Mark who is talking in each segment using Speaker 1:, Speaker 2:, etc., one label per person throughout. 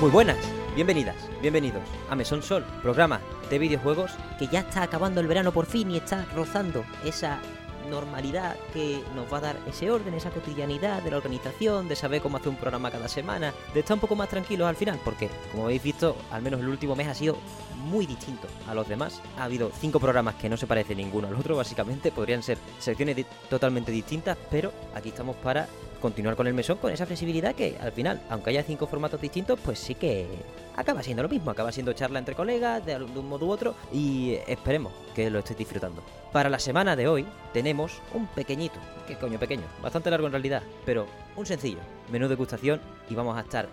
Speaker 1: Muy buenas, bienvenidas, bienvenidos a Mesón Sol, programa de videojuegos que ya está acabando el verano por fin y está rozando esa normalidad que nos va a dar ese orden, esa cotidianidad de la organización, de saber cómo hacer un programa cada semana, de estar un poco más tranquilos al final, porque como habéis visto, al menos el último mes ha sido muy distinto a los demás. Ha habido cinco programas que no se parecen ninguno al otro, básicamente, podrían ser secciones totalmente distintas, pero aquí estamos para continuar con el mesón con esa flexibilidad que al final, aunque haya cinco formatos distintos, pues sí que acaba siendo lo mismo, acaba siendo charla entre colegas de, un modo u otro y esperemos que lo estéis disfrutando. Para la semana de hoy tenemos un pequeñito, que coño pequeño, bastante largo en realidad, pero un sencillo menú de gustación y vamos a estar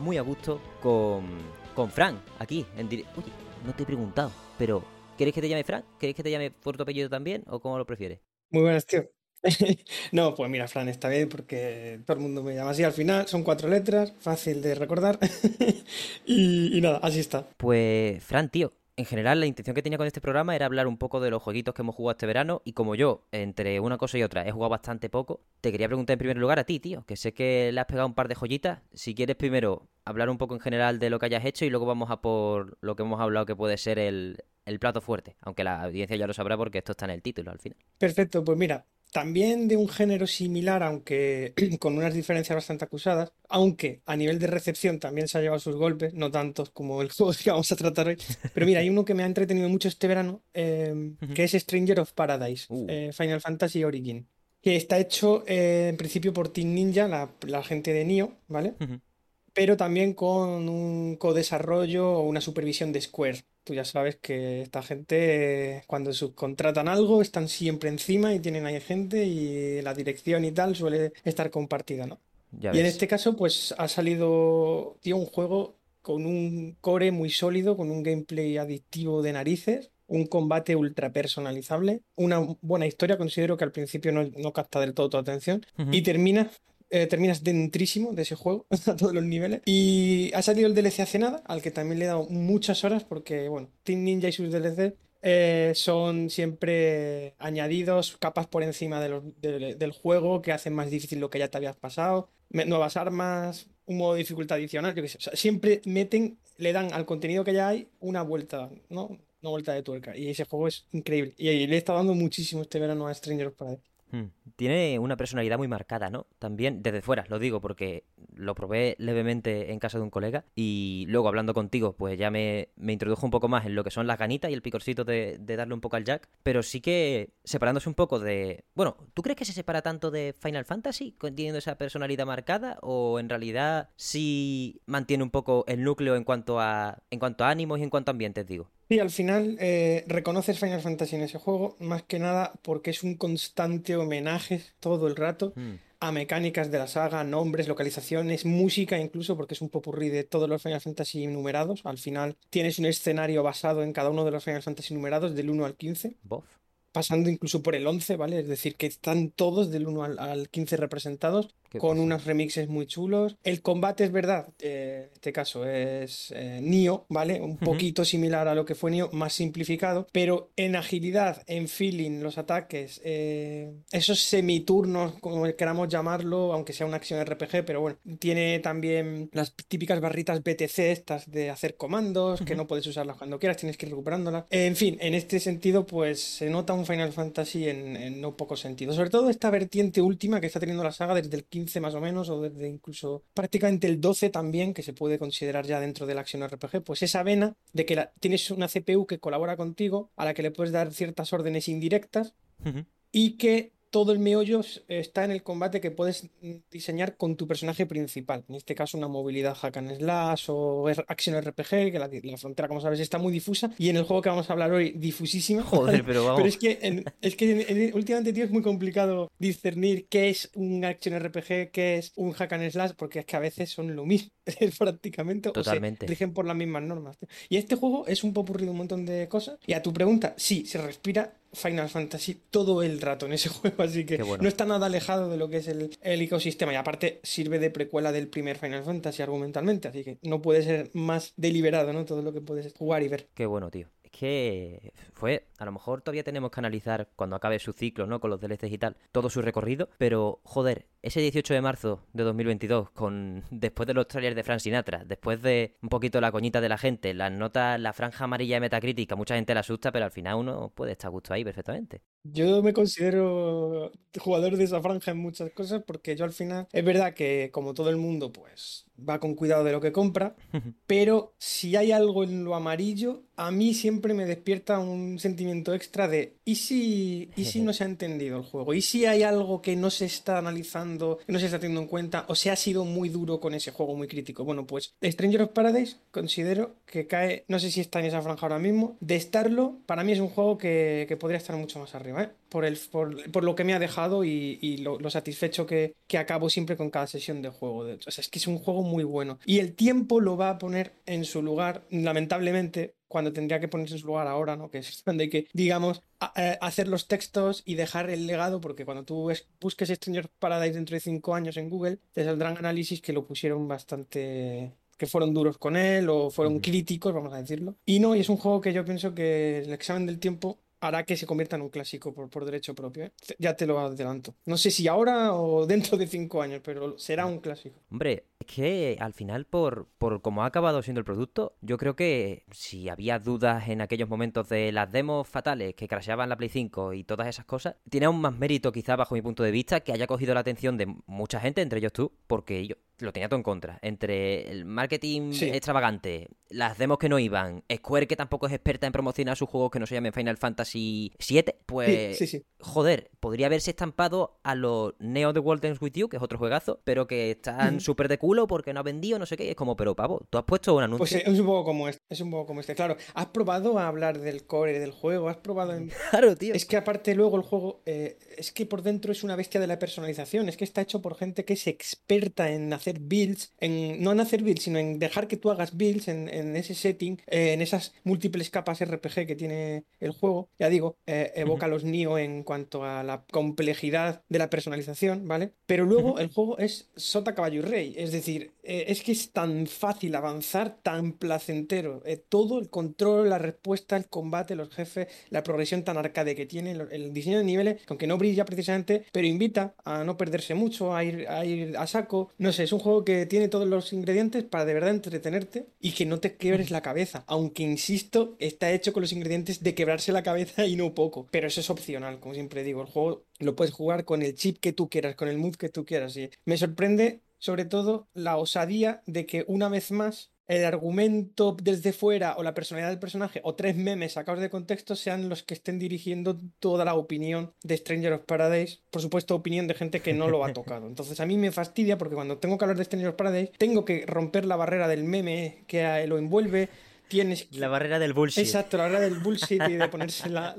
Speaker 1: muy a gusto con, con Fran aquí en directo. Oye, no te he preguntado, pero ¿quieres que te llame Fran? ¿Quieres que te llame por tu apellido también o cómo lo prefieres?
Speaker 2: Muy buenas, tío. No, pues mira, Fran, está bien porque todo el mundo me llama así al final, son cuatro letras, fácil de recordar. Y, y nada, así está.
Speaker 1: Pues, Fran, tío, en general la intención que tenía con este programa era hablar un poco de los jueguitos que hemos jugado este verano y como yo, entre una cosa y otra, he jugado bastante poco, te quería preguntar en primer lugar a ti, tío, que sé que le has pegado un par de joyitas. Si quieres primero hablar un poco en general de lo que hayas hecho y luego vamos a por lo que hemos hablado que puede ser el, el plato fuerte, aunque la audiencia ya lo sabrá porque esto está en el título al final.
Speaker 2: Perfecto, pues mira, también de un género similar, aunque con unas diferencias bastante acusadas, aunque a nivel de recepción también se ha llevado sus golpes, no tantos como el juego que vamos a tratar hoy. Pero mira, hay uno que me ha entretenido mucho este verano, eh,
Speaker 1: Ujú.
Speaker 2: que es Stranger of Paradise,
Speaker 1: Uh.
Speaker 2: eh, Final Fantasy Origin, que está hecho eh, en principio por Team Ninja, la, la gente de Nioh, ¿vale? pero también con un codesarrollo o una supervisión de Square. Tú ya sabes que esta gente, eh, cuando subcontratan algo, están siempre encima y tienen ahí gente y la dirección y tal suele estar compartida, ¿no?
Speaker 1: Ya
Speaker 2: Y en este caso, pues ha salido, tío, un juego con un core muy sólido, con un gameplay adictivo de narices, un combate ultra personalizable, una buena historia, considero que al principio no, no capta del todo tu atención, y termina, eh, terminas dentrísimo de ese juego a todos los niveles. Y ha salido el DLC hace nada, al que también le he dado muchas horas, porque, bueno, Team Ninja y sus DLC eh, son siempre añadidos, capas por encima del juego que hacen más difícil lo que ya te habías pasado, nuevas armas, un modo de dificultad adicional, yo qué sé. O sea, siempre meten, le dan al contenido que ya hay una vuelta, ¿no? Una vuelta de tuerca. Y ese juego es increíble. Y le he estado dando muchísimo este verano a Stranger Paradise.
Speaker 1: Hmm. Tiene una personalidad muy marcada, ¿no? También desde fuera, lo digo porque lo probé levemente en casa de un colega y luego hablando contigo, pues ya me, me introdujo un poco más en lo que son las ganitas y el picorcito de, de darle un poco al jack, pero sí que separándose un poco de... Bueno, ¿tú crees que se separa tanto de Final Fantasy teniendo esa personalidad marcada o en realidad sí mantiene un poco el núcleo en cuanto a, en cuanto a ánimos y en cuanto a ambientes, digo?
Speaker 2: Sí, al final eh, reconoces Final Fantasy en ese juego, más que nada porque es un constante homenaje todo el rato
Speaker 1: Hmm.
Speaker 2: a mecánicas de la saga, nombres, localizaciones, música incluso, porque es un popurrí de todos los Final Fantasy numerados. Al final tienes un escenario basado en cada uno de los Final Fantasy numerados, del 1 al 15,
Speaker 1: ¿Bof?
Speaker 2: Pasando incluso por el 11, ¿vale? Es decir, que están todos del 1 al, al 15 representados,
Speaker 1: ¿Qué
Speaker 2: con
Speaker 1: pasa?
Speaker 2: unos remixes muy chulos. El combate es verdad, eh, en este caso es eh, Nioh, ¿vale? Un poquito similar a lo que fue Nioh, más simplificado, pero en agilidad, en feeling, los ataques, eh, esos semiturnos, como queramos llamarlo, aunque sea una acción RPG, pero bueno, tiene también las típicas barritas BTC estas de hacer comandos, que no puedes usarlas cuando quieras, tienes que ir recuperándolas. En fin, en este sentido, pues se nota un Final Fantasy en, en no pocos sentidos. Sobre todo esta vertiente última que está teniendo la saga desde el 15 más o menos, o desde incluso prácticamente el 12 también, que se puede considerar ya dentro de la acción RPG, pues esa vena de que la- tienes una CPU que colabora contigo, a la que le puedes dar ciertas órdenes indirectas y que todo el meollo está en el combate que puedes diseñar con tu personaje principal. En este caso, una movilidad hack and slash o R- acción RPG, que la, la frontera, como sabes, está muy difusa. Y en el juego que vamos a hablar hoy, difusísima.
Speaker 1: Joder, pero
Speaker 2: Pero
Speaker 1: vamos.
Speaker 2: es que, en- es que en- en- últimamente, tío, es muy complicado discernir qué es un action RPG, qué es un hack and slash, porque es que a veces son lo mismo, prácticamente, o se
Speaker 1: Totalmente.
Speaker 2: rigen por las mismas normas. tío. Y este juego es un popurrí de un montón de cosas. Y a tu pregunta, sí, se respira Final Fantasy todo el rato en ese juego, así que
Speaker 1: bueno.
Speaker 2: no está nada alejado de lo que es el, el ecosistema. Y aparte sirve de precuela del primer Final Fantasy argumentalmente, así que no puede ser más deliberado, ¿no? Todo lo que puedes jugar y ver.
Speaker 1: Qué bueno, tío. Es que fue, a lo mejor todavía tenemos que analizar cuando acabe su ciclo, ¿no? Con los DLCs y tal, todo su recorrido, pero joder, ese 18 de marzo de 2022, con después de los trailers de Frank Sinatra, después de un poquito la coñita de la gente, las notas, la franja amarilla de Metacritic, mucha gente le asusta, pero al final uno puede estar a gusto ahí perfectamente.
Speaker 2: Yo me considero jugador de esa franja en muchas cosas porque yo al final es verdad que como todo el mundo pues va con cuidado de lo que compra, pero si hay algo en lo amarillo, a mí siempre me despierta un sentimiento extra de ¿y si, ¿y si no se ha entendido el juego? ¿Y si hay algo que no se está analizando, que no se está teniendo en cuenta o se ha sido muy duro con ese juego muy crítico? Bueno, pues Stranger of Paradise considero que cae, no sé si está en esa franja ahora mismo, de estarlo, para mí es un juego que, que podría estar mucho más arriba. ¿eh? por, el, por, lo que me ha dejado y, lo, satisfecho que, acabo siempre con cada sesión de juego. O sea, es que es un juego muy bueno. Y el tiempo lo va a poner en su lugar, lamentablemente, cuando tendría que ponerse en su lugar ahora, ¿no? Que es donde hay que, digamos, eh, hacer los textos y dejar el legado, porque cuando tú busques Stranger Paradise dentro de cinco años en Google, te saldrán análisis que lo pusieron bastante que fueron duros con él o fueron críticos, vamos a decirlo. Y no, y es un juego que yo pienso que el examen del tiempo hará que se convierta en un clásico por, por derecho propio. ¿eh? Ya te lo adelanto. No sé si ahora o dentro de cinco años, pero será un clásico.
Speaker 1: Hombre, es que al final, por, por cómo ha acabado siendo el producto, yo creo que si había dudas en aquellos momentos de las demos fatales que crasheaban la Play 5 y todas esas cosas, tiene aún más mérito, quizá bajo mi punto de vista, que haya cogido la atención de mucha gente, entre ellos tú, porque yo, lo tenía todo en contra. Entre el marketing extravagante, las demos que no iban, Square que tampoco es experta en promocionar sus juegos que no se llamen Final Fantasy VII, pues joder, podría haberse estampado a los Neo The World Ends With You, que es otro juegazo, pero que están súper de culo porque no ha vendido, no sé qué, es como, pero pavo, tú has puesto un anuncio.
Speaker 2: Pues es un poco como este, es un poco como este, claro. ¿Has probado a hablar del core del juego? ¿Has probado en...
Speaker 1: Claro, tío.
Speaker 2: Es que aparte luego el juego, eh, es que por dentro es una bestia de la personalización, es que está hecho por gente que es experta en hacer builds, en, no en hacer builds, sino en dejar que tú hagas builds en, ese setting, eh, en esas múltiples capas RPG que tiene el juego. Ya digo, eh, evoca los Nio en cuanto a la complejidad de la personalización, ¿vale? Pero luego el juego es sota, caballo y rey, es decir, eh, es que es tan fácil avanzar, tan placentero. todo el control, la respuesta, el combate, los jefes, la progresión tan arcade que tiene, el, diseño de niveles, aunque no brilla precisamente, pero invita a no perderse mucho, a ir, a ir a saco. No sé, es un juego que tiene todos los ingredientes para de verdad entretenerte y que no te quiebres la cabeza. Aunque, insisto, está hecho con los ingredientes de quebrarse la cabeza y no poco. Pero eso es opcional, como siempre digo. El juego lo puedes jugar con el chip que tú quieras, con el mood que tú quieras. Y me sorprende sobre todo la osadía de que una vez más el argumento desde fuera o la personalidad del personaje o tres memes sacados de contexto sean los que estén dirigiendo toda la opinión de Stranger of Paradise. Por supuesto, opinión de gente que no lo ha tocado. Entonces a mí me fastidia porque cuando tengo que hablar de Stranger of Paradise tengo que romper la barrera del meme que lo envuelve. Tienes
Speaker 1: La barrera del bullshit.
Speaker 2: Exacto, la barrera del bullshit y de ponerse la,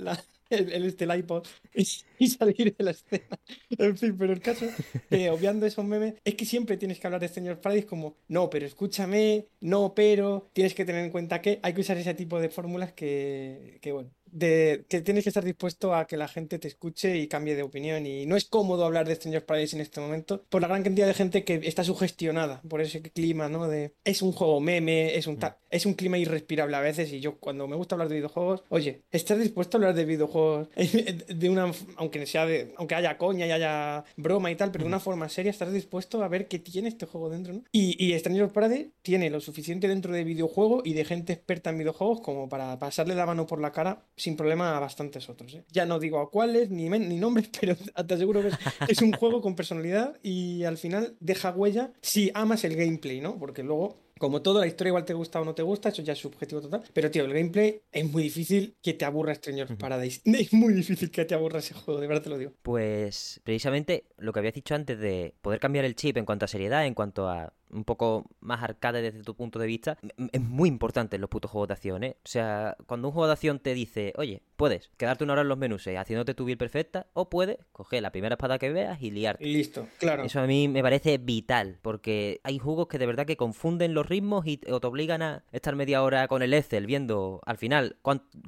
Speaker 2: el, el, este, iPod y, salir de la escena. En fin, pero el caso, eh, obviando esos memes, es que siempre tienes que hablar de Señor Paradise como, no, pero escúchame, no, pero, tienes que tener en cuenta que hay que usar ese tipo de fórmulas que, que bueno, de que tienes que estar dispuesto a que la gente te escuche y cambie de opinión. Y no es cómodo hablar de Stranger Paradise en este momento por la gran cantidad de gente que está sugestionada por ese clima, ¿no? De es un juego meme, es un, mm. es un clima irrespirable a veces. Y yo, cuando me gusta hablar de videojuegos, oye, ¿estás dispuesto a hablar de videojuegos de una, aunque sea de, aunque haya coña y haya broma y tal, pero de una mm. forma seria, estás dispuesto a ver qué tiene este juego dentro, ¿no? Y, y Stranger Paradise tiene lo suficiente dentro de videojuego y de gente experta en videojuegos como para pasarle la mano por la cara sin problema a bastantes otros. ¿eh? Ya no digo a cuáles ni, ni nombres, pero te aseguro que es, un juego con personalidad y al final deja huella si amas el gameplay, ¿no? Porque luego como todo, la historia igual te gusta o no te gusta, eso ya es subjetivo total. Pero, tío, el gameplay es muy difícil que te aburra Stranger Paradise. Es muy difícil que te aburra ese juego, de verdad te lo digo.
Speaker 1: Pues, precisamente, lo que habías dicho antes de poder cambiar el chip en cuanto a seriedad, en cuanto a un poco más arcade desde tu punto de vista, es muy importante en los putos juegos de acción, ¿eh? O sea, cuando un juego de acción te dice, oye, puedes quedarte una hora en los menús eh, haciéndote tu build perfecta, o puedes coger la primera espada que veas y liarte.
Speaker 2: Y listo, claro.
Speaker 1: Eso a mí me parece vital, porque hay juegos que de verdad que confunden los ritmos y o te obligan a estar media hora con el Excel viendo al final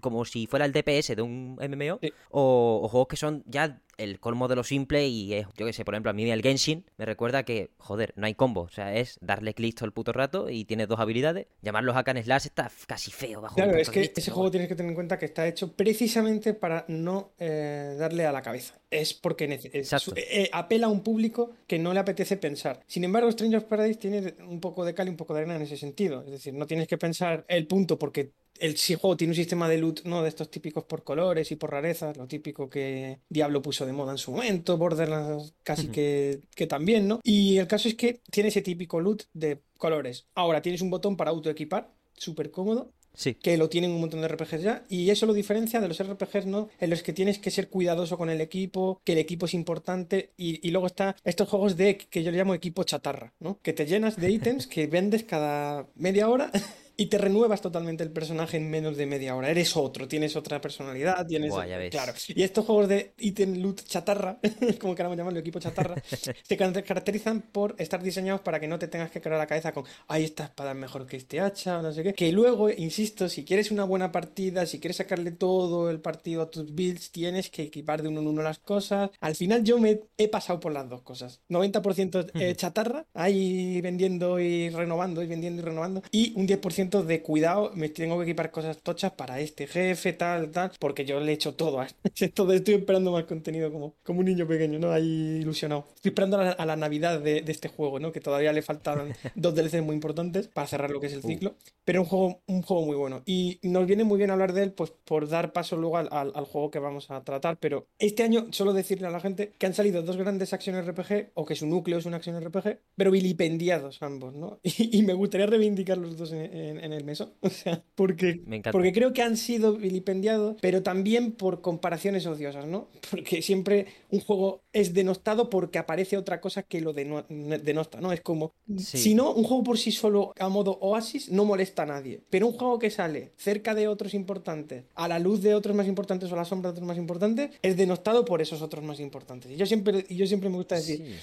Speaker 1: como si fuera el DPS de un MMO, o, juegos que son ya el colmo de lo simple y es, yo que sé, por ejemplo, a mí el Genshin me recuerda que, joder, no hay combo, o sea, es darle clic todo el puto rato y tienes dos habilidades. Llamarlo hack and slash está casi feo bajo
Speaker 2: Claro, es que ese juego tienes que tener en cuenta que está hecho precisamente para no eh, darle a la cabeza. Es porque es- eh, apela a un público que no le apetece pensar. Sin embargo, Stranger of Paradise tiene un poco de cal y un poco de arena en ese sentido. Es decir, no tienes que pensar el punto porque el juego tiene un sistema de loot, ¿no? De estos típicos por colores y por rarezas, lo típico que Diablo puso de moda en su momento, Borderlands casi que, que también, ¿no? Y el caso es que tiene ese típico loot de colores. Ahora tienes un botón para autoequipar, súper cómodo,
Speaker 1: Sí,
Speaker 2: que lo tienen un montón de RPGs ya, y eso lo diferencia de los RPGs, ¿no? En los que tienes que ser cuidadoso con el equipo, que el equipo es importante, y, y luego está estos juegos de que yo le llamo equipo chatarra, ¿no? Que te llenas de ítems que vendes cada media hora. Y te renuevas totalmente el personaje en menos de media hora. Eres otro, tienes otra personalidad, tienes...
Speaker 1: Buah, ya ves.
Speaker 2: Claro. Y estos juegos de ítem loot chatarra, como queramos llamarlo, equipo chatarra, se car- caracterizan por estar diseñados para que no te tengas que crear la cabeza con, ay, esta espada es mejor que este hacha, o no sé qué. Que luego, insisto, si quieres una buena partida, si quieres sacarle todo el partido a tus builds, tienes que equipar de uno en uno las cosas. Al final yo me he pasado por las dos cosas. 90% eh, chatarra, ahí vendiendo y renovando, y vendiendo y renovando. Y un 10% de cuidado, me tengo que equipar cosas tochas para este jefe, tal, tal, porque yo le he hecho todo a Entonces estoy esperando más contenido como, como un niño pequeño, ¿no? Ahí ilusionado. Estoy esperando a la, a la Navidad de, de este juego, ¿no? Que todavía le faltan dos DLCs muy importantes para cerrar lo que es el
Speaker 1: Uh.
Speaker 2: ciclo. Pero un juego, un juego muy bueno. Y nos viene muy bien hablar de él, pues por dar paso luego al, al- al juego que vamos a tratar. Pero este año, solo decirle a la gente que han salido dos grandes acciones RPG, o que su núcleo es una acción RPG, pero vilipendiados ambos, ¿no? Y, y me gustaría reivindicar los dos en, en- en el mesón. O sea, porque
Speaker 1: me encanta.
Speaker 2: porque creo que han sido vilipendiados, pero también por comparaciones odiosas, ¿no? Porque siempre un juego es denostado porque aparece otra cosa que lo deno- denosta, ¿no? Es como,
Speaker 1: Sí.
Speaker 2: si no, un juego por sí solo a modo oasis no molesta a nadie, pero un juego que sale cerca de otros importantes, a la luz de otros más importantes o a la sombra de otros más importantes, es denostado por esos otros más importantes. Y yo siempre, y yo siempre me gusta decir,
Speaker 1: Sí.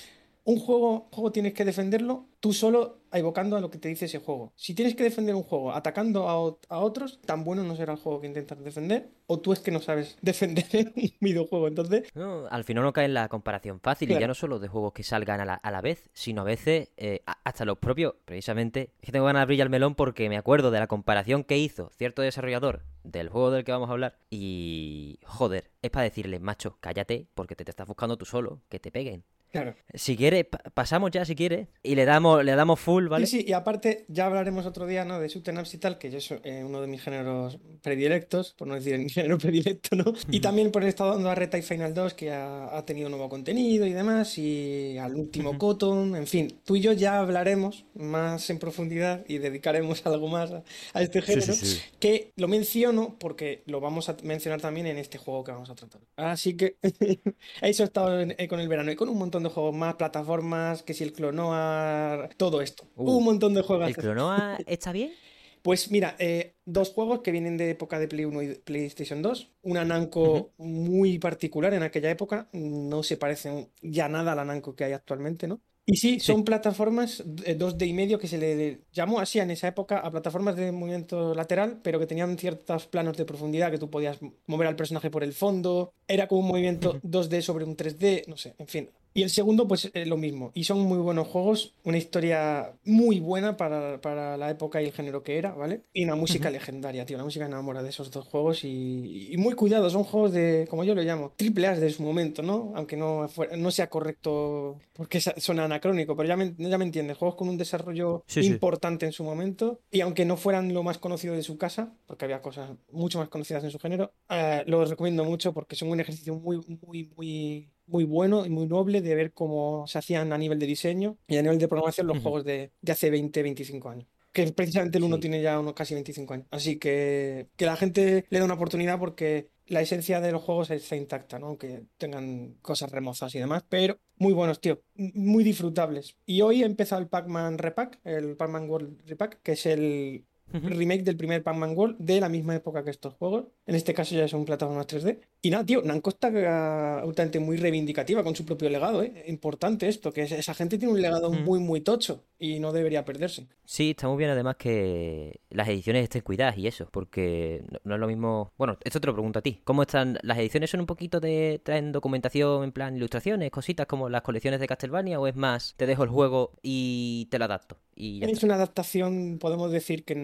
Speaker 2: Un juego, juego tienes que defenderlo tú solo evocando a lo que te dice ese juego. Si tienes que defender un juego atacando a, ot- a otros, tan bueno no será el juego que intentas defender, o tú es que no sabes defender un videojuego. Entonces,
Speaker 1: No, al final no cae en la comparación fácil, y ya no solo de juegos que salgan a la, a la vez, sino a veces eh, hasta los propios, precisamente. Es que tengo ganas de abrir el melón porque me acuerdo de la comparación que hizo cierto desarrollador del juego del que vamos a hablar, y joder, es para decirle, macho, cállate, porque te, te estás buscando tú solo, que te peguen.
Speaker 2: Claro.
Speaker 1: Si quieres, pa- pasamos ya si quieres, y le damos, le damos full, ¿vale?
Speaker 2: Sí, sí, y aparte ya hablaremos otro día, ¿no? De shoot'em ups y tal, que yo soy eh, uno de mis géneros predilectos, por no decir mi género predilecto, ¿no? Y también por el estado dando a Reta y Final 2, que ha, ha tenido nuevo contenido y demás, y al último
Speaker 1: Ujú.
Speaker 2: Cotton, en fin, tú y yo ya hablaremos más en profundidad y dedicaremos algo más a, a este
Speaker 1: Sí, sí,
Speaker 2: género,
Speaker 1: sí.
Speaker 2: que lo menciono porque lo vamos a mencionar también en este juego que vamos a tratar. Así que eso he estado en- eh, con el verano y con un montón de juegos más, plataformas, que si el Clonoa, todo esto.
Speaker 1: Uh,
Speaker 2: un montón de juegos.
Speaker 1: ¿El Clonoa está bien?
Speaker 2: Pues mira, eh, dos juegos que vienen de época de Play 1 y PlayStation 2. Una Namco muy particular en aquella época. No se parecen ya nada a la Namco que hay actualmente, ¿no? Y sí,
Speaker 1: Sí.
Speaker 2: son plataformas eh, 2D y medio que se le llamó así en esa época a plataformas de movimiento lateral, pero que tenían ciertos planos de profundidad que tú podías mover al personaje por el fondo. Era como un movimiento 2D sobre un 3D, no sé, en fin. Y el segundo, pues eh, lo mismo. Y son muy buenos juegos, una historia muy buena para, para la época y el género que era, ¿vale? Y una música legendaria, tío. La música enamora de esos dos juegos y, y muy cuidados. Son juegos de, como yo lo llamo, triple A de su momento, ¿no? Aunque no, fuera- no sea correcto porque suena anacrónico, pero ya me, ya me entiendes. Juegos con un desarrollo
Speaker 1: Sí, sí.
Speaker 2: importante en su momento y aunque no fueran lo más conocido de su casa, porque había cosas mucho más conocidas en su género, eh, los recomiendo mucho porque son un ejercicio muy, muy, muy, muy bueno y muy noble de ver cómo se hacían a nivel de diseño y a nivel de programación los juegos de, de hace 20, 25 años. Que precisamente el uno
Speaker 1: Sí.
Speaker 2: tiene ya unos casi 25 años. Así que que la gente le da una oportunidad porque la esencia de los juegos está intacta, ¿no? Aunque tengan cosas remozas y demás, pero muy buenos, tío. Muy disfrutables. Y hoy he empezado el Pac-Man Repack, el Pac-Man World Repack, que es el Remake del primer Pac-Man World de la misma época que estos juegos. En este caso ya son plataformas 3D. Y nada, tío, Namco está eh, absolutamente muy reivindicativa con su propio legado, ¿eh? Importante esto, que es- esa gente tiene un legado muy, muy tocho. y no debería perderse.
Speaker 1: Sí, está muy bien además que las ediciones estén cuidadas y eso, porque no, no es lo mismo... Bueno, esto te lo pregunto a ti. ¿Cómo están las ediciones? ¿Son un poquito de... traen documentación en plan ilustraciones, cositas como las colecciones de Castlevania o es más, te dejo el juego y te lo adapto? Y ya
Speaker 2: Es
Speaker 1: está?
Speaker 2: una adaptación, podemos decir que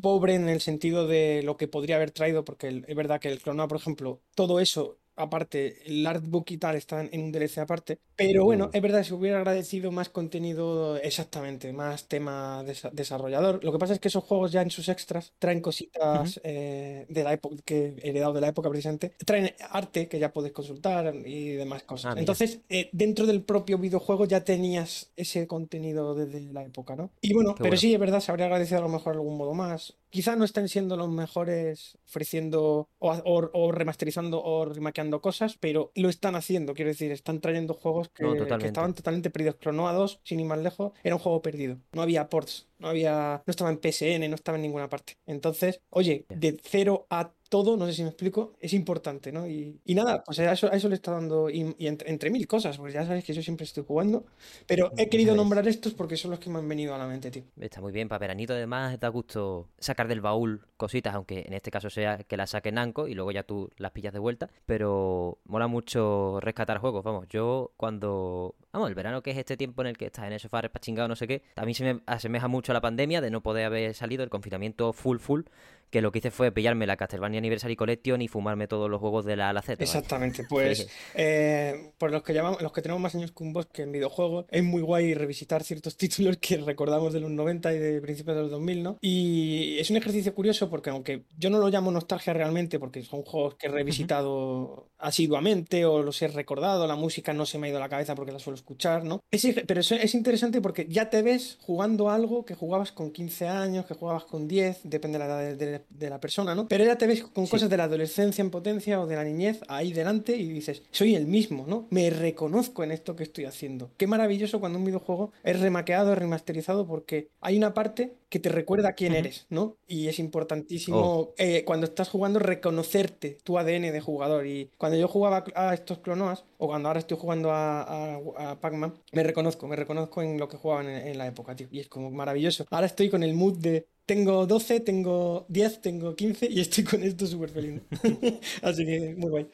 Speaker 2: pobre en el sentido de lo que podría haber traído, porque es verdad que el clonado, por ejemplo, todo eso aparte, el artbook y tal están en un DLC aparte, pero bueno,
Speaker 1: Uh.
Speaker 2: es verdad, se hubiera agradecido más contenido exactamente, más tema desa- desarrollador. Lo que pasa es que esos juegos ya en sus extras traen cositas eh, de la época, que he heredado de la época precisamente, traen arte que ya puedes consultar y demás cosas.
Speaker 1: Ah.
Speaker 2: Entonces, eh, dentro del propio videojuego ya tenías ese contenido desde la época, ¿no? Y bueno,
Speaker 1: Qué
Speaker 2: pero
Speaker 1: bueno.
Speaker 2: sí, es verdad, se habría agradecido a lo mejor algún modo más. Quizá no estén siendo los mejores ofreciendo o, o- o remasterizando o remakeando cosas, pero lo están haciendo, quiero decir, están trayendo juegos que,
Speaker 1: No,
Speaker 2: que
Speaker 1: totalmente.
Speaker 2: estaban totalmente perdidos. Clonoa 2, sin ir más lejos, era un juego perdido. No había ports, no había, no estaba en PSN, no estaba en ninguna parte. Entonces, oye, de cero a todo, no sé si me explico, es importante, ¿no? Y, y nada, pues a eso, a eso le está dando, y, y entre, entre mil cosas, porque ya sabes que yo siempre estoy jugando, pero he querido nombrar estos porque son los que me han venido a la mente, tío.
Speaker 1: Está muy bien, para veranito además da gusto sacar del baúl cositas, aunque en este caso sea que las saque Nanco y luego ya tú las pillas de vuelta, pero mola mucho rescatar juegos, vamos, yo cuando... Vamos, el verano que es este tiempo en el que estás en el sofá chingado no sé qué, a mí se me asemeja mucho a la pandemia de no poder haber salido el confinamiento full full, que lo que hice fue pillarme la Castlevania Anniversary Collection y fumarme todos los juegos de la A a la Z. ¿vale?
Speaker 2: Exactamente, pues eh, por los que llamamos, los que tenemos más años que un bosque en videojuegos, es muy guay revisitar ciertos títulos que recordamos de los 90 y de principios de los 2000, ¿no? Y es un ejercicio curioso porque aunque yo no lo llamo nostalgia realmente, porque son juegos que he revisitado asiduamente o los he recordado, la música no se me ha ido a la cabeza porque la suelo escuchar, ¿no? Es, pero es, es interesante porque ya te ves jugando algo que jugabas con 15 años, que jugabas con 10, depende de la edad de, de- de la persona, ¿no? Pero ya te ves con
Speaker 1: Sí.
Speaker 2: cosas de la adolescencia en potencia o de la niñez ahí delante y dices, soy el mismo, ¿no? Me reconozco en esto que estoy haciendo. Qué maravilloso cuando un videojuego es remakeado, es remasterizado, porque hay una parte que te recuerda quién eres, ¿no? Y es importantísimo
Speaker 1: Oh.
Speaker 2: eh, cuando estás jugando reconocerte tu ADN de jugador. Y cuando yo jugaba a estos clonoas, o cuando ahora estoy jugando a, a- a Pac-Man, me reconozco, me reconozco en lo que jugaban en, en la época, tío. Y es como maravilloso. Ahora estoy con el mood de tengo 12, tengo 10, tengo 15 y estoy con esto súper feliz. Así que muy guay.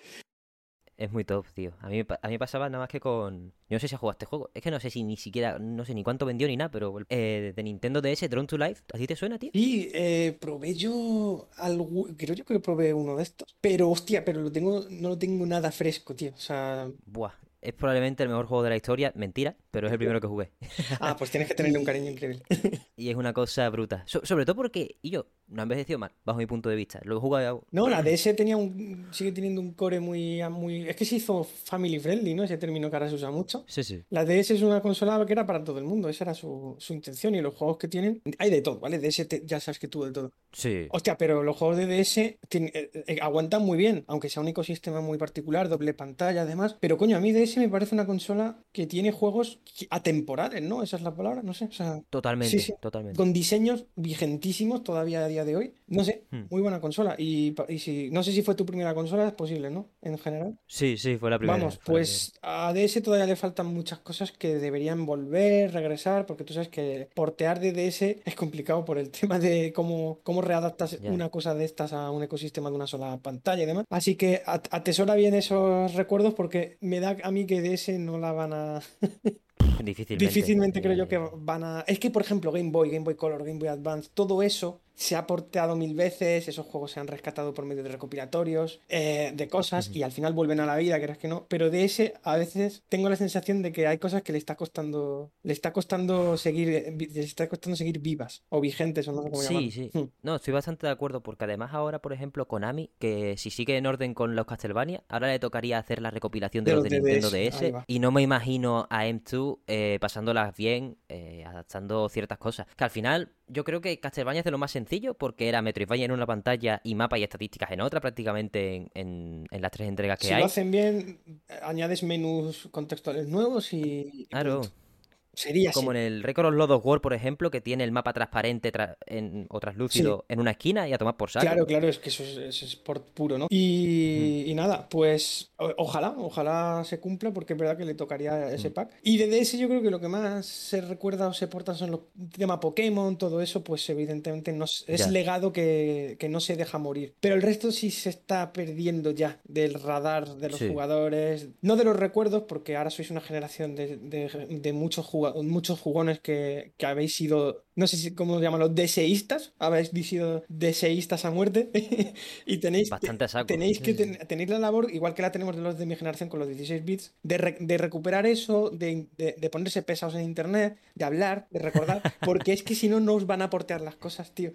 Speaker 1: Es muy top, tío. A mí, a mí pasaba nada más que con... Yo no sé si has jugado este juego. Es que no sé si ni siquiera... No sé ni cuánto vendió ni nada, pero... Eh, de Nintendo DS, Drone to Life. ¿A ti te suena, tío?
Speaker 2: Y eh, probé yo algo, creo yo que probé uno de estos, pero hostia, pero lo tengo, no lo tengo nada fresco, tío. O sea,
Speaker 1: Buah. Es probablemente el mejor juego de la historia. Mentira, pero es el primero que jugué.
Speaker 2: ah, pues tienes que tenerle un cariño increíble.
Speaker 1: Y es una cosa bruta. So- sobre todo porque... Y yo, no he envejecido mal, bajo mi punto de vista. Lo he jugado...
Speaker 2: No, la DS tenía un, sigue teniendo un core muy, muy, es que se hizo family friendly, ¿no? Ese término que ahora se usa mucho.
Speaker 1: Sí, sí.
Speaker 2: La DS es una consola que era para todo el mundo, esa era su, su intención y los juegos que tienen, hay de todo, ¿vale? DS te- ya sabes que tuvo de todo.
Speaker 1: Sí.
Speaker 2: Hostia, pero los juegos de DS tienen- eh, eh, aguantan muy bien, aunque sea un ecosistema muy particular, doble pantalla además. Pero coño, a mí DS me parece una consola que tiene juegos atemporales, ¿no? Esa es la palabra, no sé. O sea,
Speaker 1: Totalmente,
Speaker 2: sí, sí.
Speaker 1: totalmente.
Speaker 2: con diseños vigentísimos todavía a día de hoy. No sé,
Speaker 1: Hmm.
Speaker 2: muy buena consola. Y, y si, no sé si fue tu primera consola, es posible, ¿no? En general.
Speaker 1: Sí, sí, fue la primera.
Speaker 2: Vamos, pues a DS todavía le faltan muchas cosas que deberían volver, regresar, porque tú sabes que portear de DS es complicado por el tema de cómo, cómo readaptas una cosa de estas a un ecosistema de una sola pantalla y demás. Así que at- atesora bien esos recuerdos porque me da a mí que DS no la van a...
Speaker 1: Difícilmente.
Speaker 2: Difícilmente creo yo que van a... Es que, por ejemplo, Game Boy, Game Boy Color, Game Boy Advance, todo eso se ha porteado mil veces, esos juegos se han rescatado por medio de recopilatorios, eh, de cosas, y al final vuelven a la vida, creas que no. Pero de ese, a veces tengo la sensación de que hay cosas que le está costando, le está costando seguir, eh, le está costando seguir vivas, o vigentes, o no sé cómo
Speaker 1: Sí,
Speaker 2: llamarlo.
Speaker 1: sí.
Speaker 2: Hmm.
Speaker 1: No, estoy bastante de acuerdo porque además ahora, por ejemplo, Konami, que si sigue en orden con los Castlevania, ahora le tocaría hacer la recopilación de,
Speaker 2: De
Speaker 1: los de
Speaker 2: de
Speaker 1: Nintendo
Speaker 2: DS,
Speaker 1: y no me imagino a M2 eh, pasándolas bien, eh, adaptando ciertas cosas. Que al final yo creo que Castlevania es de lo más sencillo porque era Metroidvania en una pantalla y mapa y estadísticas en otra prácticamente en, en- en las tres entregas que
Speaker 2: Si
Speaker 1: hay.
Speaker 2: lo hacen bien, añades menús contextuales nuevos y... y
Speaker 1: Claro.
Speaker 2: punto. Sería
Speaker 1: Como en el Record of Lord of War, por ejemplo, que tiene el mapa transparente en, o translúcido en una esquina y a tomar por saco.
Speaker 2: Claro, claro, es que eso es, es sport puro, ¿no? Y, y nada, pues ojalá, ojalá se cumpla porque es verdad que le tocaría ese pack. Y de DS yo creo que lo que más se recuerda o se porta son los temas Pokémon, todo eso, pues evidentemente no, es legado que, que, no se deja morir. Pero el resto sí se está perdiendo ya del radar de los jugadores, no de los recuerdos, porque ahora sois una generación de, de, de muchos jugadores muchos jugones que, habéis sido, no sé si cómo llaman los deseístas, habéis sido deseístas a muerte y tenéis, tenéis que tener la labor, igual que la tenemos de los de mi generación con los 16 bits, de, recuperar eso, de, ponerse pesados en internet, de hablar, de recordar, porque es que si no, no os van a portear las cosas, tío.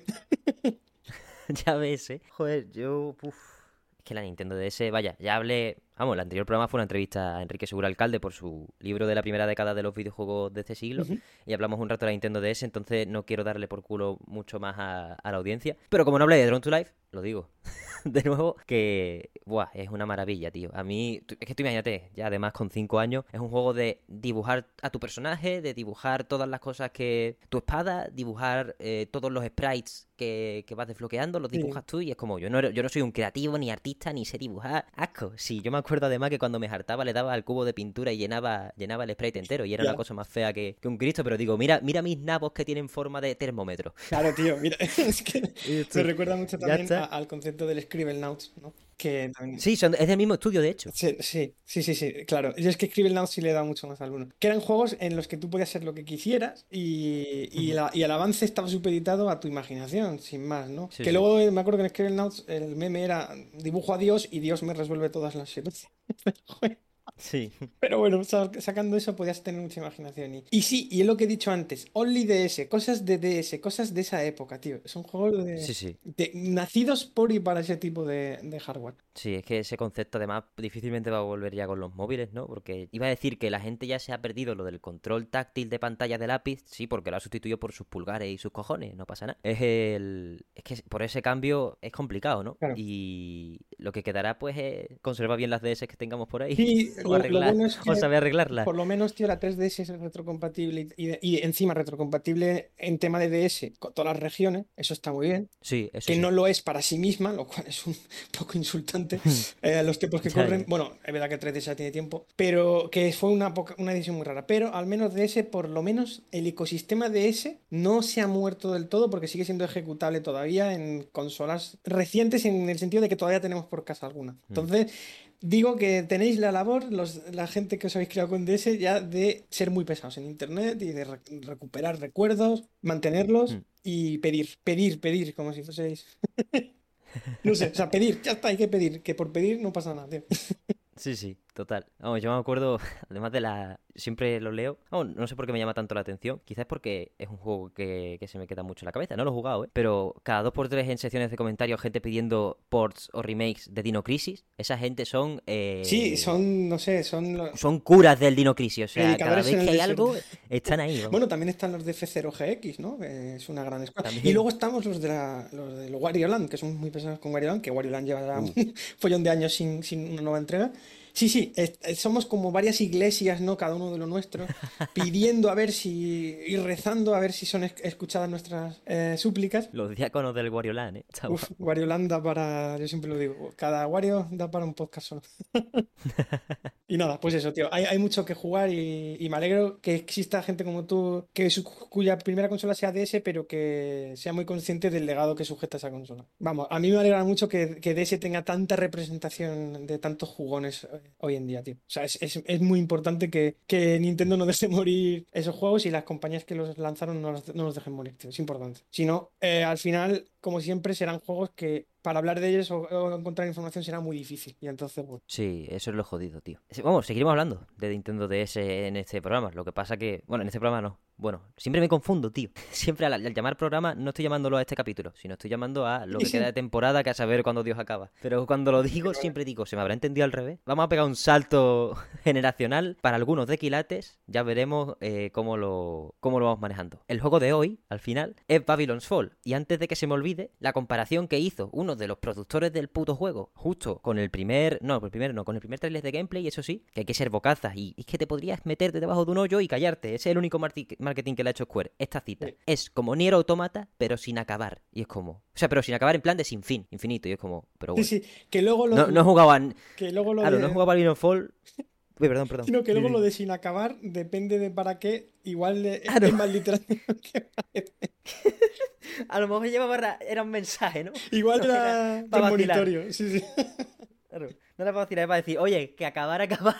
Speaker 1: ya ves, ¿eh? Joder, yo... Es que la Nintendo DS, vaya, ya hablé Vamos, el anterior programa fue una entrevista a Enrique Segura Alcalde por su libro de la primera década de los videojuegos de este siglo y hablamos un rato de la Nintendo DS, entonces no quiero darle por culo mucho más a, la audiencia. Pero como no hablé de Drone to Life, lo digo de nuevo, que buah, es una maravilla, tío. A mí, es que tú imagínate, ya además con 5 años, es un juego de dibujar a tu personaje, de dibujar todas las cosas que... tu espada, dibujar eh, todos los sprites que, vas desbloqueando, los dibujas tú y es como, yo no, yo no soy un creativo, ni artista, ni sé dibujar. Asco, sí, yo me acuerdo además que cuando me hartaba le daba al cubo de pintura y llenaba, llenaba el sprite entero y era una cosa más fea que, un Cristo, pero digo, mira, mira mis nabos que tienen forma de termómetro.
Speaker 2: Claro, tío, mira, es que me recuerda mucho también al concepto del Scribblenauts, ¿no? Que
Speaker 1: Sí, es del mismo estudio, de hecho.
Speaker 2: Sí, sí, sí, sí, claro. Y es que Scribblenauts sí le da mucho más al uno. Que eran juegos en los que tú podías hacer lo que quisieras y, y, el avance estaba supeditado a tu imaginación, sin más, ¿no? que luego me acuerdo que en Scribblenauts el meme era dibujo a Dios y Dios me resuelve todas las situaciones.
Speaker 1: Sí.
Speaker 2: Pero bueno, sacando eso podías tener mucha imaginación. Y, sí, y es lo que he dicho antes, Only DS, cosas de DS, cosas de esa época, tío. Son juegos de,
Speaker 1: sí, sí.
Speaker 2: nacidos por y para ese tipo de, hardware.
Speaker 1: Sí, es que ese concepto además difícilmente va a volver ya con los móviles, ¿no? Porque iba a decir que la gente ya se ha perdido lo del control táctil de pantalla de lápiz, sí, porque lo ha sustituido por sus pulgares y sus cojones, no pasa nada. Es el... Es que por ese cambio es complicado, ¿no? Y lo que quedará pues es conservar bien las DS que tengamos por ahí.
Speaker 2: Sí,
Speaker 1: o, arreglar, arreglarla.
Speaker 2: Por lo menos, tío, la 3DS es retrocompatible y, encima retrocompatible en tema de DS con todas las regiones. Eso está muy bien.
Speaker 1: Sí, eso
Speaker 2: Que no lo es para sí misma, lo cual es un poco insultante eh, los tiempos que corren. Bueno, es verdad que 3DS ya tiene tiempo, pero que fue una, una edición muy rara. Pero al menos DS, por lo menos el ecosistema DS no se ha muerto del todo porque sigue siendo ejecutable todavía en consolas recientes en el sentido de que todavía tenemos por casa alguna. Mm. Digo que tenéis la labor, los, la gente que os habéis creado con DS, ya de ser muy pesados en Internet y de recuperar recuerdos, mantenerlos mm. y pedir, pedir, pedir, como si fueseis. no sé, o sea, pedir, ya está, hay que pedir, que por pedir no pasa nada, tío.
Speaker 1: sí, sí, total. Vamos, yo me acuerdo, además de la siempre lo leo. no sé por qué me llama tanto la atención. Quizás porque es un juego que, se me queda mucho en la cabeza. No lo he jugado, ¿eh? Pero cada dos por tres en secciones de comentarios, gente pidiendo ports o remakes de Dino Crisis. Esa gente son. Eh,
Speaker 2: sí, son, no sé, son.
Speaker 1: Son curas del Dino Crisis. O sea, cada vez que hay algo, están ahí.
Speaker 2: Bueno, también están los de F0GX, ¿no? es una gran escuela. Y luego estamos los de, la, los de Wario Land, que son muy pesados con Wario Land, que Wario Land lleva un follón de años sin, sin una nueva entrega. Sí, sí, somos como varias iglesias, ¿no? Cada uno de lo nuestro, pidiendo a ver si. y rezando a ver si son escuchadas nuestras eh, súplicas.
Speaker 1: Los diáconos del Wario Land, ¿eh?
Speaker 2: Uf, Wario Land da para. Yo siempre lo digo, cada Wario da para un podcast solo. y nada, pues eso, tío. Hay, mucho que jugar y, me alegro que exista gente como tú, que cuya primera consola sea DS, pero que sea muy consciente del legado que sujeta esa consola. Vamos, a mí me alegra mucho que, que DS tenga tanta representación de tantos jugones eh, hoy en día, tío. O sea, es, muy importante que, Nintendo no deje morir esos juegos y las compañías que los lanzaron no los, dejen morir, tío. Es importante. Si no, eh, al final, como siempre, serán juegos que para hablar de ellos o, encontrar información será muy difícil. Y entonces, bueno.
Speaker 1: Sí, eso es lo jodido, tío. Vamos, seguiremos hablando de Nintendo DS en este programa. Lo que pasa que, bueno, en este programa no Bueno, siempre me confundo, tío. Siempre al, al llamar programa no estoy llamándolo a este capítulo, sino estoy llamando a lo que
Speaker 2: Sí, sí.
Speaker 1: queda de temporada, que a saber cuándo Dios acaba. Pero cuando lo digo, siempre digo, ¿se me habrá entendido al revés? Vamos a pegar un salto generacional para algunos de quilates. Ya veremos eh, cómo, lo, cómo lo vamos manejando. El juego de hoy, al final, es Babylon's Fall. Y antes de que se me olvide, la comparación que hizo uno de los productores del puto juego, justo con el primer, no, con el primer no, con el primer trailer de gameplay, eso sí, que hay que ser bocazas y es que te podrías meterte debajo de un hoyo y callarte. Ese es el único marti- marketing que le ha hecho Square. Esta cita
Speaker 2: Sí.
Speaker 1: es como Nier Automata, pero sin acabar. Y es como, o sea, pero sin acabar en plan de sin fin, infinito. Y es como, pero
Speaker 2: Sí,
Speaker 1: bueno.
Speaker 2: sí, que luego lo,
Speaker 1: No, no a...
Speaker 2: que luego lo
Speaker 1: Claro,
Speaker 2: de,
Speaker 1: no he jugado a Babylon's Fall. Uy, perdón, perdón.
Speaker 2: sino que luego
Speaker 1: Sí,
Speaker 2: lo
Speaker 1: sí.
Speaker 2: de sin acabar depende de para qué, igual de-
Speaker 1: Claro.
Speaker 2: es más literal que parece.
Speaker 1: A lo mejor llevaba ra- era un mensaje, ¿no?
Speaker 2: Igual
Speaker 1: No,
Speaker 2: era
Speaker 1: pa' vacilar.
Speaker 2: premonitorio, sí, sí.
Speaker 1: Claro. No era para decir, era para decir, oye, que acabar, acabar.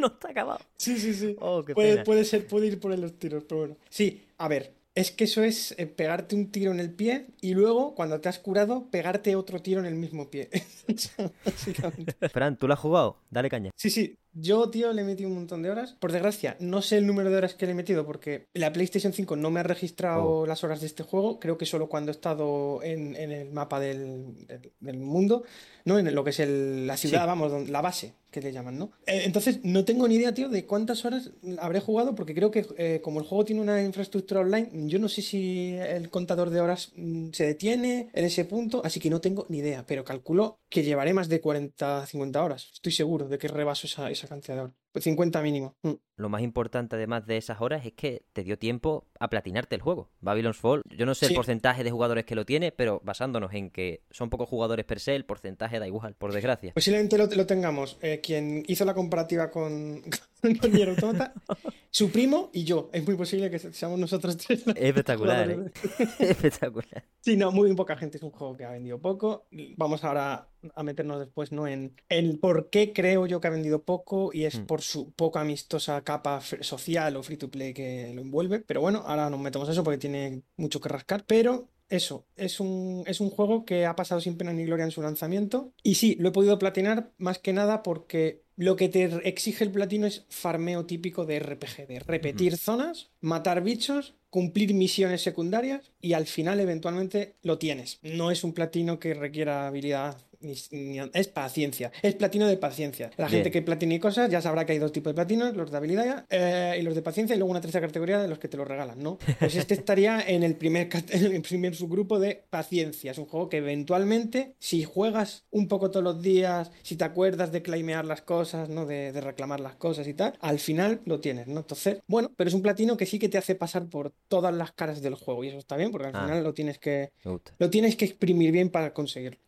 Speaker 1: no está acabado.
Speaker 2: Sí, sí, sí.
Speaker 1: Oh,
Speaker 2: Puede, puede ser, puede ir por los tiros, pero bueno. Sí, a ver, es que eso es eh, pegarte un tiro en el pie y luego, cuando te has curado, pegarte otro tiro en el mismo pie.
Speaker 1: Fran, ¿tú lo has jugado? Dale caña.
Speaker 2: Sí, sí, yo, tío, le he metido un montón de horas. Por desgracia, no sé el número de horas que le he metido porque la PlayStation 5 no me ha registrado
Speaker 1: Oh.
Speaker 2: las horas de este juego. Creo que solo cuando he estado en, en el mapa del, del- del mundo, ¿no? En lo que es el- la ciudad,
Speaker 1: Sí.
Speaker 2: vamos, la base, que le llaman, ¿no? Eh, entonces, no tengo ni idea, tío, de cuántas horas habré jugado porque creo que eh, como el juego tiene una infraestructura online, yo no sé si el contador de horas mm, se detiene en ese punto, así que no tengo ni idea, pero calculo que llevaré más de 40, 50 horas. Estoy seguro de que rebaso esa, esa cantidad de horas. Pues 50 mínimo. Mm.
Speaker 1: Lo más importante, además de esas horas, es que te dio tiempo a platinarte el juego. Babylon's Fall, yo no sé el porcentaje de jugadores que lo tiene, pero basándonos en que son pocos jugadores per se, el porcentaje da igual, por desgracia.
Speaker 2: Posiblemente lo, lo tengamos. eh, quien hizo la comparativa con, con Nier Automata, su primo y yo. Es muy posible que seamos nosotros tres.
Speaker 1: espectacular, ¿eh? espectacular.
Speaker 2: Sí, no, muy poca gente. Es un juego que ha vendido poco. Vamos ahora a meternos después, ¿no? En el por qué creo yo que ha vendido poco y es
Speaker 1: Mm.
Speaker 2: por su poco amistosa capa social o free to play que lo envuelve. Pero bueno, ahora nos metemos a eso porque tiene mucho que rascar. Pero eso, es un, es un juego que ha pasado sin pena ni gloria en su lanzamiento. Y sí, lo he podido platinar más que nada porque lo que te exige el platino es farmeo típico de RPG, de repetir zonas, matar bichos, cumplir misiones secundarias y al final eventualmente lo tienes. No es un platino que requiera habilidad. Ni- ni- es paciencia, es platino de paciencia. La gente que platine cosas ya sabrá que hay dos tipos de platinos, los de habilidad eh, y los de paciencia, y luego una tercera categoría de los que te lo regalan, ¿no? Pues este estaría en el primer, en el primer subgrupo de paciencia. Es un juego que eventualmente, si juegas un poco todos los días, si te acuerdas de claimear las cosas, ¿no? De, de reclamar las cosas y tal, al final lo tienes, ¿no? Entonces, bueno, pero es un platino que sí que te hace pasar por todas las caras del juego, y eso está bien, porque al
Speaker 1: Ah.
Speaker 2: final lo tienes que, lo tienes que exprimir bien para conseguirlo.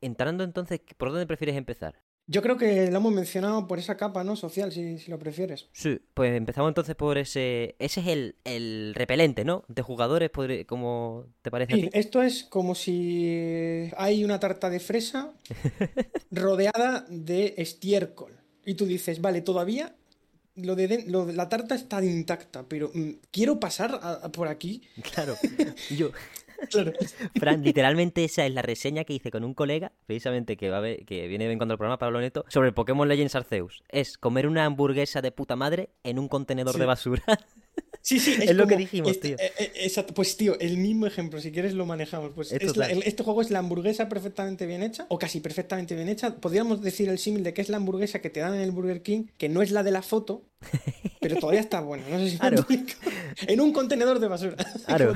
Speaker 1: Entrando entonces, ¿por dónde prefieres empezar?
Speaker 2: Yo creo que lo hemos mencionado por esa capa, ¿no? Social, si, si lo prefieres.
Speaker 1: Sí, pues empezamos entonces por ese. Ese es el, el repelente, ¿no? De jugadores, como te parece a
Speaker 2: Sí,
Speaker 1: ti?
Speaker 2: esto es como si hay una tarta de fresa rodeada de estiércol. Y tú dices, vale, todavía lo de, den- lo de- la tarta está intacta, pero mm, quiero pasar a- a por aquí.
Speaker 1: Claro. Y Yo,
Speaker 2: Claro.
Speaker 1: Fran, literalmente esa es la reseña que hice con un colega, precisamente que va a ver, que viene de cuando al programa Pablo Neto, sobre el Pokémon Legends Arceus. Es comer una hamburguesa de puta madre en un contenedor
Speaker 2: Sí.
Speaker 1: de basura.
Speaker 2: Sí, sí,
Speaker 1: Es lo que dijimos,
Speaker 2: este-
Speaker 1: tío.
Speaker 2: eh, eh, exacto, pues tío, el mismo ejemplo, si quieres lo manejamos. Pues
Speaker 1: Es
Speaker 2: es la- el- este juego es la hamburguesa perfectamente bien hecha, o casi perfectamente bien hecha. Podríamos decir el símil de que es la hamburguesa que te dan en el Burger King, que no es la de la foto, pero todavía está buena. No sé si
Speaker 1: Claro.
Speaker 2: En un contenedor de basura.
Speaker 1: Claro.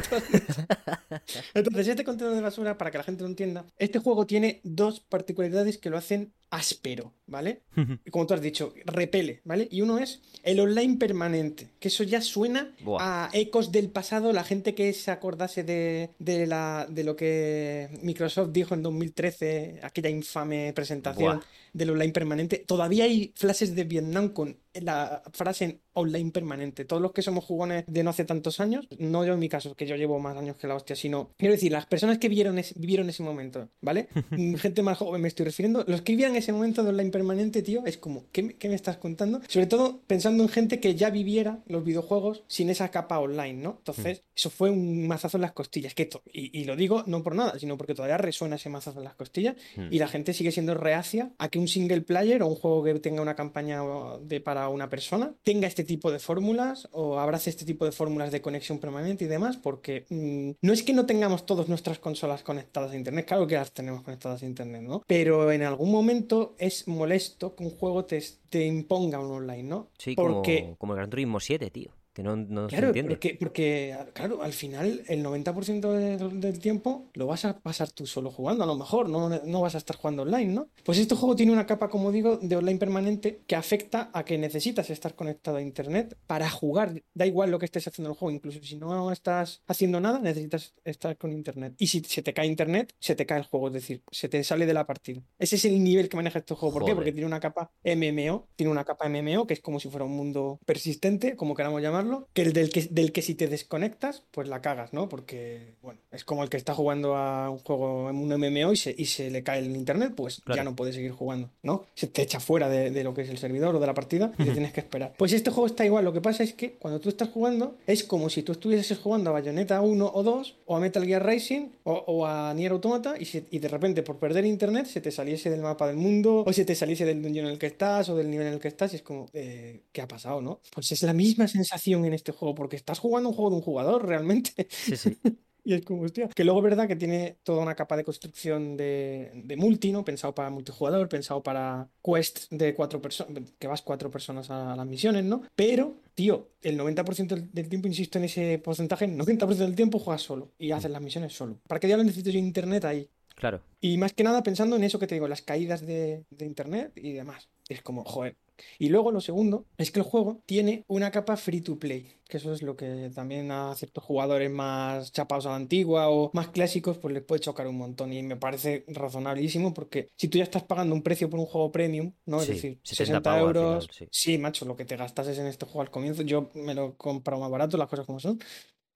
Speaker 2: Entonces, este contenedor de basura, para que la gente lo entienda, este juego tiene dos particularidades que lo hacen áspero, ¿vale? Y como tú has dicho, repele, ¿vale? Y uno es el online permanente, que eso ya suena
Speaker 1: Buah.
Speaker 2: a ecos del pasado, la gente que se acordase de, de, la, de lo que Microsoft dijo en 2013, aquella infame presentación
Speaker 1: Buah.
Speaker 2: Del online permanente. Todavía hay flashes de Vietnam con la frase online permanente. Todos los que somos jugones de no hace tantos años, no yo en mi caso, que yo llevo más años que la hostia, sino, quiero decir, las personas que vieron ese- vivieron ese momento, ¿vale? Mm, Gente más joven me estoy refiriendo. Los que vivían ese momento de online permanente, tío, es como, ¿qué, me- qué me estás contando? Sobre todo pensando en gente que ya viviera los videojuegos sin esa capa online, ¿no? Entonces, eso fue un mazazo en las costillas. Que esto, y, y lo digo no por nada, sino porque todavía resuena ese mazazo en las costillas
Speaker 1: Hmm.
Speaker 2: y la gente sigue siendo reacia a que un single player o un juego que tenga una campaña de, para una persona tenga este tipo de fórmulas o abrace este tipo de fórmulas de conexión permanente y demás, porque mm, no es que no tengamos todas nuestras consolas conectadas a Internet, claro que las tenemos conectadas a Internet, ¿no? Pero en algún momento es molesto que un juego te, te imponga un online, ¿no?
Speaker 1: Sí,
Speaker 2: porque...
Speaker 1: como, como el Gran Turismo 7, tío. Que no, no se
Speaker 2: Claro,
Speaker 1: entiende.
Speaker 2: porque, porque, claro, al final el 90% del, del tiempo lo vas a pasar tú solo jugando, a lo mejor, no, no vas a estar jugando online, ¿no? Pues este juego tiene una capa, como digo, de online permanente que afecta a que necesitas estar conectado a internet para jugar. Da igual lo que estés haciendo en el juego, incluso si no estás haciendo nada, necesitas estar con internet. Y si se te cae internet, se te cae el juego, es decir, se te sale de la partida. Ese es el nivel que maneja este juego. ¿Por qué? Porque tiene una capa MMO, tiene una capa MMO que es como si fuera un mundo persistente, como queramos llamarlo, que el del que, del que si te desconectas, pues la cagas, ¿no? Porque, bueno, es como el que está jugando a un juego en un MMO y se, y se le cae el internet, pues
Speaker 1: Claro.
Speaker 2: ya no puede seguir jugando, ¿no? Se te echa fuera de, de lo que es el servidor o de la partida y te tienes que esperar. Pues este juego está igual, lo que pasa es que cuando tú estás jugando es como si tú estuvieses jugando a Bayonetta 1 o 2 o a Metal Gear Racing o, o a Nier Automata y, se- y de repente por perder internet se te saliese del mapa del mundo o se te saliese del dungeon en el que estás o del nivel en el que estás y es como, eh, ¿qué ha pasado, no? Pues es la misma sensación en este juego porque estás jugando un juego de un jugador realmente.
Speaker 1: Sí, sí.
Speaker 2: Y es como, hostia. Que luego verdad que tiene toda una capa de construcción de, de multi, ¿no? Pensado para multijugador, pensado para quests de cuatro personas, que vas cuatro personas a las misiones, ¿no? Pero, tío, el 90% del, del tiempo, insisto en ese porcentaje, el 90% del tiempo juegas solo y haces las misiones solo. ¿Para qué diablos necesito yo internet ahí?
Speaker 1: Claro.
Speaker 2: Y más que nada pensando en eso que te digo, las caídas de, de internet y demás. Es como, joder. Y luego lo segundo es que el juego tiene una capa free to play, que eso es lo que también a ciertos jugadores más chapados a la antigua o más clásicos, pues les puede chocar un montón. Y me parece razonabilísimo porque si tú ya estás pagando un precio por un juego premium, ¿no? Es
Speaker 1: Sí,
Speaker 2: decir,
Speaker 1: 70
Speaker 2: 60
Speaker 1: pavos al
Speaker 2: euros.
Speaker 1: final, sí.
Speaker 2: Sí, macho, lo que te gastases en este juego al comienzo, yo me lo he comprado más barato, las cosas como son.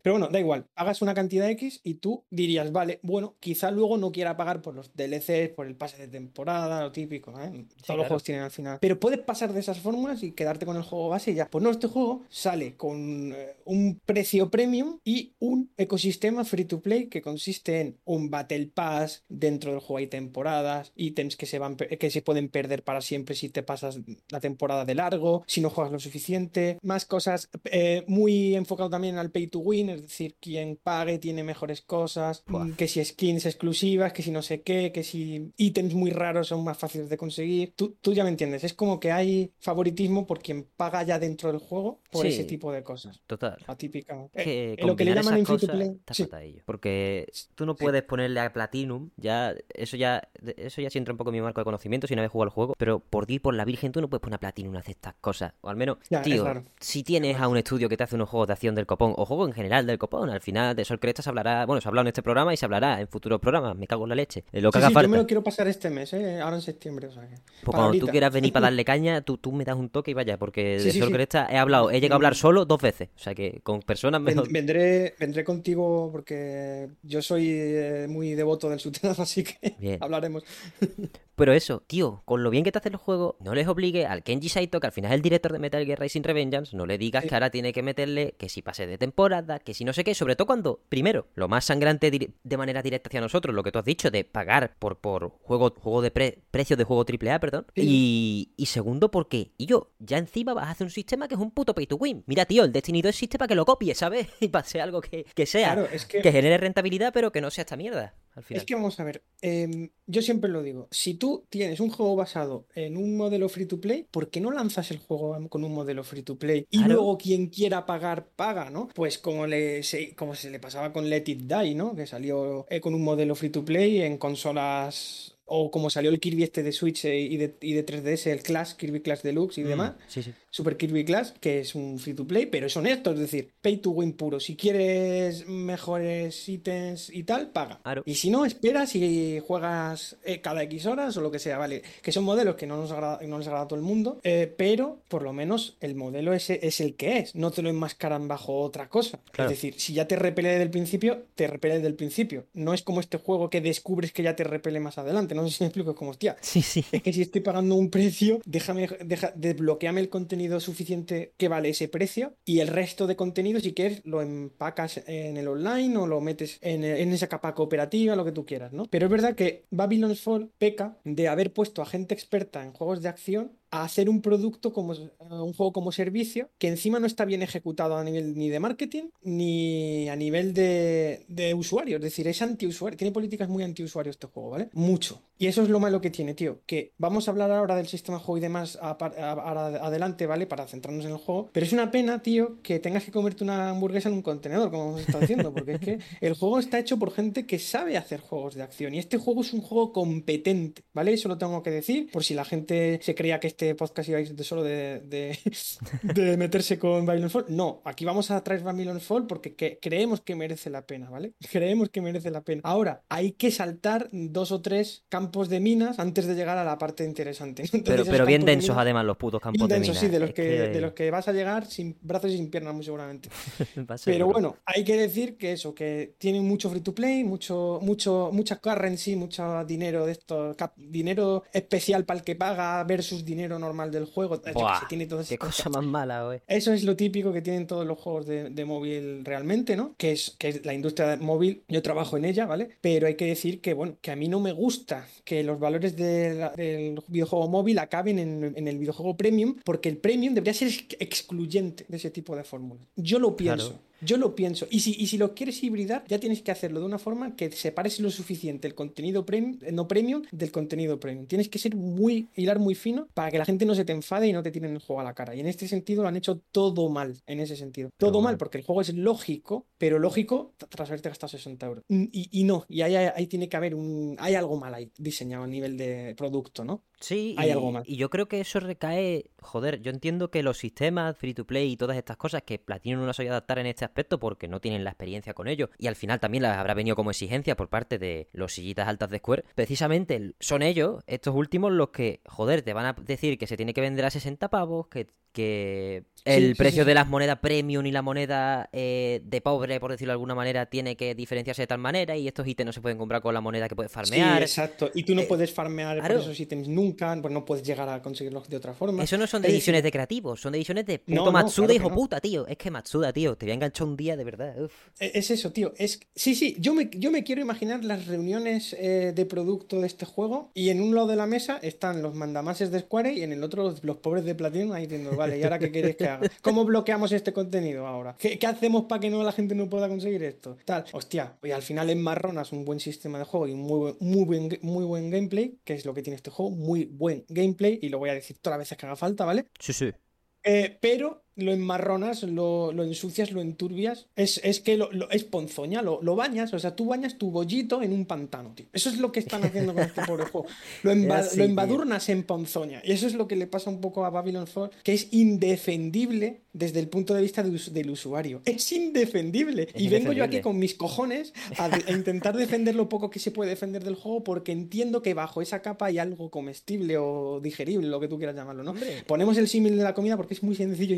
Speaker 2: Pero bueno, da igual, hagas una cantidad X y tú dirías, vale, bueno, quizá luego no quiera pagar por los DLCs, por el pase de temporada, lo típico, ¿eh? Todos los
Speaker 1: claro.
Speaker 2: juegos tienen al final. Pero puedes pasar de esas fórmulas y quedarte con el juego base y ya. Pues no, este juego sale con eh, un precio premium y un ecosistema free to play que consiste en un Battle Pass, dentro del juego hay temporadas, ítems que se, van, que se pueden perder para siempre si te pasas la temporada de largo, si no juegas lo suficiente, más cosas, eh, muy enfocado también al pay to win, es decir, quien pague tiene mejores cosas,
Speaker 1: Buah.
Speaker 2: mm, que si skins exclusivas, que si no sé qué, que si ítems muy raros son más fáciles de conseguir. Tú, tú ya me entiendes, es como que hay favoritismo por quien paga ya dentro del juego por
Speaker 1: Sí.
Speaker 2: ese tipo de cosas.
Speaker 1: Total.
Speaker 2: La típica.
Speaker 1: que
Speaker 2: eh, lo que le llaman en free to
Speaker 1: cosas
Speaker 2: play. sí.
Speaker 1: Porque tú no
Speaker 2: Sí.
Speaker 1: puedes ponerle a Platinum, ya eso ya eso ya sí entra un poco en mi marco de conocimiento si no habéis jugado el juego, pero por ti por la Virgen tú no puedes poner a Platinum a hacer estas cosas, o al menos,
Speaker 2: Ya,
Speaker 1: tío, si tienes a un estudio que te hace unos juegos de acción del copón o juego en general del copón, al final de Sol Cresta se hablará, bueno, se ha hablado en este programa y se hablará en futuros programas, me cago en la leche, en lo que
Speaker 2: Sí,
Speaker 1: haga
Speaker 2: sí,
Speaker 1: falta.
Speaker 2: yo me lo quiero pasar este mes, ¿eh? ahora en septiembre. O sea que-
Speaker 1: Pues cuando tú quieras venir para darle caña, tú, tú me das un toque y vaya, porque de Sol. Cresta he hablado, he llegado a hablar solo dos veces, o sea que con personas mejor.
Speaker 2: vendré, vendré contigo porque yo soy eh, muy devoto del Sutenas, así que
Speaker 1: Bien.
Speaker 2: hablaremos.
Speaker 1: Pero eso, tío, con lo bien que te hacen los juegos, no les obligue al Kenji Saito, que al final es el director de Metal Gear Rising Revengeance, no le digas
Speaker 2: Sí.
Speaker 1: que ahora tiene que meterle que si pase de temporada, que si no sé qué, sobre todo cuando, primero, lo más sangrante de manera directa hacia nosotros, lo que tú has dicho, de pagar por, por juego, juego de pre- precios de juego AAA, perdón. Y, y segundo, porque, y yo, ya encima vas a hacer un sistema que es un puto pay to win. Mira, tío, el Destiny 2 existe para que lo copies, ¿sabes? Y pase algo que, que sea,
Speaker 2: Claro, es que,
Speaker 1: que genere rentabilidad, pero que no sea esta mierda, al final.
Speaker 2: es que vamos a ver, em, yo siempre lo digo, si tú tienes un juego basado en un modelo free to play, ¿por qué no lanzas el juego con un modelo free to play? Y
Speaker 1: Claro.
Speaker 2: luego quien quiera pagar, paga, ¿no? Pues como, le, se, como se le pasaba con Let It Die, ¿no? Que salió eh, con un modelo free to play en consolas... O como salió el Kirby este de Switch eh, y de, y de 3DS, el Clash, Kirby Clash Deluxe y
Speaker 1: Mm,
Speaker 2: demás,
Speaker 1: sí, sí.
Speaker 2: Super Kirby Clash, que es un free to play, pero es honesto, es decir, pay to win puro. Si quieres mejores ítems y tal, paga.
Speaker 1: Claro.
Speaker 2: Y si no, esperas y juegas eh, cada X horas o lo que sea, ¿vale? Que son modelos que no nos agrada, no les agrada a todo el mundo, eh, pero por lo menos el modelo ese es el que es, no te lo enmascaran bajo otra cosa.
Speaker 1: Claro.
Speaker 2: Es decir, si ya te repele desde el principio, te repele desde el principio. No es como este juego que descubres que ya te repele más adelante. No sé si me explico, es como, hostia,
Speaker 1: Sí, sí.
Speaker 2: es que si estoy pagando un precio, déjame, deja, desbloqueame el contenido suficiente que vale ese precio y el resto de contenido, si quieres, lo empacas en el online o lo metes en, en esa capa cooperativa, lo que tú quieras, ¿no? Pero es verdad que Babylon's Fall peca de haber puesto a gente experta en juegos de acción a hacer un producto como un juego como servicio que encima no está bien ejecutado a nivel ni de marketing ni a nivel de, de usuario. Es decir, es anti-usuario. Tiene políticas muy anti-usuario este juego, ¿vale? Mucho. Y eso es lo malo que tiene, tío. Que vamos a hablar ahora del sistema de juego y demás adelante, ¿vale? Para centrarnos en el juego. Pero es una pena, tío, que tengas que comerte una hamburguesa en un contenedor, como hemos estado diciendo. Porque es que el juego está hecho por gente que sabe hacer juegos de acción. Y este juego es un juego competente, ¿vale? Eso lo tengo que decir. Por si la gente se creía que este podcast iba a ir de solo de, de, meterse con Babylon Fall. No, aquí vamos a traer Babylon Fall porque creemos que merece la pena, ¿vale? Creemos que merece la pena. Ahora, hay que saltar dos o tres campos de minas antes de llegar a la parte interesante.
Speaker 1: pero, pero bien densos, además, los putos campos de minas.
Speaker 2: Sí, de los, que, de los que vas a llegar sin brazos y sin piernas, muy seguramente. pero bueno, hay que decir que eso, que tienen mucho free to play, mucho, mucho, mucha currency, mucho dinero de esto, dinero especial para el que paga versus dinero normal del juego.
Speaker 1: tiene qué cosa más mala, güey.
Speaker 2: Eso es lo típico que tienen todos los juegos de, de móvil realmente, ¿no? Que es, que es la industria móvil, yo trabajo en ella, ¿vale? Pero hay que decir que, bueno, que a mí no me gusta que los valores del videojuego móvil acaben en, el videojuego premium, porque el premium debería ser excluyente de ese tipo de fórmulas. Yo lo pienso. Yo lo pienso. Y si, y si lo quieres hibridar, ya tienes que hacerlo de una forma que separes lo suficiente el contenido premium, eh, no premium del contenido premium. Tienes que ser muy, hilar muy fino para que la gente no se te enfade y no te tiren el juego a la cara. Y en este sentido lo han hecho todo mal, en ese sentido. Todo mal, porque el juego es lógico, pero lógico tras haberte gastado 60 euros. Y, y no, y ahí, ahí, tiene que haber un... Hay algo mal ahí diseñado a nivel de producto, ¿no?
Speaker 1: Sí, hay y, algo más. Y yo creo que eso recae, joder, yo entiendo que los sistemas free to play y todas estas cosas que Platinum no las sabe adaptar en este aspecto porque no tienen la experiencia con ello y al final también las habrá venido como exigencia por parte de los sillitas altas de Square. Precisamente son ellos, estos últimos, los que, joder, te van a decir que se tiene que vender a 60 pavos, que, que el precio de las monedas premium y la moneda eh, de pobre, por decirlo de alguna manera, tiene que diferenciarse de tal manera y estos ítems no se pueden comprar con la moneda que puedes farmear.
Speaker 2: Sí, exacto. Y tú no eh, puedes farmear por esos ítems nunca, pues no puedes llegar a conseguirlos de otra forma.
Speaker 1: Eso no son decisiones de creativos, son decisiones de puto Matsuda, hijo puta, tío. Es que Matsuda, tío, te voy a enganchar un día de verdad.
Speaker 2: E, es eso, tío. Es... Sí, sí, yo me, yo me quiero imaginar las reuniones eh, de producto de este juego y en un lado de la mesa están los mandamases de Square y en el otro los, pobres de Platinum ahí diciendo, vale, ¿y ahora qué quieres que haga? ¿Cómo bloqueamos este contenido ahora? ¿Qué, hacemos para que no la gente no pueda conseguir esto? Tal. Hostia, y al final enmarronas un buen sistema de juego y muy, muy, buen, muy buen gameplay, que es lo que tiene este juego, muy buen gameplay, y lo voy a decir todas las veces que haga falta, ¿vale?
Speaker 1: Sí, sí.
Speaker 2: Eh, pero lo enmarronas, lo, lo, ensucias, lo enturbias. Es, es que lo, es ponzoña, lo, lo, bañas. O sea, tú bañas tu bollito en un pantano, tío. Eso es lo que están haciendo con este pobre juego. Lo, lo embadurnas en ponzoña. Y eso es lo que le pasa un poco a Babylon 4, que es indefendible desde el punto de vista del usuario. Es indefendible. y vengo yo aquí con mis cojones a, intentar defender lo poco que se puede defender del juego porque entiendo que bajo esa capa hay algo comestible o digerible, lo que tú quieras llamarlo, ¿no? Ponemos el símil de la comida porque es muy sencillo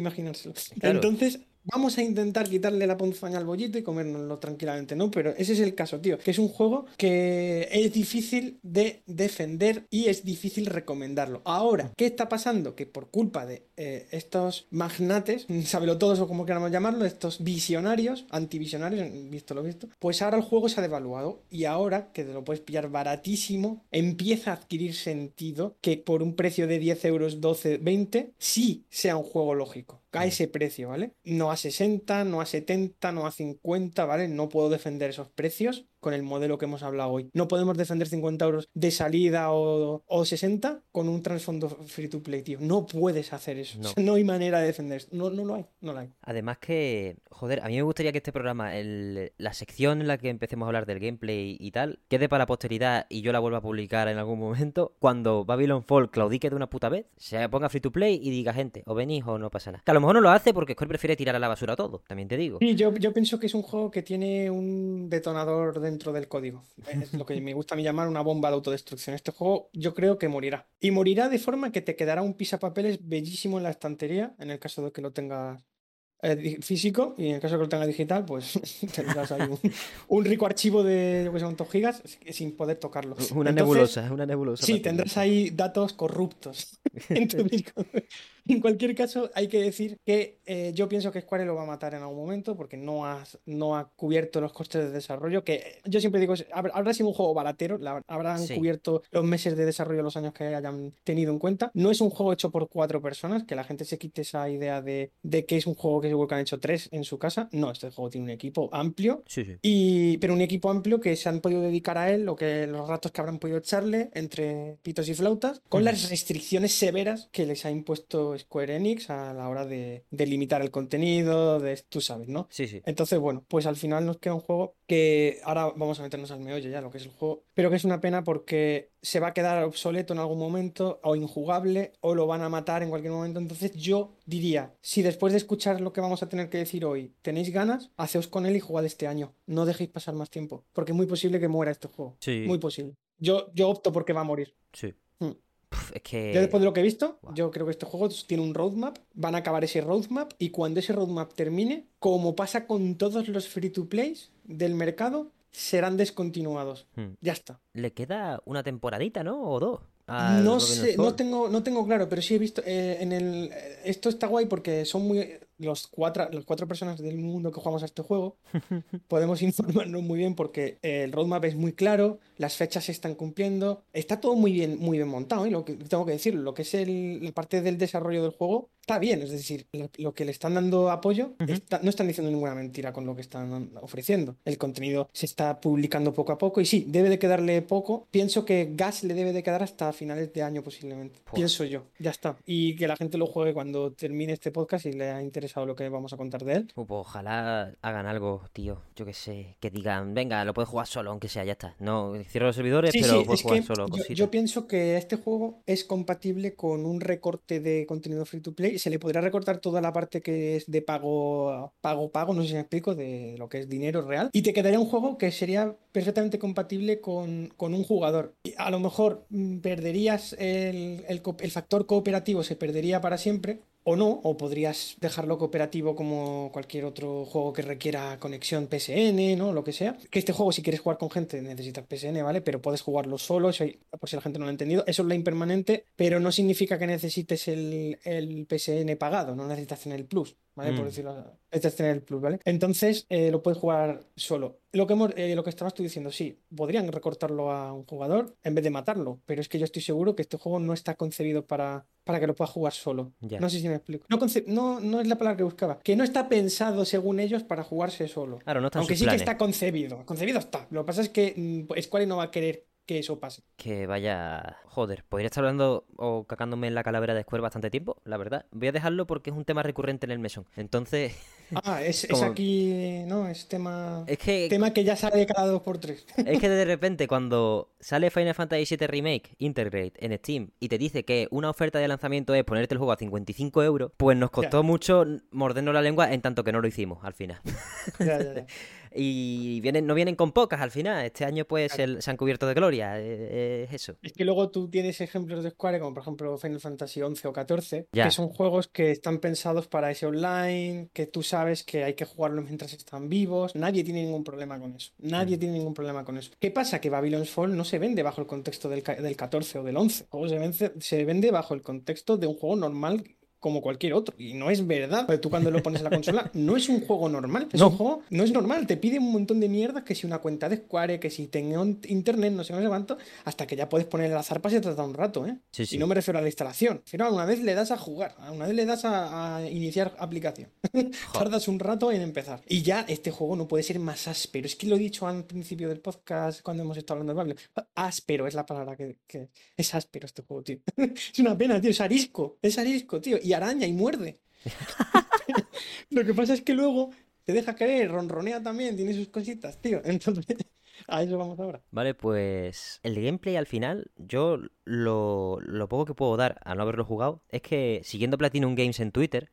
Speaker 2: Entonces, vamos a intentar quitarle la ponzoña al bollito y comérnoslo tranquilamente, ¿no? Pero ese es el caso, tío. Que es un juego que es difícil de defender y es difícil recomendarlo. Ahora, ¿qué está pasando? Que por culpa de eh, estos magnates, sábelo todos o como queramos llamarlo, estos visionarios, antivisionarios, visto lo visto, pues ahora el juego se ha devaluado y ahora que te lo puedes pillar baratísimo, empieza a adquirir sentido que por un precio de 10 euros, 12, 20, sí sea un juego lógico a ese precio, ¿vale? No a 60, no a 70, no a 50, ¿vale? No puedo defender esos precios con el modelo que hemos hablado hoy. No podemos defender 50 euros de salida o, o 60 con un trasfondo free to play, tío. No puedes hacer eso. No, hay manera de defender No, no lo hay, no lo hay.
Speaker 1: Además que, joder, a mí me gustaría que este programa, el, la sección en la que empecemos a hablar del gameplay y tal, quede para la posteridad y yo la vuelva a publicar en algún momento cuando Babylon Fall claudique de una puta vez, se ponga free to play y diga, gente, o venís o no pasa nada. Que a lo mejor no lo hace porque Square prefiere tirar a la basura todo, también te digo.
Speaker 2: Sí, yo, yo pienso que es un juego que tiene un detonador de dentro del código. Es lo que me gusta a mí llamar una bomba de autodestrucción. Este juego yo creo que morirá. Y morirá de forma que te quedará un pisapapeles bellísimo en la estantería, en el caso de que lo tengas eh, físico, y en el caso de que lo tengas digital, pues tendrás ahí un, rico archivo de, yo que sé, gigas sin poder tocarlo.
Speaker 1: Una nebulosa, una nebulosa.
Speaker 2: Sí, tendrás ahí datos corruptos en tu disco. En cualquier caso, hay que decir que eh, yo pienso que Square lo va a matar en algún momento porque no ha, no ha cubierto los costes de desarrollo. Que yo siempre digo, habrá sido un juego baratero, habrán cubierto los meses de desarrollo, los años que hayan tenido en cuenta. No es un juego hecho por cuatro personas, que la gente se quite esa idea de, de que es un juego que seguro que han hecho tres en su casa. No, este juego tiene un equipo amplio,
Speaker 1: sí, sí.
Speaker 2: Y, pero un equipo amplio que se han podido dedicar a él, o que los ratos que habrán podido echarle entre pitos y flautas, con las restricciones severas que les ha impuesto Square Enix a la hora de, limitar el contenido, de tú sabes, ¿no?
Speaker 1: Sí, sí.
Speaker 2: Entonces, bueno, pues al final nos queda un juego que ahora vamos a meternos al meollo ya, lo que es el juego, pero que es una pena porque se va a quedar obsoleto en algún momento o injugable o lo van a matar en cualquier momento. Entonces yo diría, si después de escuchar lo que vamos a tener que decir hoy tenéis ganas, haceos con él y jugad este año. No dejéis pasar más tiempo, porque es muy posible que muera este juego.
Speaker 1: Sí.
Speaker 2: Muy posible. Yo, yo opto porque va a morir.
Speaker 1: Sí. Es que...
Speaker 2: Yo después de lo que he visto, yo creo que este juego tiene un roadmap, van a acabar ese roadmap y cuando ese roadmap termine, como pasa con todos los free to plays del mercado, serán descontinuados. Hmm. Ya está.
Speaker 1: Le queda una temporadita, ¿no? O dos.
Speaker 2: No sé, no tengo, no tengo claro, pero sí he visto eh, en el. Esto está guay porque son muy los cuatro, las cuatro personas del mundo que jugamos a este juego, podemos informarnos muy bien porque el roadmap es muy claro, las fechas se están cumpliendo, está todo muy bien, muy bien montado, ¿eh? lo que tengo que decir, lo que es el, la parte del desarrollo del juego está bien, es decir, lo, que le están dando apoyo, no están diciendo ninguna mentira con lo que están ofreciendo. El contenido se está publicando poco a poco y sí, debe de quedarle poco. Pienso que Gas le debe de quedar hasta finales de año posiblemente. Pienso yo, ya está. Y que la gente lo juegue cuando termine este podcast y le ha interesado lo que vamos a contar de él.
Speaker 1: Pues ojalá hagan algo, tío, yo que sé, que digan, venga, lo puedes jugar solo, aunque sea, ya está. No, cierro los servidores, pero puedes jugar solo.
Speaker 2: Yo, yo pienso que este juego es compatible con un recorte de contenido free to play se le podría recortar toda la parte que es de pago, pago, pago, no sé si me explico, de lo que es dinero real. Y te quedaría un juego que sería perfectamente compatible con, un jugador. Y a lo mejor mm, perderías el, el factor cooperativo, se perdería para siempre, o no, o podrías dejarlo cooperativo como cualquier otro juego que requiera conexión PSN, ¿no? Lo que sea. Que este juego, si quieres jugar con gente, necesitas PSN, ¿vale? Pero puedes jugarlo solo, por si la gente no lo ha entendido. Eso es la impermanente, pero no significa que necesites el, el PSN pagado, no necesitas tener el Plus. ¿Vale? Por mm. decirlo Este es tener el plus, ¿vale? Entonces eh, lo puedes jugar solo. Lo que, eh, lo que estabas tú diciendo, sí, podrían recortarlo a un jugador en vez de matarlo, pero es que yo estoy seguro que este juego no está concebido para, para que lo pueda jugar solo. No sé si me explico. No, no, no, es la palabra que buscaba. Que no está pensado, según ellos, para jugarse solo.
Speaker 1: Claro, no está
Speaker 2: Aunque sí que está concebido. Concebido está. Lo que pasa es que mm, Square no va a querer que eso pase.
Speaker 1: Que vaya. Joder, podría estar hablando o cacándome en la calavera de Square bastante tiempo, la verdad. Voy a dejarlo porque es un tema recurrente en el mesón. Entonces.
Speaker 2: Ah, es, aquí. No, es tema. Es que. Tema que ya sale cada dos por tres.
Speaker 1: Es que de repente, cuando sale Final Fantasy VII Remake Integrate en Steam y te dice que una oferta de lanzamiento es ponerte el juego a 55 euros, pues nos costó mucho mordernos la lengua en tanto que no lo hicimos al final. Ya, ya, ya. y vienen, no vienen con pocas al final. Este año pues se han cubierto de gloria. Eh, eh, es eso.
Speaker 2: Es que luego tú tienes ejemplos de Square, como por ejemplo Final Fantasy 11 o 14, que son juegos que están pensados para ese online, que tú sabes que hay que jugarlo mientras están vivos. Nadie tiene ningún problema con eso. Nadie mm. tiene ningún problema con eso. ¿Qué pasa? Que Babylon's Fall no se vende bajo el contexto del, del 14 o del 11. El se vende, se vende bajo el contexto de un juego normal como cualquier otro. Y no es verdad. Tú cuando lo pones en la consola, no es un juego normal. Es un juego, no es normal. Te pide un montón de mierda que si una cuenta de Square, que si tengo internet, no sé cómo se cuánto, hasta que ya puedes poner el azar para se trata un rato, ¿eh? Y no me refiero a la instalación. Pero una vez le das a jugar, una vez le das a, iniciar aplicación. Tardas un rato en empezar. Y ya este juego no puede ser más áspero. Es que lo he dicho al principio del podcast cuando hemos estado hablando de Bable. Áspero es la palabra que, es áspero este juego, tío. es una pena, tío. Es arisco. Es arisco, tío araña y muerde. Lo que pasa es que luego te deja caer, ronronea también, tiene sus cositas, tío. Entonces, a eso vamos ahora.
Speaker 1: Vale, pues el gameplay al final, yo lo, poco que puedo dar a no haberlo jugado es que siguiendo Platinum Games en Twitter,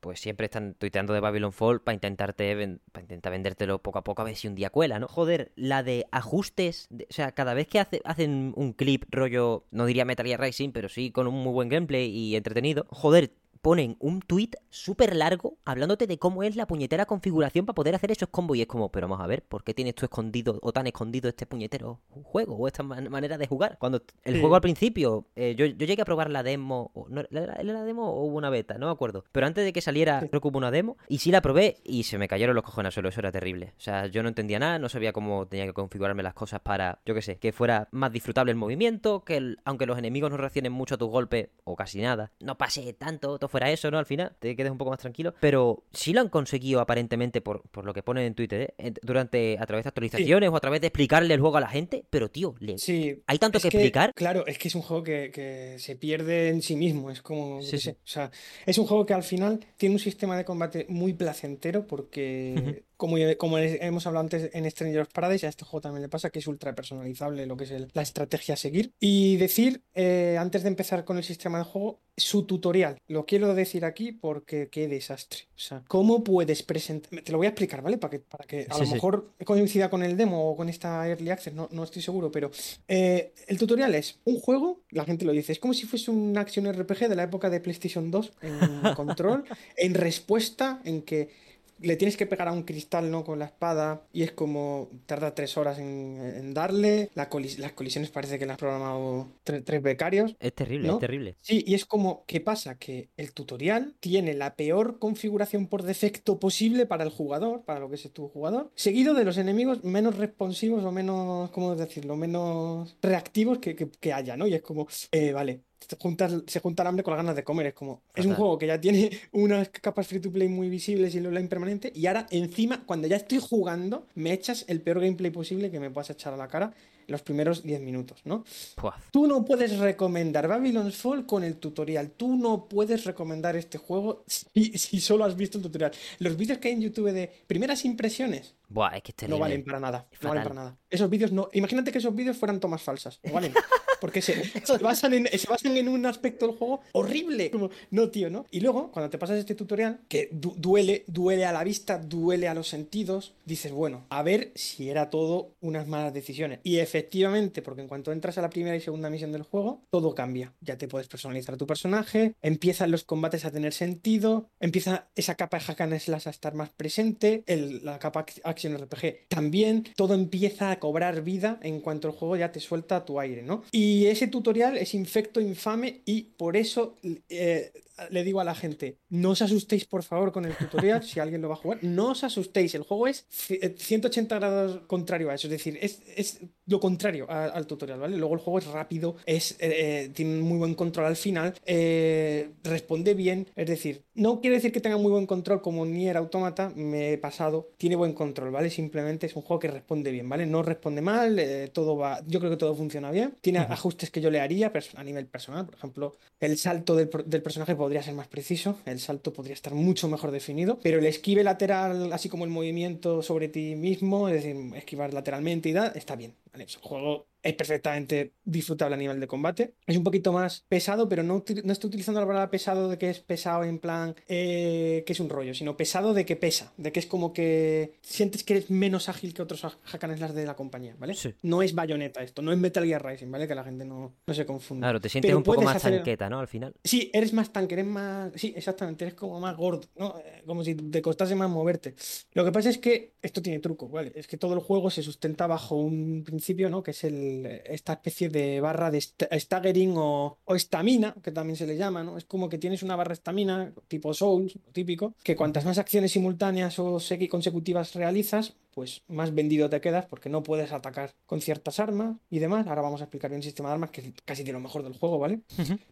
Speaker 1: pues siempre están tuiteando de Babylon Fall para intentarte para intentar vendértelo poco a poco a ver si un día cuela, ¿no? Joder, la de ajustes, o sea, cada vez que hacen un clip rollo, no diría Metal Gear Rising, pero sí con un muy buen gameplay y entretenido, joder, ponen un tweet súper largo hablándote de cómo es la puñetera configuración para poder hacer esos combos. Y es como, pero vamos a ver, ¿por qué tienes tú escondido o tan escondido este puñetero juego o esta manera de jugar? Cuando el juego al principio, eh, yo, llegué a probar la demo, no, ¿era la demo o hubo una beta? No me acuerdo. Pero antes de que saliera, creo que hubo una demo. Y sí la probé y se me cayeron los cojones solo. Eso era terrible. O sea, yo no entendía nada, no sabía cómo tenía que configurarme las cosas para, yo qué sé, que fuera más disfrutable el movimiento, que aunque los enemigos no reaccionen mucho a tus golpes, o casi nada, no pase tanto, fuera eso, ¿no? Al final, te quedes un poco más tranquilo. Pero sí lo han conseguido aparentemente por, por lo que ponen en Twitter, ¿eh? durante, a través de actualizaciones o a través de explicarle el juego a la gente. Pero, tío, le...
Speaker 2: sí,
Speaker 1: hay tanto que, explicar.
Speaker 2: Claro, es que es un juego que, se pierde en sí mismo. Es como, o sea, es un juego que al final tiene un sistema de combate muy placentero porque como, como hemos hablado antes en Stranger of Paradise, a este juego también le pasa que es ultra personalizable lo que es la estrategia a seguir. Y decir, eh, antes de empezar con el sistema de juego, su tutorial. Lo quiero decir aquí porque qué desastre. O sea, ¿cómo puedes presentar? Te lo voy a explicar, ¿vale? Para que, para que a lo mejor coincida con el demo o con esta Early Access, no, no estoy seguro, pero eh, el tutorial es un juego, la gente lo dice, es como si fuese un action RPG de la época de PlayStation 2 en control, en respuesta, en que le tienes que pegar a un cristal, ¿no? Con la espada y es como tarda tres horas en, darle. las colisiones parece que las han programado tres becarios.
Speaker 1: Es terrible, es terrible.
Speaker 2: Sí, y es como, ¿qué pasa? Que el tutorial tiene la peor configuración por defecto posible para el jugador, para lo que es tu jugador, seguido de los enemigos menos responsivos o menos, ¿cómo decirlo? Menos reactivos que, que, haya, ¿no? Y es como, eh, vale, se junta el hambre con las ganas de comer. Es como, es un juego que ya tiene unas capas free to play muy visibles y el online permanente. Y ahora, encima, cuando ya estoy jugando, me echas el peor gameplay posible que me puedas echar a la cara los primeros 10 minutos, ¿no? Tú no puedes recomendar Babylon's Fall con el tutorial. Tú no puedes recomendar este juego si, si solo has visto el tutorial. Los vídeos que hay en YouTube de primeras impresiones
Speaker 1: Buah, es que
Speaker 2: no valen para nada. No valen para nada. Esos vídeos no. Imagínate que esos vídeos fueran tomas falsas. No valen. Porque se, basan en, se basan en un aspecto del juego horrible. Como, no, tío, ¿no? Y luego, cuando te pasas este tutorial, que duele, duele a la vista, duele a los sentidos, dices, bueno, a ver si era todo unas malas decisiones. Y efectivamente, porque en cuanto entras a la primera y segunda misión del juego, todo cambia. Ya te puedes personalizar tu personaje, empiezan los combates a tener sentido, empieza esa capa de hack and slash a estar más presente, el, la capa Action RPG también, todo empieza a cobrar vida en cuanto el juego ya te suelta tu aire, ¿no? Y ese tutorial es infecto, infame y por eso eh, le digo a la gente, no os asustéis por favor con el tutorial, si alguien lo va a jugar, no os asustéis, el juego es 180 eh, grados contrario a eso, es decir, es, lo contrario al tutorial, ¿vale? Luego el juego es rápido, es, eh, eh, tiene muy buen control al final, responde bien, es decir, no quiere decir que tenga muy buen control como Nier Automata, me he pasado, tiene buen control, ¿vale? Simplemente es un juego que responde bien, ¿vale? No responde mal, todo va, yo creo que todo funciona bien, tiene ajustes que yo le haría a nivel personal, por ejemplo, el salto del, del personaje podría ser más preciso, el salto podría estar mucho mejor definido, pero el esquive lateral, así como el movimiento sobre ti mismo, es decir, esquivar lateralmente y da, está bien. juego es perfectamente disfrutable a nivel de combate. Es un poquito más pesado, pero no, no estoy utilizando la palabra pesado de que es pesado en plan eh, que es un rollo, sino pesado de que pesa, de que es como que sientes que eres menos ágil que otros las de la compañía, ¿vale? No es bayoneta esto, no es Metal Gear Rising, ¿vale? Que la gente no, no se confunda.
Speaker 1: Claro, te sientes un poco más tanqueta, ¿no? Al final.
Speaker 2: Sí, eres más tanque, eres más. Sí, exactamente, eres como más gordo, ¿no? Eh, como si te costase más moverte. Lo que pasa es que esto tiene truco, ¿vale? Es que todo el juego se sustenta bajo un principio, ¿no? Que es el esta especie de barra de staggering o, estamina, que también se le llama, ¿no? Es como que tienes una barra estamina tipo Souls, típico, que cuantas más acciones simultáneas o consecutivas realizas, pues más vendido te quedas porque no puedes atacar con ciertas armas y demás. Ahora vamos a explicar bien el sistema de armas, que es casi de lo mejor del juego, ¿vale?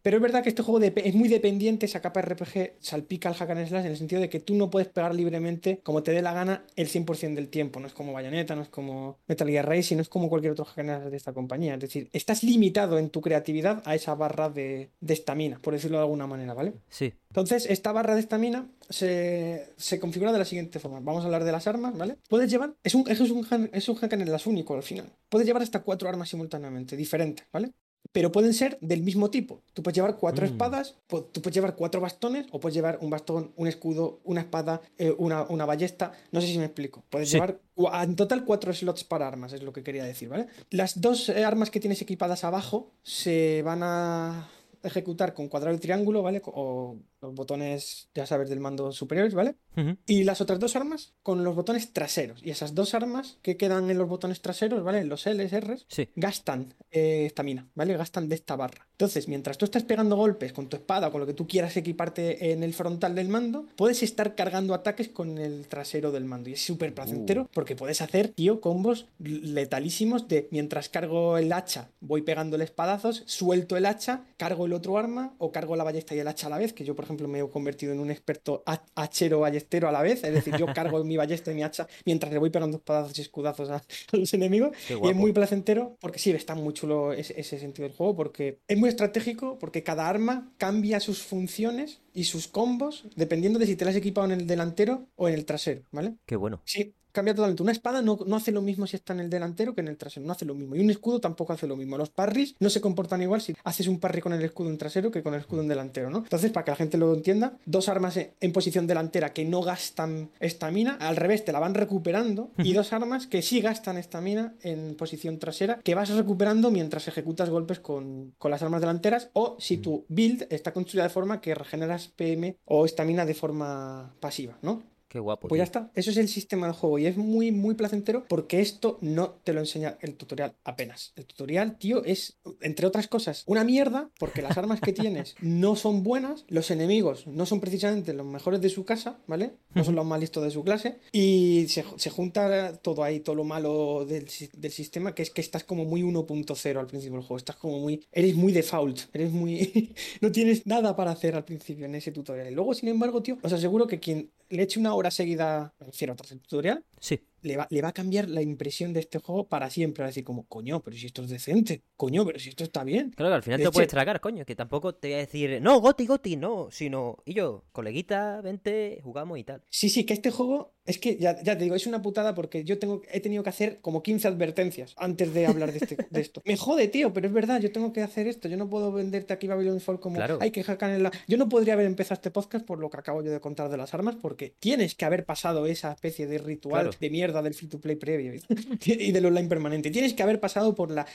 Speaker 2: Pero es verdad que este juego es muy dependiente, esa capa RPG salpica al hack and slash en el sentido de que tú no puedes pegar libremente como te dé la gana el 100% del tiempo. No es como Bayonetta, no es como Metal Gear Racing, no es como cualquier otro hack and slash de esta compañía. Es decir, estás limitado en tu creatividad a esa barra de estamina, por decirlo de alguna manera, ¿vale?
Speaker 1: Sí.
Speaker 2: Entonces, esta barra de estamina se, configura de la siguiente forma. Vamos a hablar de las armas, ¿vale? Puedes llevar, es un, es un, es un hack en las único al final. Puedes llevar hasta cuatro armas simultáneamente, diferentes, ¿vale? Pero pueden ser del mismo tipo. Tú puedes llevar cuatro mm. espadas, tú puedes llevar cuatro bastones, o puedes llevar un bastón, un escudo, una espada, eh, una, una, ballesta. No sé si me explico. Puedes llevar en total cuatro slots para armas, es lo que quería decir, ¿vale? Las dos eh, armas que tienes equipadas abajo se van a ejecutar con cuadrado y triángulo, ¿vale? O los botones, ya sabes, del mando superiores, ¿vale? Y las otras dos armas con los botones traseros. Y esas dos armas que quedan en los botones traseros, ¿vale? En los Ls, Rs,
Speaker 1: Sí.
Speaker 2: gastan eh, estamina, ¿vale? Gastan de esta barra. Entonces, mientras tú estás pegando golpes con tu espada o con lo que tú quieras equiparte en el frontal del mando, puedes estar cargando ataques con el trasero del mando. Y es súper placentero
Speaker 1: Uh.
Speaker 2: porque puedes hacer, tío, combos letalísimos de mientras cargo el hacha, voy pegándole espadazos, suelto el hacha, cargo el otro arma o cargo la ballesta y el hacha a la vez, que yo, por ejemplo, me he convertido en un experto ha- hachero ballestero a la vez. Es decir, yo cargo mi ballesta y mi hacha mientras le voy pegando espadazos y escudazos a, a los enemigos. Y es muy placentero porque sí, está muy chulo ese, ese sentido del juego porque es muy estratégico porque cada arma cambia sus funciones y sus combos dependiendo de si te las has equipado en el delantero o en el trasero, ¿vale?
Speaker 1: Qué bueno.
Speaker 2: Sí, cambia totalmente. Una espada no, no hace lo mismo si está en el delantero que en el trasero, no hace lo mismo. Y un escudo tampoco hace lo mismo. Los parries no se comportan igual si haces un parry con el escudo en trasero que con el escudo en delantero, ¿no? Entonces, para que la gente lo entienda, dos armas en, posición delantera que no gastan estamina, al revés, te la van recuperando, y dos armas que sí gastan estamina en posición trasera, que vas recuperando mientras ejecutas golpes con, con las armas delanteras, o si tu build está construida de forma que regeneras PM o estamina de forma pasiva, ¿no?
Speaker 1: Qué guapo.
Speaker 2: Pues ya está, eso es el sistema de juego y es muy, muy placentero porque esto no te lo enseña el tutorial apenas. El tutorial, tío, es, entre otras cosas, una mierda porque las armas que tienes no son buenas, los enemigos no son precisamente los mejores de su casa, ¿vale? No son los más listos de su clase y se, se junta todo ahí, todo lo malo del, del sistema, que es que estás como muy 1.0 al principio del juego, estás como muy, eres muy default, eres muy, no tienes nada para hacer al principio en ese tutorial. Y luego, sin embargo, tío, os aseguro que quien le eche una hora seguida, me refiero tras el tutorial,
Speaker 1: Sí.
Speaker 2: Le va, le va a cambiar la impresión de este juego para siempre. Va a decir como, coño, pero si esto es decente, coño, pero si esto está bien.
Speaker 1: Claro al final
Speaker 2: De
Speaker 1: te puedes tragar, coño. Que tampoco te voy a decir, no, Goti, Goti, no. Sino, y yo, coleguita, vente, jugamos y tal.
Speaker 2: Sí, sí, que este juego, es que ya, ya te digo, es una putada porque yo tengo, he tenido que hacer como 15 advertencias antes de hablar de, este, de esto. Me jode, tío, pero es verdad, yo tengo que hacer esto. Yo no puedo venderte aquí Babylon Fall como
Speaker 1: Claro.
Speaker 2: hay que hackear en la. Yo no podría haber empezado este podcast por lo que acabo yo de contar de las armas, porque tienes que haber pasado esa especie de ritual
Speaker 1: Claro.
Speaker 2: de mierda del free to play previo y del online permanente. Tienes que haber pasado por, la,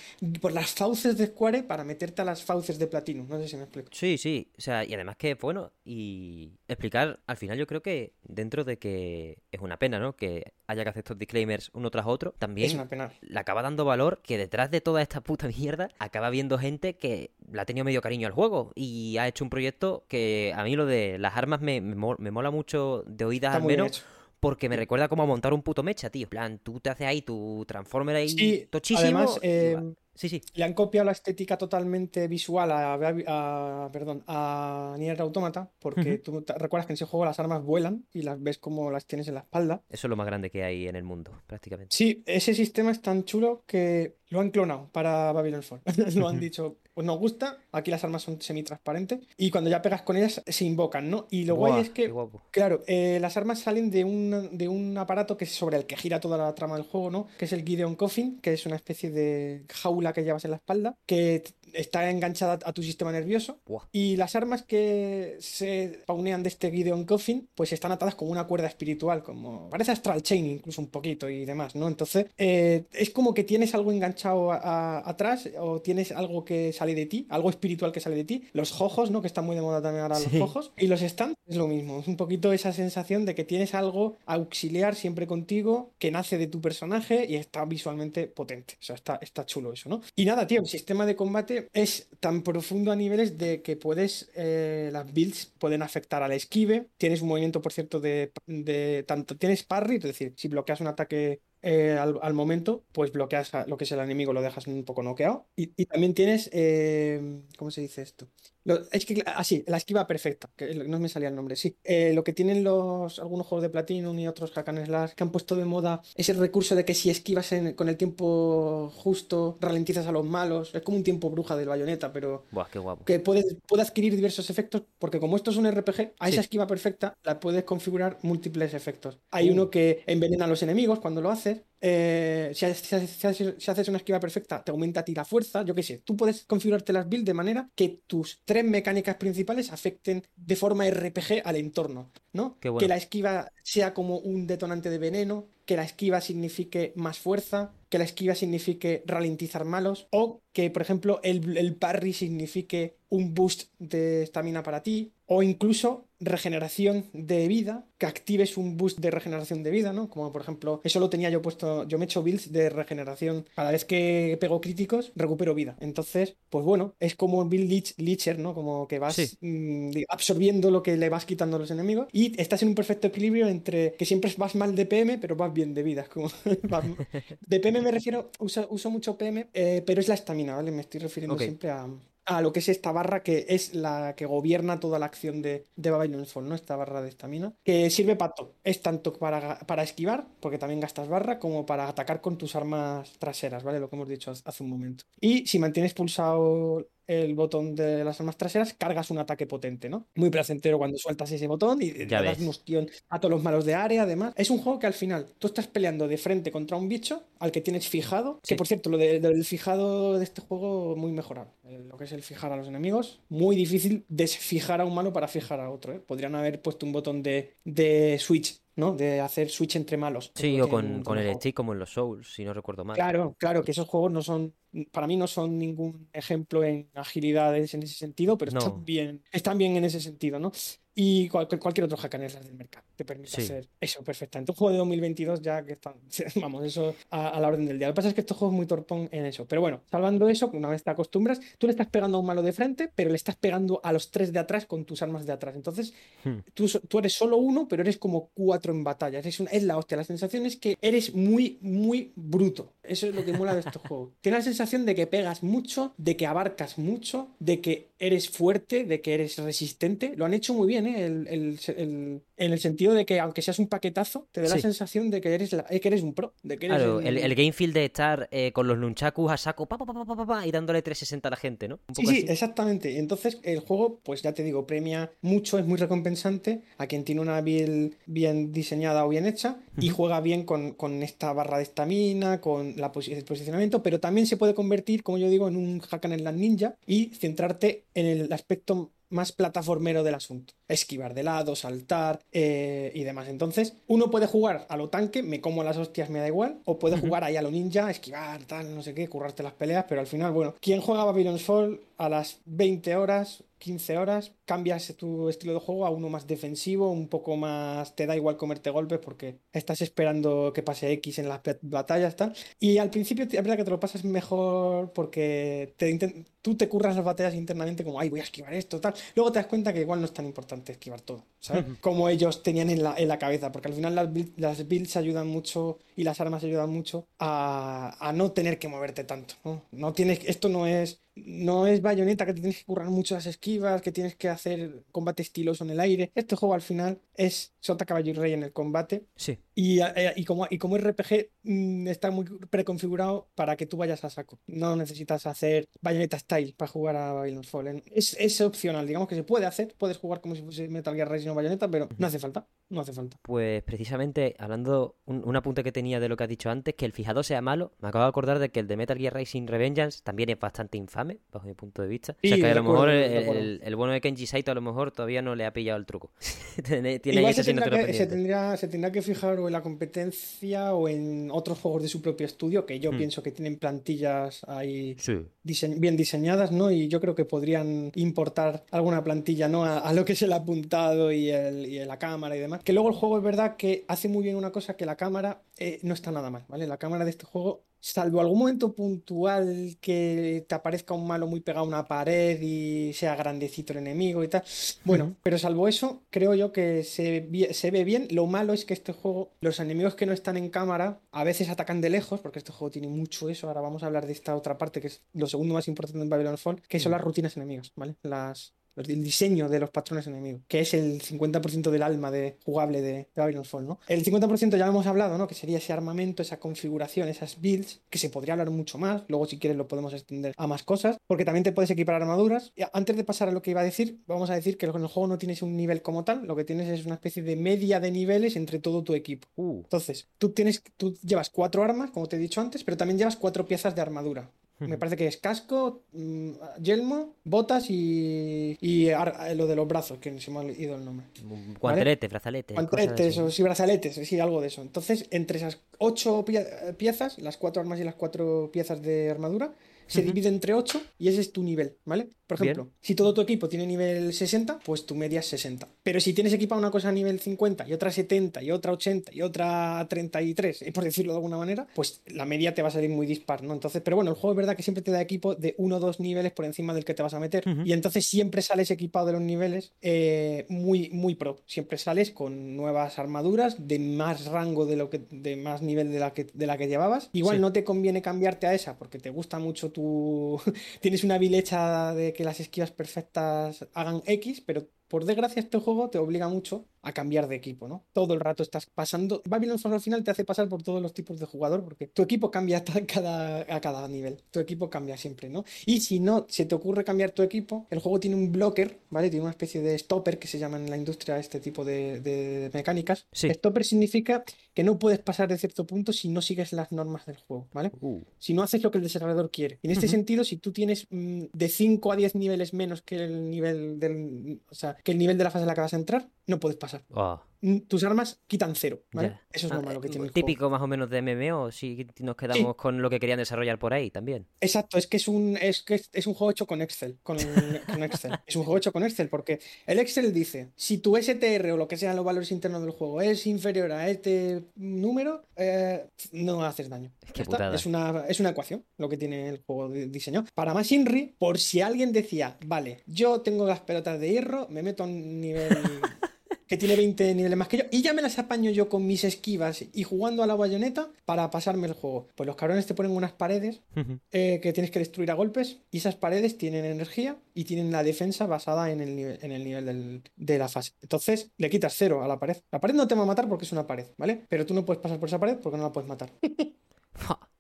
Speaker 2: por las fauces de Square para meterte a las fauces de Platinum. No sé si me explico.
Speaker 1: Sí, sí. O sea, y además que, bueno, y explicar, al final yo creo que dentro de que es una pena, ¿no? Que haya que hacer estos disclaimers uno tras otro, también
Speaker 2: Es una pena.
Speaker 1: le acaba dando valor que detrás de toda esta puta mierda acaba viendo gente que le ha tenido medio cariño al juego y ha hecho un proyecto que a mí lo de las armas me, me, mo- me mola mucho de oídas
Speaker 2: Está
Speaker 1: al menos. Porque me recuerda como a montar un puto mecha, tío. En plan, tú te haces ahí tu Transformer ahí
Speaker 2: Sí,
Speaker 1: tochísimo.
Speaker 2: además, eh.
Speaker 1: Sí, sí.
Speaker 2: Le han copiado la estética totalmente visual a, a- perdón, a Nier Automata, porque tú te recuerdas que en ese juego las armas vuelan y las ves como las tienes en la espalda.
Speaker 1: Eso es lo más grande que hay en el mundo, prácticamente.
Speaker 2: Sí, ese sistema es tan chulo que lo han clonado para Babylon Fall. Lo han dicho, pues nos gusta, aquí las armas son semitransparentes y cuando ya pegas con ellas se invocan, ¿no? Y lo guay es que
Speaker 1: guapo.
Speaker 2: Claro, eh, las armas salen de un, de un aparato que es sobre el que gira toda la trama del juego, ¿no? Que es el Gideon Coffin, que es una especie de jaula que llevas en la espalda, que está enganchada a tu sistema nervioso.
Speaker 1: Buah.
Speaker 2: Y las armas que se paunean de este Gideon Coffin, pues están atadas como una cuerda espiritual, como parece Astral Chain incluso un poquito y demás, ¿no? Entonces, eh, es como que tienes algo enganchado a- a- atrás o tienes algo que sale de ti, algo espiritual que sale de ti. Los jojos, ¿no? Que están muy de moda también ahora
Speaker 1: Sí.
Speaker 2: los jojos. Y los stands es lo mismo, es un poquito esa sensación de que tienes algo auxiliar siempre contigo, que nace de tu personaje y está visualmente potente. O sea, está, está chulo eso, ¿no? Y nada, tío, el sistema de combate es tan profundo a niveles de que puedes, eh, las builds pueden afectar al esquive. Tienes un movimiento, por cierto, de, de tanto, tienes parry, es decir, si bloqueas un ataque eh, al, al momento, pues bloqueas lo que es el enemigo, lo dejas un poco noqueado. Y, y también tienes, eh, ¿cómo se dice esto? Lo- es que, así, la esquiva perfecta, que no me salía el nombre, sí. Eh, lo que tienen los algunos juegos de Platinum y otros hack and slash que han puesto de moda es el recurso de que si esquivas en- con el tiempo justo, ralentizas a los malos. Es como un tiempo bruja del bayoneta, pero
Speaker 1: Buah, qué guapo.
Speaker 2: que puede, puede adquirir diversos efectos, porque como esto es un RPG, a
Speaker 1: Sí.
Speaker 2: esa esquiva perfecta la puedes configurar múltiples efectos. Hay
Speaker 1: Uh.
Speaker 2: uno que envenena a los enemigos cuando lo haces. Eh, si, haces- si haces- si haces- si haces una esquiva perfecta, te aumenta a ti la fuerza. Yo qué sé, tú puedes configurarte las builds de manera que tus tres mecánicas principales afecten de forma RPG al entorno, ¿no?
Speaker 1: Bueno.
Speaker 2: Que la esquiva sea como un detonante de veneno, que la esquiva signifique más fuerza, que la esquiva signifique ralentizar malos, o que, por ejemplo, el, el parry signifique un boost de estamina para ti, o incluso regeneración de vida, que actives un boost de regeneración de vida, ¿no? Como por ejemplo, eso lo tenía yo puesto, yo me he hecho builds de regeneración, cada vez que pego críticos, recupero vida. Entonces, pues bueno, es como un build leech, leecher, ¿no? Como que vas
Speaker 1: Sí.
Speaker 2: mm, absorbiendo lo que le vas quitando a los enemigos y estás en un perfecto equilibrio entre que siempre vas mal de PM, pero vas bien de vida. Como de PM me refiero, uso, uso mucho PM, eh, pero es la estamina, ¿vale? Me estoy refiriendo siempre a, a lo que es esta barra que es la que gobierna toda la acción de, de Babylon's Fall, ¿no? Esta barra de estamina, que sirve para todo. Es tanto para, para esquivar, porque también gastas barra, como para atacar con tus armas traseras, ¿vale? Lo que hemos dicho hace- un momento. Y si mantienes pulsado el botón de las armas traseras, cargas un ataque potente, ¿no? Muy placentero cuando sueltas ese botón y
Speaker 1: Ya
Speaker 2: das un ostión a todos los malos de área, además. Es un juego que al final tú estás peleando de frente contra un bicho al que tienes fijado,
Speaker 1: Sí.
Speaker 2: que por cierto, lo de- del fijado de este juego muy mejorado. Eh, Lo que es el fijar a los enemigos, muy difícil desfijar a un malo para fijar a otro, ¿eh? Podrían haber puesto un botón de, de switch, ¿no? De hacer switch entre malos.
Speaker 1: Sí, o con, con el stick como en los Souls, si no recuerdo mal.
Speaker 2: Claro, claro, que esos juegos no son, para mí no son ningún ejemplo en agilidades en ese sentido, pero
Speaker 1: No.
Speaker 2: están bien, están bien en ese sentido, ¿no? Y cual- cualquier otro hack del mercado te permite
Speaker 1: Sí.
Speaker 2: hacer eso perfectamente. Un juego de 2022 ya que están, vamos, eso a, a la orden del día. Lo que pasa es que este juego es muy torpón en eso. Pero bueno, salvando eso, una vez te acostumbras, tú le estás pegando a un malo de frente, pero le estás pegando a los tres de atrás con tus armas de atrás. Entonces,
Speaker 1: Hmm.
Speaker 2: tú, tú eres solo uno, pero eres como cuatro en batalla. Es, un- es la hostia. La sensación es que eres muy, muy bruto. Eso es lo que mola de estos juegos. Tienes la sensación de que pegas mucho, de que abarcas mucho, de que eres fuerte, de que eres resistente. Lo han hecho muy bien, ¿eh? El- el- el- en el sentido de que, aunque seas un paquetazo, te da la sensación de que eres, la- que eres un pro. De que eres
Speaker 1: Claro,
Speaker 2: el-
Speaker 1: el, el game feel de estar eh, con los nunchakus a saco pa, pa, pa, pa, pa, pa, pa, y dándole 360 a la gente, ¿no? Un
Speaker 2: Sí,
Speaker 1: poco
Speaker 2: sí,
Speaker 1: así.
Speaker 2: exactamente. Entonces el juego, pues ya te digo, premia mucho, es muy recompensante a quien tiene una build bien diseñada o bien hecha y juega bien con, con esta barra de estamina, con la el posicionamiento, pero también se puede convertir, como yo digo, en un hack and slash ninja y centrarte en el aspecto más plataformero del asunto. Esquivar de lado, saltar eh, y demás. Entonces, uno puede jugar a lo tanque, me como las hostias, me da igual, o puede jugar ahí a lo ninja, esquivar, tal, no sé qué, currarte las peleas, pero al final, bueno, quien juega Babylon's Fall a las 20 horas, 15 horas, cambias tu estilo de juego a uno más defensivo, un poco más, te da igual comerte golpes porque estás esperando que pase X en las bat- batallas, tal. Y al principio es verdad que te lo pasas mejor porque te tú te curras las batallas internamente como, ay, voy a esquivar esto, tal. Luego te das cuenta que igual no es tan importante esquivar todo, ¿sabes? Como ellos tenían en la, en la cabeza, porque al final las, build- las builds ayudan mucho y las armas ayudan mucho a, a no tener que moverte tanto, ¿no? Tienes, esto no es, no es bayoneta que te tienes que currar mucho las esquivas, que tienes que hacer combate estiloso en el aire. Este juego al final es Sota Caballo y Rey en el combate
Speaker 1: Sí.
Speaker 2: Y, eh, y como, y como RPG mm, está muy preconfigurado para que tú vayas a saco. No necesitas hacer Bayonetta Style para jugar a Babylon's Fallen. Es, es opcional, digamos que se puede hacer. Puedes jugar como si fuese Metal Gear Rising o Bayonetta, pero no hace falta. No hace falta.
Speaker 1: Pues precisamente, hablando, un, un apunte que tenía de lo que has dicho antes, que el fijado sea malo, me acabo de acordar de que el de Metal Gear Rising Revengeance también es bastante infame, bajo mi punto de vista. o sea que a lo mejor el,
Speaker 2: recuerdo.
Speaker 1: el- el bueno de Kenji Saito a lo mejor todavía no le ha pillado el truco. tiene tiene ahí
Speaker 2: se tendrá, que, se, tendrá, se tendrá que fijar o en la competencia o en otros juegos de su propio estudio, que yo
Speaker 1: Hmm.
Speaker 2: pienso que tienen plantillas ahí
Speaker 1: Sí.
Speaker 2: dise- bien diseñadas, ¿no? Y yo creo que podrían importar alguna plantilla, ¿no? A, a lo que es el apuntado y, el, y la cámara y demás. Que luego el juego es verdad que hace muy bien una cosa que la cámara eh, no está nada mal, ¿vale? La cámara de este juego, salvo algún momento puntual que te aparezca un malo muy pegado a una pared y sea grandecito el enemigo y tal. Bueno,
Speaker 1: Ujú.
Speaker 2: pero salvo eso, creo yo que se, se ve bien. Lo malo es que este juego, los enemigos que no están en cámara, a veces atacan de lejos, porque este juego tiene mucho eso. Ahora vamos a hablar de esta otra parte, que es lo segundo más importante en Babylon Fall, que son
Speaker 1: Mm.
Speaker 2: las rutinas enemigas, ¿vale? Las, el diseño de los patrones enemigos, que es el 50% del alma de, jugable de, de Babylon Fall, ¿no? El 50% ya lo hemos hablado, ¿no? Que sería ese armamento, esa configuración, esas builds, que se podría hablar mucho más. Luego, si quieres, lo podemos extender a más cosas, porque también te puedes equipar armaduras. Y antes de pasar a lo que iba a decir, vamos a decir que en el juego no tienes un nivel como tal, lo que tienes es una especie de media de niveles entre todo tu equipo.
Speaker 1: Uh,
Speaker 2: Entonces, tú tienes, tú llevas cuatro armas, como te he dicho antes, pero también llevas cuatro piezas de armadura. Me parece que es casco, mm, yelmo, botas y, y ar- lo de los brazos, que se me ha ido el nombre.
Speaker 1: Guantelete, brazalete. cosas
Speaker 2: Guanteletes o sí, brazaletes, sí, algo de eso. Entonces, entre esas ocho pie- piezas, las cuatro armas y las cuatro piezas de armadura, se divide entre ocho y ese es tu nivel, ¿vale? Por
Speaker 1: Bien.
Speaker 2: ejemplo, si todo tu equipo tiene nivel 60, pues tu media es 60. Pero si tienes equipada una cosa a nivel 50 y otra 70 y otra 80 y otra 33, eh, por decirlo de alguna manera, pues la media te va a salir muy dispar, ¿no? Entonces, pero bueno, el juego es verdad que siempre te da equipo de uno o dos niveles por encima del que te vas a meter y entonces siempre sales equipado de los niveles eh, muy, muy pro. Siempre sales con nuevas armaduras de más rango de lo que, de más nivel de la que, de la que llevabas. Igual
Speaker 1: Sí.
Speaker 2: no te conviene cambiarte a esa porque te gusta mucho tu. Tienes una bilecha de que las esquivas perfectas hagan X, pero por desgracia este juego te obliga mucho a cambiar de equipo, ¿no? Todo el rato estás pasando. Babylon Fall al final te hace pasar por todos los tipos de jugador porque tu equipo cambia a cada, a cada nivel. Tu equipo cambia siempre, ¿no? Y si no se te ocurre cambiar tu equipo, el juego tiene un blocker, ¿vale? Tiene una especie de stopper que se llama en la industria este tipo de, de mecánicas.
Speaker 1: Sí.
Speaker 2: Stopper significa que no puedes pasar de cierto punto si no sigues las normas del juego, ¿vale?
Speaker 1: Uh,
Speaker 2: si no haces lo que el desarrollador quiere. En este sentido, si tú tienes mm, de 5 a 10 niveles menos que el nivel del, o sea, que el nivel de la fase en la que vas a entrar, no puedes pasar. Mm, Tus armas quitan cero, ¿vale? Eso es
Speaker 1: Ah,
Speaker 2: lo malo que
Speaker 1: eh,
Speaker 2: tiene el juego.
Speaker 1: Típico más o menos de MMO, si nos quedamos con lo que querían desarrollar por ahí también.
Speaker 2: Exacto, es que es un, es que es, un juego hecho con Excel, con, con Excel. Es un juego hecho con Excel, porque el Excel dice, si tu STR o lo que sean los valores internos del juego es inferior a este número, eh, no haces daño.
Speaker 1: Qué.
Speaker 2: Es una, es una ecuación lo que tiene el juego de- diseñado. Para más Inri, por si alguien decía, vale, yo tengo las pelotas de hierro, me meto a un nivel que tiene 20 niveles más que yo y ya me las apaño yo con mis esquivas y jugando a la bayoneta para pasarme el juego. Pues los cabrones te ponen unas paredes eh, que tienes que destruir a golpes y esas paredes tienen energía y tienen la defensa basada en el nivel, en el nivel del- de la fase. Entonces le quitas cero a la pared. La pared no te va a matar porque es una pared, ¿vale? Pero tú no puedes pasar por esa pared porque no la puedes matar.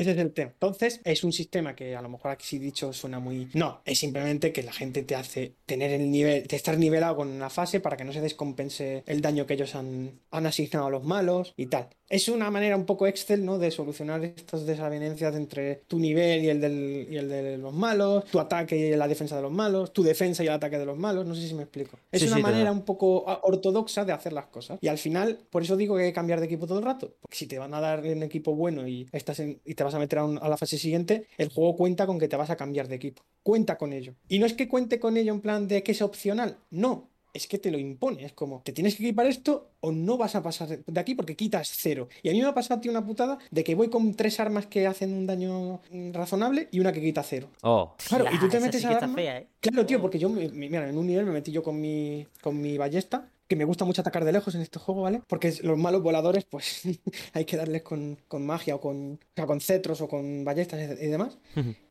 Speaker 2: Ese es el tema. Entonces, es un sistema que a lo mejor aquí sí dicho suena muy. No, es simplemente que la gente te hace tener el nivel, de estar nivelado con una fase para que no se descompense el daño que ellos han, han asignado a los malos y tal. Es una manera un poco Excel, ¿no? De solucionar estas desavenencias entre tu nivel y el, del, y el de los malos, tu ataque y la defensa de los malos, tu defensa y el ataque de los malos. No sé si me explico. Es
Speaker 1: Sí,
Speaker 2: una
Speaker 1: sí,
Speaker 2: manera un poco ortodoxa de hacer las cosas. Y al final, por eso digo que hay que cambiar de equipo todo el rato. Porque si te van a dar un equipo bueno y, estás en- y te vas a meter a, un- a la fase siguiente, el juego cuenta con que te vas a cambiar de equipo. Cuenta con ello. Y no es que cuente con ello en plan de que es opcional. No. Es que te lo impone, es como, te tienes que equipar esto o no vas a pasar de- aquí porque quitas cero. Y a mí me ha pasado, tío, una putada de que voy con tres armas que hacen un daño razonable y una que quita cero.
Speaker 1: Oh,
Speaker 2: Claro, y tú te metes
Speaker 1: sí
Speaker 2: a
Speaker 1: que
Speaker 2: la
Speaker 1: está
Speaker 2: arma.
Speaker 1: fea, ¿eh?
Speaker 2: Claro, tío,
Speaker 1: Oh.
Speaker 2: porque yo, mira, en un nivel me metí yo con mi, con mi ballesta, que me gusta mucho atacar de lejos en este juego, ¿vale? Porque los malos voladores, pues hay que darles con, con magia o con, o sea, con cetros o con ballestas y, y demás.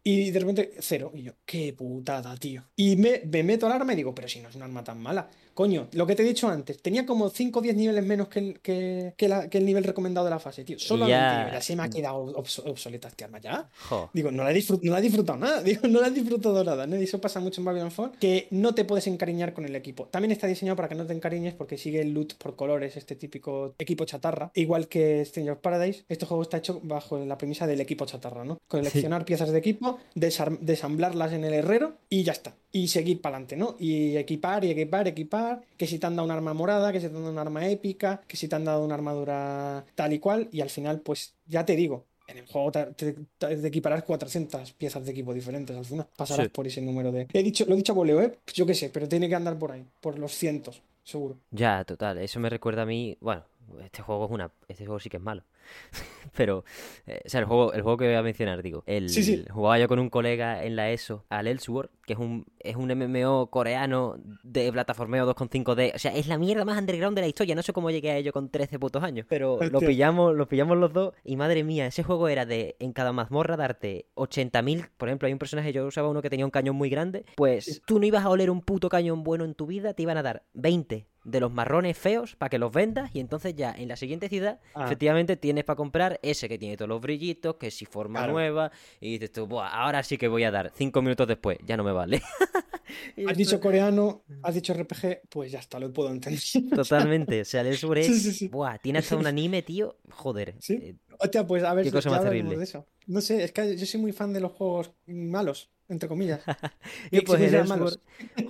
Speaker 2: Y de repente, cero. Y yo, qué putada, tío. Y me, me meto al arma y digo, pero si no es un arma tan mala. Coño, lo que te he dicho antes, tenía como 5 o 10 niveles menos que el, que, que la- que el nivel recomendado de la fase, tío. Solo a
Speaker 1: Ya.
Speaker 2: 20 niveles. Se me ha quedado obs- obsoleta este arma ya.
Speaker 1: Jo.
Speaker 2: Digo, no la, he disfrut- no la he disfrutado nada, digo, no la he disfrutado nada, ¿no? Y eso pasa mucho en Babylon Fall, que no te puedes encariñar con el equipo. También está diseñado para que no te encariñes porque sigue el loot por colores, este típico equipo chatarra. Igual que Stranger of Paradise, este juego está hecho bajo la premisa del equipo chatarra, ¿no? Coleccionar piezas de equipo, desamblarlas en el herrero y ya está. Y seguir para adelante, ¿no? Y equipar y equipar, equipar, que si te han dado un arma morada, que si te han dado un arma épica, que si te han dado una armadura tal y cual, y al final, pues ya te digo, en el juego te, te- te- te equiparás 400 piezas de equipo diferentes al final. Pasarás
Speaker 1: Sí.
Speaker 2: por ese número de. He dicho, lo he dicho a voleo, ¿eh? Pues yo qué sé, pero tiene que andar por ahí, por los cientos, seguro.
Speaker 1: Ya, total. Eso me recuerda a mí. Bueno, este juego es una. Este juego sí que es malo. Pero, eh, o sea, el juego, el juego que voy a mencionar, digo. El,
Speaker 2: Sí, sí.
Speaker 1: Jugaba yo con un colega en la ESO, al Elsword, que es un, es un MMO coreano de plataformeo 2.5D. O sea, es la mierda más underground de la historia. No sé cómo llegué a ello con 13 putos años. Pero lo pillamos, lo pillamos los dos. Y madre mía, ese juego era de en cada mazmorra darte 80.000. Por ejemplo, hay un personaje, yo usaba uno que tenía un cañón muy grande. Pues tú no ibas a oler un puto cañón bueno en tu vida, te iban a dar 20 de los marrones feos para que los vendas y entonces ya en la siguiente ciudad
Speaker 2: Ah.
Speaker 1: efectivamente tienes para comprar ese que tiene todos los brillitos, que si forma
Speaker 2: Claro.
Speaker 1: nueva y dices tú, Buah, ahora sí que voy a dar cinco minutos después, ya no me vale. Y
Speaker 2: Has
Speaker 1: esto-
Speaker 2: dicho coreano, has dicho RPG, pues ya está, lo puedo entender.
Speaker 1: Totalmente, o sea, el Elsword es...
Speaker 2: Sí, sí, sí.
Speaker 1: Buah, tiene hasta un anime, tío, joder.
Speaker 2: Sí.
Speaker 1: eh,
Speaker 2: Hostia, pues a ver
Speaker 1: Qué cosa más terrible.
Speaker 2: de eso. No sé, es que yo soy muy fan de los juegos malos, entre comillas.
Speaker 1: Y
Speaker 2: Que-
Speaker 1: pues el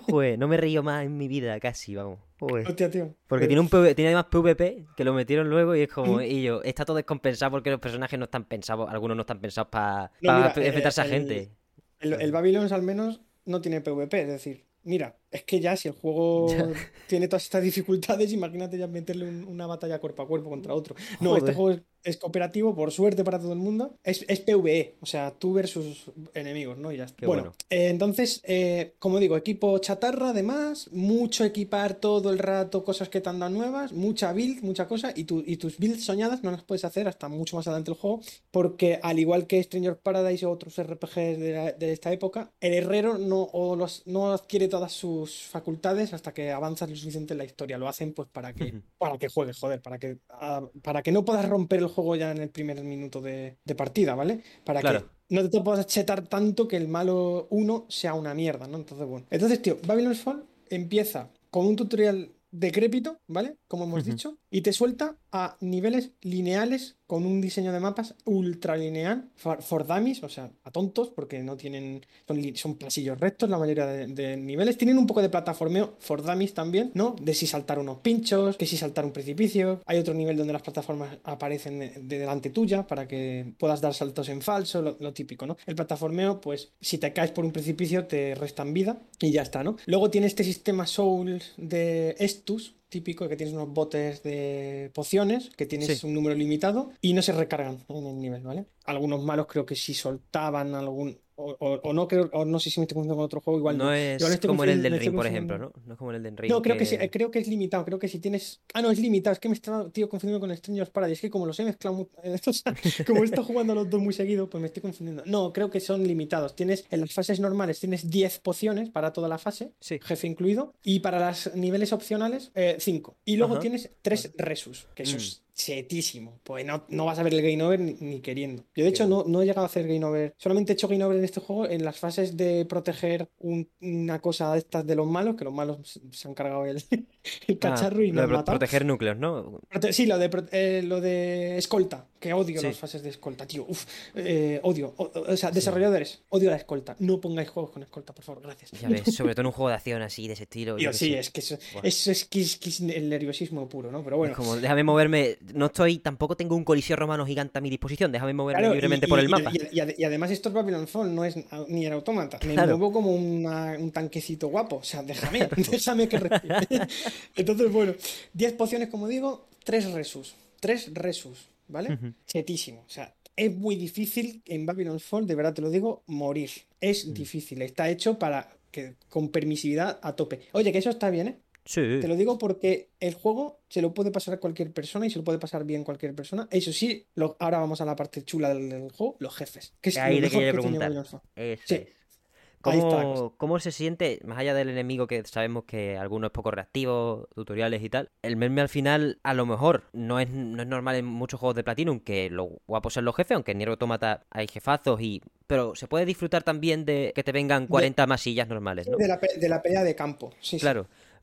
Speaker 1: joder, no me río más en mi vida, casi, vamos. Joder.
Speaker 2: Hostia, tío.
Speaker 1: Porque tiene un PV tiene además PvP que lo metieron luego y es como, y yo, está todo descompensado porque los personajes no están pensados, algunos no están pensados para
Speaker 2: No, mira, eh,
Speaker 1: enfrentarse a
Speaker 2: el-
Speaker 1: gente.
Speaker 2: El, el Babylons al menos no tiene PvP, es decir, mira, es que ya si el juego
Speaker 1: Ya.
Speaker 2: tiene todas estas dificultades, imagínate ya meterle un- una batalla cuerpo a cuerpo contra otro. No, este juego es, es cooperativo, por suerte para todo el mundo. Es, es PvE, o sea, tú versus enemigos, ¿no? Y ya está.
Speaker 1: Qué
Speaker 2: bueno,
Speaker 1: bueno.
Speaker 2: eh, entonces, eh, como digo, equipo chatarra, además, mucho equipar todo el rato, cosas que te andan nuevas, mucha build, mucha cosa, y, tu- y tus builds soñadas no las puedes hacer hasta mucho más adelante del juego, porque al igual que Stranger Paradise o otros RPGs de, la- de esta época, el herrero no, o los- no adquiere todas sus facultades hasta que avanzas lo suficiente en la historia. Lo hacen pues para que, para que juegues, joder, para que, ah, para que no puedas romper el juego ya en el primer minuto de, de partida, ¿vale? Para que no te puedas chetar tanto que el malo 1 sea una mierda, ¿no? Entonces, bueno. Entonces, tío, Babylon's Fall empieza con un tutorial decrépito, ¿vale? Como hemos dicho, y te suelta a niveles lineales con un diseño de mapas ultra lineal for, for dummies, o sea, a tontos, porque no tienen, son, son pasillos rectos la mayoría de, niveles. Tienen un poco de plataformeo for dummies también, ¿no? De si saltar unos pinchos, que si saltar un precipicio. Hay otro nivel donde las plataformas aparecen de, de delante tuya para que puedas dar saltos en falso, lo, lo típico, ¿no? El plataformeo, pues si te caes por un precipicio te restan vida y ya está, ¿no? Luego tiene este sistema Souls de Estus, típico, que tienes unos botes de pociones, que tienes
Speaker 1: Sí.
Speaker 2: un número limitado y no se recargan en el nivel, ¿vale? Algunos malos creo que si soltaban algún... O, o- o no creo, o no sé si me estoy confundiendo con otro juego, igual
Speaker 1: No
Speaker 2: no.
Speaker 1: es
Speaker 2: Igual estoy
Speaker 1: como en el del Ring, por ejemplo, ¿no? No es como en el del Ring.
Speaker 2: No, creo que sí, eh, creo que es limitado, creo que si tienes... Ah, no, es limitado, es que me estaba, tío, confundiendo con Strangers Paradise, es que como los he mezclado, mu- eh, o sea, como he estado jugando a los dos muy seguido, pues me estoy confundiendo. No, creo que son limitados. Tienes, en las fases normales tienes 10 pociones para toda la fase,
Speaker 1: Sí.
Speaker 2: jefe incluido, y para los niveles opcionales, 5. y luego
Speaker 1: Ajá.
Speaker 2: tienes 3 resus, que eso
Speaker 1: Mm.
Speaker 2: Chetísimo. Pues no, no vas a ver el game over ni, ni queriendo. Yo, de hecho, no, no he llegado a hacer game over. Solamente he hecho game over en este juego en las fases de proteger un- una cosa de estas de los malos, que los malos se, han cargado el, el
Speaker 1: Ah,
Speaker 2: cacharro y
Speaker 1: lo
Speaker 2: nos
Speaker 1: de
Speaker 2: han
Speaker 1: pro-
Speaker 2: matado.
Speaker 1: proteger núcleos, ¿no?
Speaker 2: Prote- Sí, lo de, eh, lo de escolta, que odio
Speaker 1: Sí.
Speaker 2: las fases de escolta, tío. Uf, eh, odio. O, sea, desarrolladores, odio la escolta. No pongáis juegos con escolta, por favor, gracias.
Speaker 1: Ya ves, sobre todo en un juego de acción así, de ese estilo. yo
Speaker 2: sí,
Speaker 1: sé.
Speaker 2: es que eso, es, que es- que es el nerviosismo puro, ¿no? Pero bueno.
Speaker 1: Es como, déjame moverme. No estoy, tampoco tengo un coliseo romano gigante a mi disposición. Déjame moverme
Speaker 2: Claro,
Speaker 1: libremente
Speaker 2: y-
Speaker 1: por el
Speaker 2: y-
Speaker 1: mapa.
Speaker 2: Y, y ade- y además esto es Babylon Fall, no es ni el automata. Me
Speaker 1: Claro.
Speaker 2: muevo como una- un tanquecito guapo. O sea, déjame, déjame que. Entonces, bueno, 10 pociones, como digo, 3 resus. 3 resus, ¿vale?
Speaker 1: Ujú.
Speaker 2: Chetísimo. O sea, es muy difícil en Babylon Fall, de verdad te lo digo, morir. Es
Speaker 1: Mm.
Speaker 2: difícil. Está hecho para que con permisividad a tope. Oye, que eso está bien, ¿eh?
Speaker 1: Sí.
Speaker 2: Te lo digo porque el juego se lo puede pasar a cualquier persona y se lo puede pasar bien cualquier persona. Eso sí, lo- ahora vamos a la parte chula del, del juego, los jefes. Que es
Speaker 1: Ahí
Speaker 2: lo mejor que tiene Fall. Sí.
Speaker 1: es. ¿Cómo, cómo se siente, más allá del enemigo que sabemos que alguno es poco reactivo, tutoriales y tal? El meme al final, a lo mejor, no es, no es normal en muchos juegos de Platinum que lo guapos son los jefes, aunque en Nier Automata hay jefazos y... Pero se puede disfrutar también de que te vengan 40 masillas normales, ¿no?
Speaker 2: De la, de la pelea de campo. Sí, sí.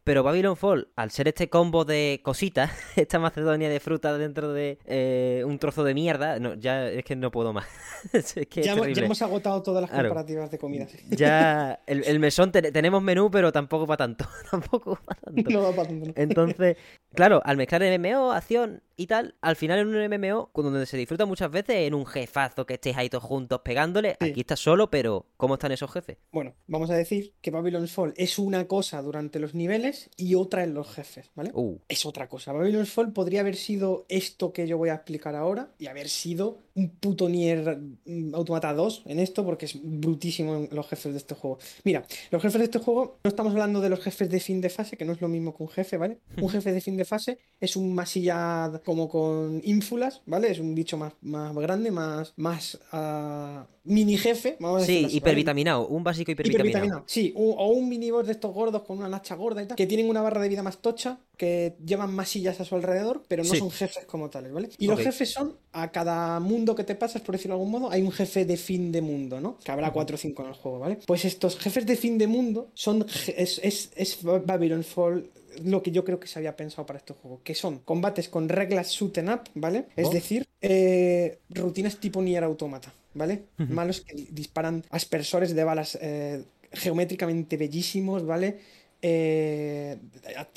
Speaker 1: Pero Babylon Fall, al ser este combo de cositas, esta Macedonia de fruta dentro de eh, un trozo de mierda, no, ya es que no puedo más. es que es
Speaker 2: Ya, hemos- ya hemos agotado todas las
Speaker 1: Claro.
Speaker 2: comparativas de comidas.
Speaker 1: Ya, el, el mesón te- tenemos menú, pero tampoco para tanto. tampoco para tanto.
Speaker 2: No va para tanto, no.
Speaker 1: Entonces, claro, al mezclar MMO, acción y tal, al final en un MMO, donde se disfruta muchas veces, en un jefazo que estéis ahí todos juntos pegándole,
Speaker 2: Sí.
Speaker 1: aquí estás solo, pero ¿cómo están esos jefes?
Speaker 2: Bueno, vamos a decir que Babylon's Fall es una cosa durante los niveles y otra en los jefes, ¿vale?
Speaker 1: Uh,
Speaker 2: es otra cosa. Babylon's Fall podría haber sido esto que yo voy a explicar ahora y haber sido un puto Nier mm, Automata 2 en esto porque es brutísimo los jefes de este juego. Mira, los jefes de este juego, no estamos hablando de los jefes de fin de fase, que no es lo mismo que un jefe, ¿vale? Un jefe de fin de fase es un masilla como con ínfulas, ¿vale? Es un bicho más, más grande, más, más ah, mini jefe, vamos a
Speaker 1: sí, hipervitaminado, un básico hipervitaminado.
Speaker 2: Hipervitaminado, sí, o un miniboss de estos gordos con una lacha gorda y tal, que tienen una barra de vida más tocha, que llevan más sillas a su alrededor, pero no
Speaker 1: Sí.
Speaker 2: son jefes como tales, ¿vale? Y los jefes son, a cada mundo que te pasas, por decirlo de algún modo, hay un jefe de fin de mundo, ¿no? Que habrá 4 o 5 en el juego, ¿vale? Pues estos jefes de fin de mundo son, es, es, es Babylon Fall lo que yo creo que se había pensado para este juego, que son combates con reglas shoot up, ¿vale? Es
Speaker 1: Oh.
Speaker 2: decir, eh, rutinas tipo Nier Automata, ¿vale? Malos que disparan aspersores de balas eh, geométricamente bellísimos, ¿vale? Eh,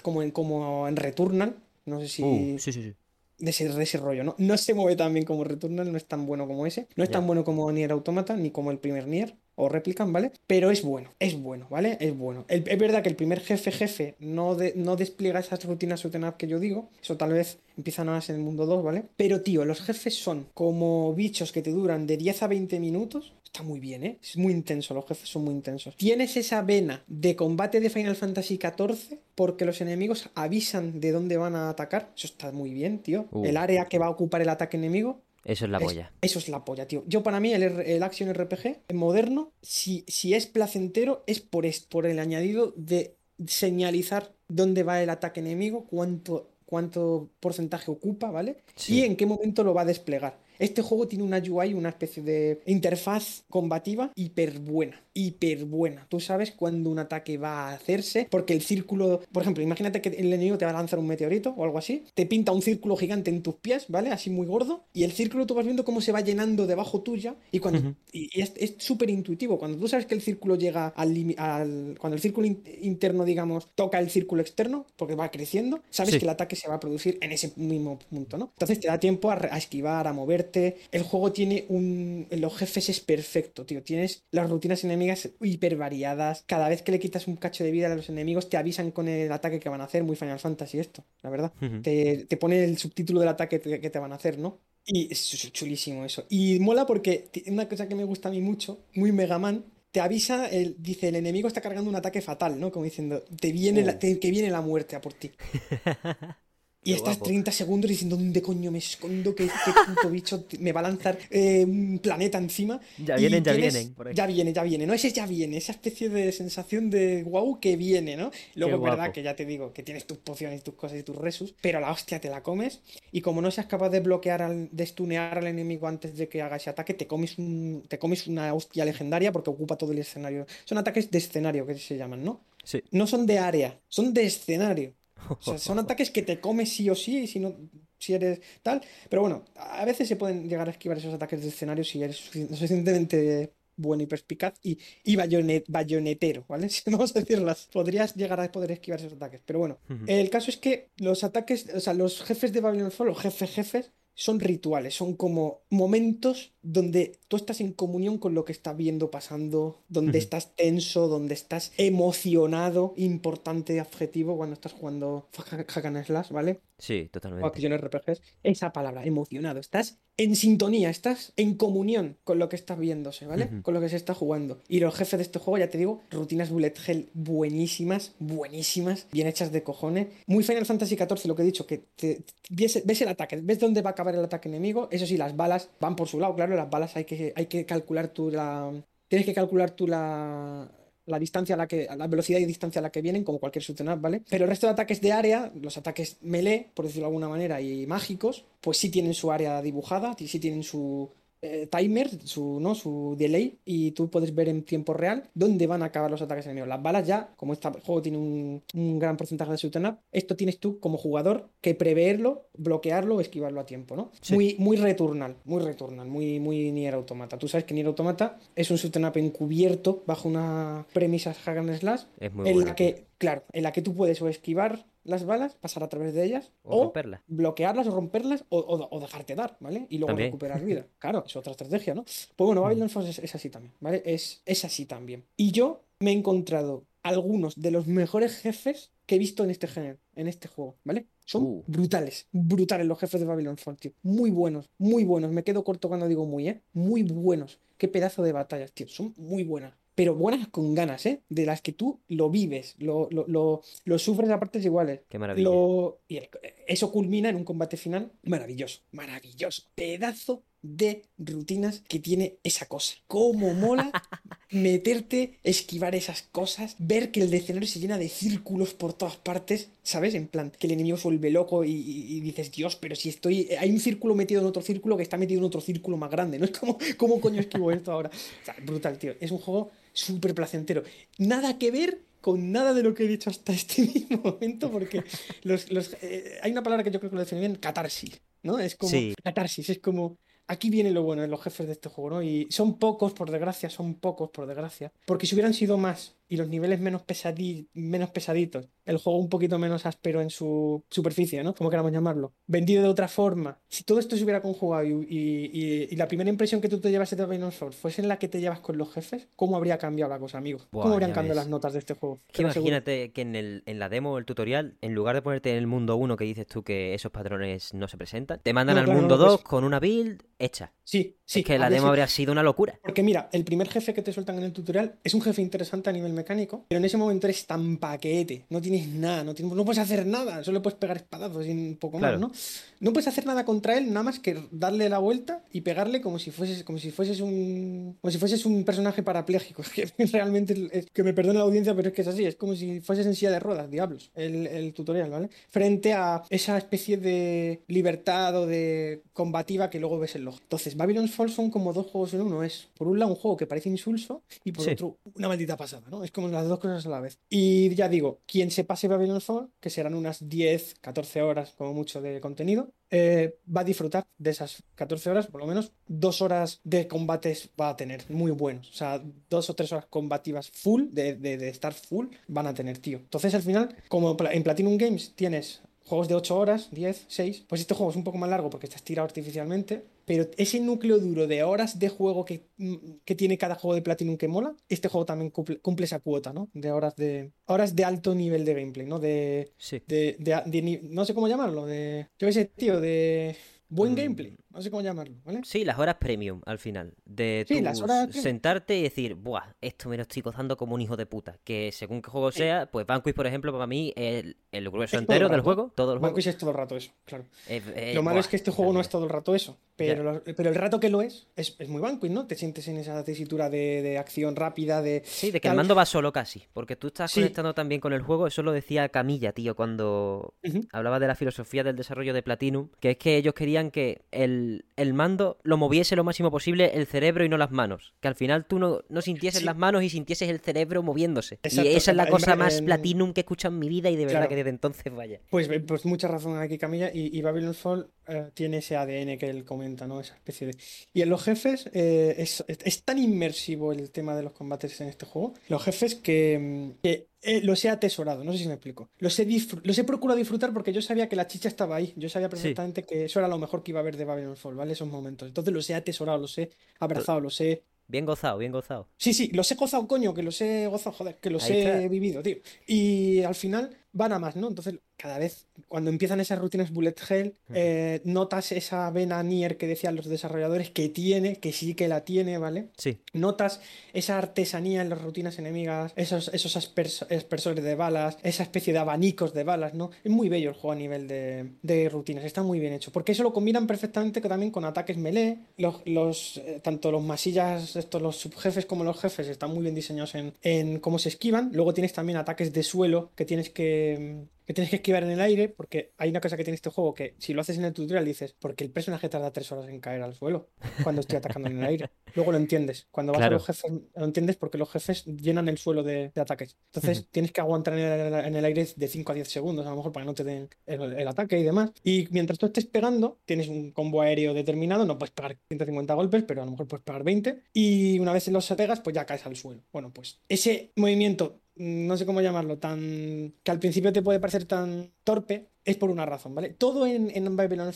Speaker 2: como, en, como en Returnal, no sé si...
Speaker 1: Uh, sí, sí, sí.
Speaker 2: de ese, de ese rollo, ¿no? No se mueve tan bien como Returnal, no es tan bueno como ese, no es tan bueno como Nier Automata, ni como el primer Nier o Replicant, ¿vale? Pero es bueno, es bueno, ¿vale? Es bueno. El- es verdad que el primer jefe jefe no, de- no despliega esas rutinas up que yo digo, eso tal vez empiezan más en el mundo 2, ¿vale? Pero tío, los jefes son como bichos que te duran de 10 a 20 minutos. Está muy bien, ¿eh? Es muy intenso, los jefes son muy intensos. Tienes esa vena de combate de Final Fantasy XIV porque los enemigos avisan de dónde van a atacar. Eso está muy bien, tío.
Speaker 1: Uh.
Speaker 2: El área que va a ocupar el ataque enemigo
Speaker 1: Eso es la
Speaker 2: es-
Speaker 1: polla.
Speaker 2: eso es la polla, tío. Yo para mí el, el Action RPG moderno, si, si es placentero, es por, es- por el añadido de señalizar dónde va el ataque enemigo, cuánto, cuánto porcentaje ocupa, ¿vale?
Speaker 1: Sí.
Speaker 2: Y en qué momento lo va a desplegar. Este juego tiene una UI, una especie de interfaz combativa hiper buena, hiper buena. Tú sabes cuándo un ataque va a hacerse, porque el círculo, por ejemplo, imagínate que el enemigo te va a lanzar un meteorito o algo así, te pinta un círculo gigante en tus pies, ¿vale? Así muy gordo, y el círculo tú vas viendo cómo se va llenando debajo tuya, y cuando y es súper intuitivo. Cuando tú sabes que el círculo llega al, al- Cuando el círculo in- interno, digamos, toca el círculo externo, porque va creciendo, sabes
Speaker 1: Sí.
Speaker 2: que el ataque se va a producir en ese mismo punto, ¿no? Entonces te da tiempo a, a esquivar, a moverte. El juego tiene un. Los jefes es perfecto, tío. Tienes las rutinas enemigas hiper variadas. Cada vez que le quitas un cacho de vida a los enemigos, te avisan con el ataque que van a hacer. Muy Final Fantasy esto, la verdad te, te pone el subtítulo del ataque que te van a hacer, ¿no? Y es ch- chulísimo eso. Y mola porque una cosa que me gusta a mí mucho, muy Mega Man, te avisa, el, dice, el enemigo está cargando un ataque fatal, ¿no? Como diciendo, te viene la,
Speaker 1: Oh.
Speaker 2: te- que viene la muerte a por ti. Y estás
Speaker 1: guapo.
Speaker 2: 30 segundos diciendo, ¿dónde coño me escondo? Que este puto bicho me va a lanzar eh, un planeta encima.
Speaker 1: Ya vienen, ya
Speaker 2: tienes-
Speaker 1: vienen. por ahí.
Speaker 2: Ya viene, ya viene. No, ese ya viene. Esa especie de sensación de wow que viene, ¿no? Luego es verdad que ya te digo que tienes tus pociones, tus cosas y tus resus, pero la hostia te la comes. Y como no seas capaz de bloquear, al, de stunear al enemigo antes de que haga ese ataque, te comes, un, te comes una hostia legendaria porque ocupa todo el escenario. Son ataques de escenario que se llaman, ¿no?
Speaker 1: Sí.
Speaker 2: No son de área, son de escenario. O sea, son ataques que te comes sí o sí, y si no, si eres tal. Pero bueno, a veces se pueden llegar a esquivar esos ataques de escenario si eres sufici- suficientemente bueno y perspicaz y, y bayonet- bayonetero, ¿vale? Si vamos a decirlas, podrías llegar a poder esquivar esos ataques. Pero bueno, el caso es que los ataques, o sea, los jefes de Babylon Fall, los jefes jefes, son rituales, son como momentos donde tú estás en comunión con lo que estás viendo pasando, donde estás tenso, donde estás emocionado, importante adjetivo cuando estás jugando hack and slash, ¿vale?
Speaker 1: Sí,
Speaker 2: O
Speaker 1: totalmente.
Speaker 2: acción RPGs, esa palabra, emocionado, estás en sintonía, estás en comunión con lo que estás viéndose, ¿vale? Con lo que se está jugando. Y los jefes de este juego, ya te digo, rutinas bullet hell buenísimas, buenísimas, bien hechas de cojones. Muy Final Fantasy XIV, lo que he dicho, que te- ves, ves el ataque, ves dónde va a acabar el ataque enemigo. Eso sí, las balas van por su lado, claro, las balas hay que, hay que calcular tú la. Tienes que calcular tú la. La distancia a la que, la velocidad y distancia a la que vienen, como cualquier up, ¿vale? Pero el resto de ataques de área, los ataques melee, por decirlo de alguna manera, y mágicos, pues sí tienen su área dibujada, sí tienen su eh, timer, su, ¿no? su delay, y tú puedes ver en tiempo real dónde van a acabar los ataques enemigos. Las balas ya, como este juego tiene un, un gran porcentaje de shoot'em up, esto tienes tú como jugador que preverlo, bloquearlo o esquivarlo a tiempo, ¿no?
Speaker 1: Sí.
Speaker 2: Muy, muy returnal, muy returnal, muy, muy Nier Automata. Tú sabes que Nier Automata es un shoot'em up encubierto bajo una premisa hack and slash
Speaker 1: Es muy
Speaker 2: en la que, claro, en la que tú puedes o esquivar las balas, pasar a través de ellas,
Speaker 1: O
Speaker 2: o, bloquearlas o romperlas, o, o- o dejarte dar, ¿vale? Y luego
Speaker 1: También.
Speaker 2: recuperar vida. Claro, es otra estrategia, ¿no? Pues bueno, Babylon Falls es, es así también, ¿vale? Es, es así también. Y yo me he encontrado algunos de los mejores jefes que he visto en este género, en este juego, ¿vale? Son
Speaker 1: Uh.
Speaker 2: brutales, brutales los jefes de Babylon Fall, tío. Muy buenos, muy buenos. Me quedo corto cuando digo muy, ¿eh? Muy buenos. Qué pedazo de batallas, tío. Son muy buenas. Pero buenas con ganas, ¿eh? De las que tú lo vives, lo, lo, lo, lo sufres a partes iguales.
Speaker 1: Qué maravilla.
Speaker 2: Y el- eso culmina en un combate final maravilloso, maravilloso. Pedazo de rutinas que tiene esa cosa. Cómo mola meterte, esquivar esas cosas, ver que el escenario se llena de círculos por todas partes, ¿sabes? En plan, que el enemigo se vuelve loco y, y- y dices, Dios, pero si estoy... Hay un círculo metido en otro círculo que está metido en otro círculo más grande, ¿no? Es como, ¿cómo coño esquivo esto ahora? O sea, brutal, tío. Es un juego súper placentero. Nada que ver con nada de lo que he dicho hasta este mismo momento, porque los, los, eh, hay una palabra que yo creo que lo define bien, catarsis, ¿no? Es como
Speaker 1: Sí.
Speaker 2: catarsis, es como aquí viene lo bueno de los jefes de este juego, ¿no? Y son pocos, por desgracia, son pocos, por desgracia. Porque si hubieran sido más y los niveles menos, pesadi- menos pesaditos, el juego un poquito menos áspero en su superficie, ¿no? Como queramos llamarlo, vendido de otra forma, si todo esto se hubiera conjugado y, y- y- y la primera impresión que tú te llevas de Babylon's Fall fuese la que te llevas con los jefes, ¿cómo habría cambiado la cosa, amigo?
Speaker 1: Buah,
Speaker 2: ¿Cómo habrían cambiado
Speaker 1: ves.
Speaker 2: las notas de este juego?
Speaker 1: Que imagínate que en, el, en la demo o el tutorial, en lugar de ponerte en el mundo 1 que dices tú que esos patrones no se presentan, te mandan
Speaker 2: No,
Speaker 1: al
Speaker 2: claro,
Speaker 1: mundo
Speaker 2: no, pues-
Speaker 1: 2 con una build hecha.
Speaker 2: Sí, sí.
Speaker 1: es que la demo
Speaker 2: sido-
Speaker 1: habría sido una locura.
Speaker 2: Porque mira, el primer jefe que te sueltan en el tutorial es un jefe interesante a nivel mecánico, pero en ese momento eres tan paquete, no tienes nada, no, tienes, no puedes hacer nada, solo puedes pegar espadazos y un poco
Speaker 1: Claro.
Speaker 2: más, ¿no? No puedes hacer nada contra él, nada más que darle la vuelta y pegarle como si fueses, como si fueses un, como si fueses un personaje parapléjico. Que realmente, es, que me perdone la audiencia, pero es que es así, es como si fueses en silla de ruedas, diablos, el, el tutorial, ¿vale? Frente a esa especie de libertad o de combativa que luego ves en los. Entonces, Babylon's Fall son como dos juegos en uno. Es, por un lado, un juego que parece insulso y por
Speaker 1: Sí.
Speaker 2: otro, una maldita pasada, ¿no? Es como las dos cosas a la vez. Y ya digo, quien se pase Babylon's Fall, que serán unas 10, 14 horas como mucho de contenido, eh, va a disfrutar de esas 14 horas, por lo menos dos horas de combates va a tener muy buenos. O sea, dos o tres horas combativas full, de, estar full, van a tener, tío. Entonces, al final, como en Platinum Games tienes juegos de 8 horas, 10, 6, pues este juego es un poco más largo porque está estirado artificialmente, pero ese núcleo duro de horas de juego que, mm, que tiene cada juego de Platinum que mola, este juego también cumple, cumple esa cuota, ¿no? De horas de horas de alto nivel de gameplay, ¿no? De,
Speaker 1: Sí.
Speaker 2: de, de- no sé cómo llamarlo, de yo qué sé, tío, de buen
Speaker 1: Mm.
Speaker 2: gameplay, no sé cómo llamarlo, ¿vale?
Speaker 1: Sí, las horas premium al final. De
Speaker 2: Sí, las horas premium.
Speaker 1: sentarte y decir, buah, esto me lo estoy gozando como un hijo de puta. Que según qué juego sea, pues Vanquish, por ejemplo, para mí, el, el grueso entero
Speaker 2: el
Speaker 1: del juego, todo el juego.
Speaker 2: Es todo el rato eso, claro.
Speaker 1: eh, eh,
Speaker 2: Lo malo
Speaker 1: buah,
Speaker 2: es que este juego no es todo el rato eso, pero, lo- pero el rato que lo es, es, es muy Vanquish, ¿no? Te sientes en esa tesitura de, de acción rápida, de...
Speaker 1: Sí, de que el mando va solo casi, porque tú estás
Speaker 2: Sí.
Speaker 1: conectando también con el juego, eso lo decía Camilla, tío, cuando hablaba de la filosofía del desarrollo de Platinum, que es que ellos querían que el, el mando lo moviese lo máximo posible el cerebro y no las manos, que al final tú no, no sintieses
Speaker 2: Sí.
Speaker 1: las manos y sintieses el cerebro moviéndose.
Speaker 2: Exacto,
Speaker 1: Y esa es la cosa
Speaker 2: en-
Speaker 1: más
Speaker 2: en-
Speaker 1: Platinum que he escuchado en mi vida y de verdad
Speaker 2: Claro.
Speaker 1: que desde entonces vaya.
Speaker 2: Pues, eh, pues mucha razón aquí, Camilla, y, y Babylon's Fall eh, tiene ese ADN que él comenta, ¿no? Esa especie de... Y en los jefes eh, es, es- tan inmersivo el tema de los combates en este juego, los jefes que, mm, que, eh, los he atesorado, no sé si me explico. Los he, los he procurado disfrutar porque yo sabía que la chicha estaba ahí, yo sabía perfectamente que eso era lo mejor que iba a haber de Babylon's Fall, ¿vale? Esos momentos. Entonces los he atesorado, los he abrazado, los he...
Speaker 1: Bien gozado, bien gozado.
Speaker 2: Sí, sí, los he gozado, coño, que los he gozado, joder, que los
Speaker 1: Ahí
Speaker 2: he
Speaker 1: está.
Speaker 2: vivido, tío. Y al final van a más, ¿no? Entonces, cada vez, cuando empiezan esas rutinas bullet hell, eh, notas esa vena Nier que decían los desarrolladores que tiene, que sí que la tiene, ¿vale?
Speaker 1: Sí,
Speaker 2: Notas esa artesanía en las rutinas enemigas, esos, esos aspers- aspersores de balas, esa especie de abanicos de balas, ¿no? Es muy bello el juego a nivel de, de rutinas, está muy bien hecho. Porque eso lo combinan perfectamente también con ataques melee. Los, los, eh, tanto los masillas, estos, los subjefes como los jefes están muy bien diseñados en, en cómo se esquivan. Luego tienes también ataques de suelo que tienes que, que tienes que esquivar en el aire, porque hay una cosa que tiene este juego que si lo haces en el tutorial dices, porque el personaje tarda tres horas en caer al suelo cuando estoy atacando en el aire. Luego lo entiendes. Cuando vas
Speaker 1: Claro.
Speaker 2: a los jefes, lo entiendes porque los jefes llenan el suelo de, de ataques. Entonces tienes que aguantar en el, en el aire de 5 a 10 segundos, a lo mejor para que no te den el, el ataque y demás. Y mientras tú estés pegando, tienes un combo aéreo determinado, no puedes pegar 150 golpes, pero a lo mejor puedes pegar 20. Y una vez los pegas, pues ya caes al suelo. Bueno, pues ese movimiento no sé cómo llamarlo, tan que al principio te puede parecer tan torpe, es por una razón, ¿vale? Todo en, en Babylon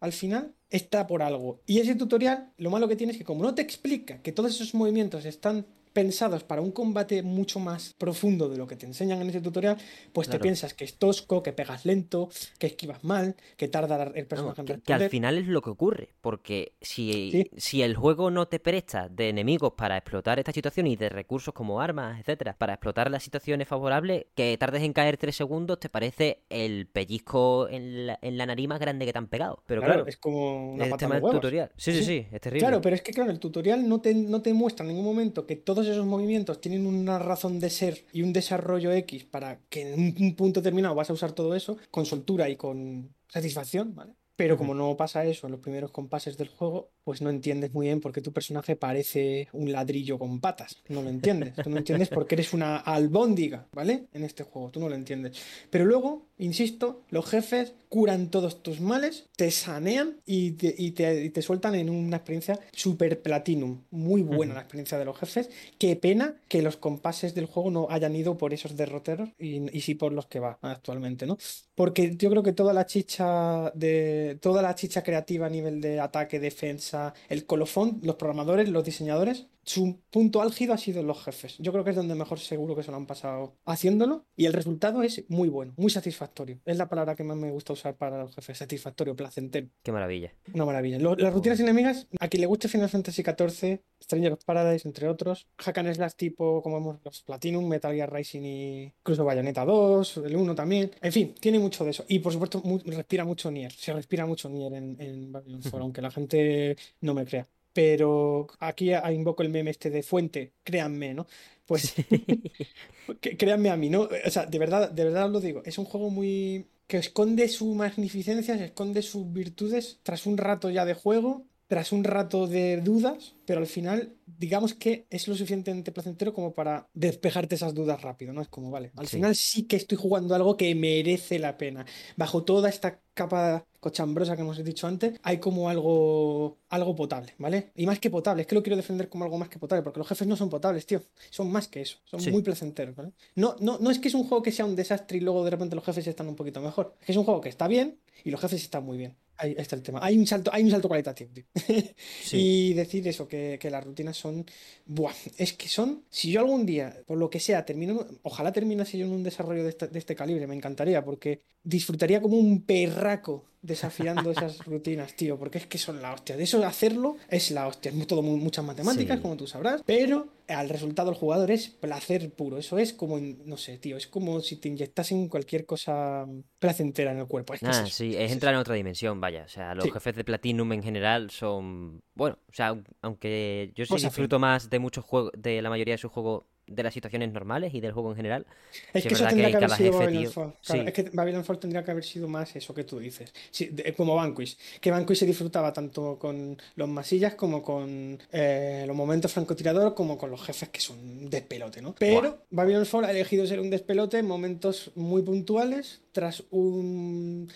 Speaker 2: al final, está por algo. Y ese tutorial, lo malo que tiene es que como no te explica que todos esos movimientos están pensados para un combate mucho más profundo de lo que te enseñan en ese tutorial, pues
Speaker 1: Claro.
Speaker 2: te piensas que es tosco, que pegas lento, que esquivas mal, que tarda el
Speaker 1: No,
Speaker 2: personaje en
Speaker 1: que, que al final es lo que ocurre, porque si,
Speaker 2: Sí.
Speaker 1: si el juego no te presta de enemigos para explotar esta situación y de recursos como armas, etcétera, para explotar las situaciones favorables, que tardes en caer tres segundos te parece el pellizco en la, en la nariz más grande que te han pegado. Pero
Speaker 2: Claro,
Speaker 1: claro,
Speaker 2: es como una
Speaker 1: el tema del tutorial. Sí, sí,
Speaker 2: Sí.
Speaker 1: sí, es terrible.
Speaker 2: Claro, pero es que claro, el tutorial no te, no te muestra en ningún momento que todos esos movimientos tienen una razón de ser y un desarrollo X para que en un, un punto determinado vas a usar todo eso con soltura y con satisfacción, ¿vale? Pero como no pasa eso en los primeros compases del juego, pues no entiendes muy bien por qué tu personaje parece un ladrillo con patas. No lo entiendes. Tú no entiendes por qué eres una albóndiga, ¿vale? En este juego, tú no lo entiendes. Pero luego, insisto, los jefes curan todos tus males, te sanean y te, y te- y te sueltan en una experiencia super platinum. Muy buena la experiencia de los jefes. Qué pena que los compases del juego no hayan ido por esos derroteros y, y sí por los que va actualmente, ¿no? Porque yo creo que toda la chicha de toda la chicha creativa a nivel de ataque, defensa, el colofón, los programadores, los diseñadores, su punto álgido ha sido los jefes. Yo creo que es donde mejor seguro que se lo han pasado haciéndolo y el resultado es muy bueno, muy satisfactorio. Es la palabra que más me gusta usar para los jefes, satisfactorio, placentero.
Speaker 1: Qué maravilla.
Speaker 2: Una maravilla. Lo- las rutinas enemigas, a quien le guste Final Fantasy XIV, Stranger of Paradise, entre otros, hack and slash tipo, como hemos los Platinum, Metal Gear Rising y incluso Bayonetta 2, el 1 también. En fin, tiene mucho de eso. Y por supuesto, respira mucho Nier. Se respira mucho Nier en, en Babylon 4, aunque la gente no me crea. Pero aquí invoco el meme este de fuente, créanme, ¿no? Pues créanme a mí, ¿no? O sea, de verdad, de verdad os lo digo, es un juego muy que esconde su magnificencia, se esconde sus virtudes tras un rato ya de juego, tras un rato de dudas, pero al final, digamos que es lo suficientemente placentero como para despejarte esas dudas rápido, ¿no? Es como, vale, al
Speaker 1: Sí.
Speaker 2: final sí que estoy jugando algo que merece la pena. Bajo toda esta capa cochambrosa que hemos dicho antes, hay como algo, algo potable, ¿vale? Y más que potable, es que lo quiero defender como algo más que potable, porque los jefes no son potables, tío, son más que eso, son
Speaker 1: Sí.
Speaker 2: muy placenteros, ¿vale? No, no, no es que es un juego que sea un desastre y luego de repente los jefes están un poquito mejor, es que es un juego que está bien y los jefes están muy bien. Ahí está el tema. Hay un salto, hay un salto cualitativo, tío.
Speaker 1: Sí.
Speaker 2: Y decir eso, que, que las rutinas son. Buah, es que son. Si yo algún día, por lo que sea, termino. Ojalá terminase yo en un desarrollo de este, de este calibre, me encantaría, porque disfrutaría como un perraco desafiando esas rutinas, tío, porque es que son la hostia. De eso hacerlo es la hostia. Es todo mu- muchas matemáticas,
Speaker 1: Sí.
Speaker 2: como tú sabrás, pero al resultado del jugador es placer puro. Eso es como, no sé, tío, es como si te inyectasen cualquier cosa placentera en el cuerpo. Es que
Speaker 1: Ah, sí,
Speaker 2: es
Speaker 1: entrar en otra dimensión, vaya. O sea, los
Speaker 2: Sí.
Speaker 1: jefes de Platinum en general son. Bueno, o sea, aun- aunque yo sí disfruto más de muchos juegos, de la mayoría de sus juegos, de las situaciones normales y del juego en general.
Speaker 2: Es que
Speaker 1: es
Speaker 2: eso tendría
Speaker 1: que
Speaker 2: que haber sido
Speaker 1: jefe,
Speaker 2: Babylon Fall. Claro,
Speaker 1: sí.
Speaker 2: es que Babylon Fall tendría que haber sido más eso que tú dices. Sí, de- como Vanquish. Que Vanquish se disfrutaba tanto con los masillas como con eh, los momentos francotirador como con los jefes que son un despelote, ¿no? Pero Babylon Fall ha elegido ser un despelote en momentos muy puntuales tras un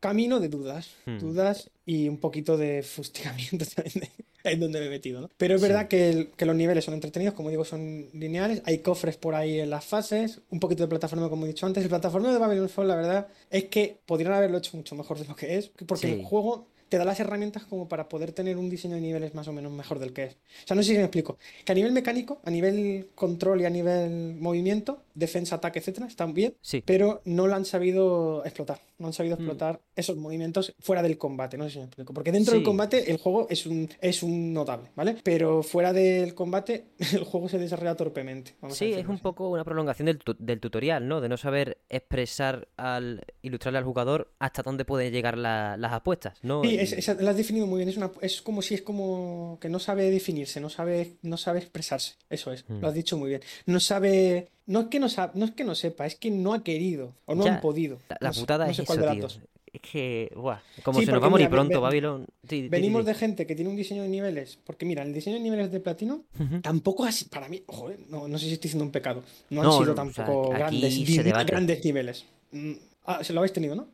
Speaker 2: camino de dudas.
Speaker 1: Hmm.
Speaker 2: Dudas y un poquito de fustigamiento también en donde me he metido, ¿no? Pero es
Speaker 1: Sí.
Speaker 2: verdad que, el- que los niveles son entretenidos, como digo, son lineales, hay cofres por ahí en las fases, un poquito de plataforma, como he dicho antes. El plataforma de Babylon Fall, la verdad, es que podrían haberlo hecho mucho mejor de lo que es, porque
Speaker 1: Sí.
Speaker 2: el juego te da las herramientas como para poder tener un diseño de niveles más o menos mejor del que es. O sea, no sé si me explico. Que a nivel mecánico, a nivel control y a nivel movimiento, defensa, ataque, etcétera, están bien,
Speaker 1: Sí.
Speaker 2: pero no lo han sabido explotar. No han sabido
Speaker 1: Mm.
Speaker 2: explotar esos movimientos fuera del combate, no sé si me explico. Porque dentro del combate el juego es un, es un notable, ¿vale? Pero fuera del combate el juego se desarrolla torpemente. vamos
Speaker 1: Sí, es un
Speaker 2: así.
Speaker 1: poco una prolongación del, tu- del tutorial, ¿no? De no saber expresar al ilustrarle al jugador hasta dónde pueden llegar la- las apuestas, ¿no?
Speaker 2: Sí, es, has definido muy bien. Es, una, es como si es como que no sabe definirse, no sabe, no sabe expresarse. Eso es,
Speaker 1: Mm.
Speaker 2: lo has dicho muy bien. No sabe. No es que no, no es que no sepa, es que no ha querido o no
Speaker 1: Ya,
Speaker 2: han podido.
Speaker 1: La, la
Speaker 2: No sé-
Speaker 1: putada
Speaker 2: no
Speaker 1: es
Speaker 2: sé cuál de
Speaker 1: tío. Es que, buah, como
Speaker 2: Sí,
Speaker 1: se nos va a morir pronto,
Speaker 2: ve-
Speaker 1: Babylon. Sí, di, di,
Speaker 2: Venimos de gente que tiene un diseño de niveles, porque mira, el diseño de niveles de platino
Speaker 1: Ujú.
Speaker 2: tampoco así, para mí, joder, no, no sé si estoy diciendo un pecado, no han
Speaker 1: No,
Speaker 2: sido
Speaker 1: no, o sea,
Speaker 2: tampoco grandes,
Speaker 1: se
Speaker 2: grandes niveles. Mm, Ah, se lo habéis tenido, ¿no?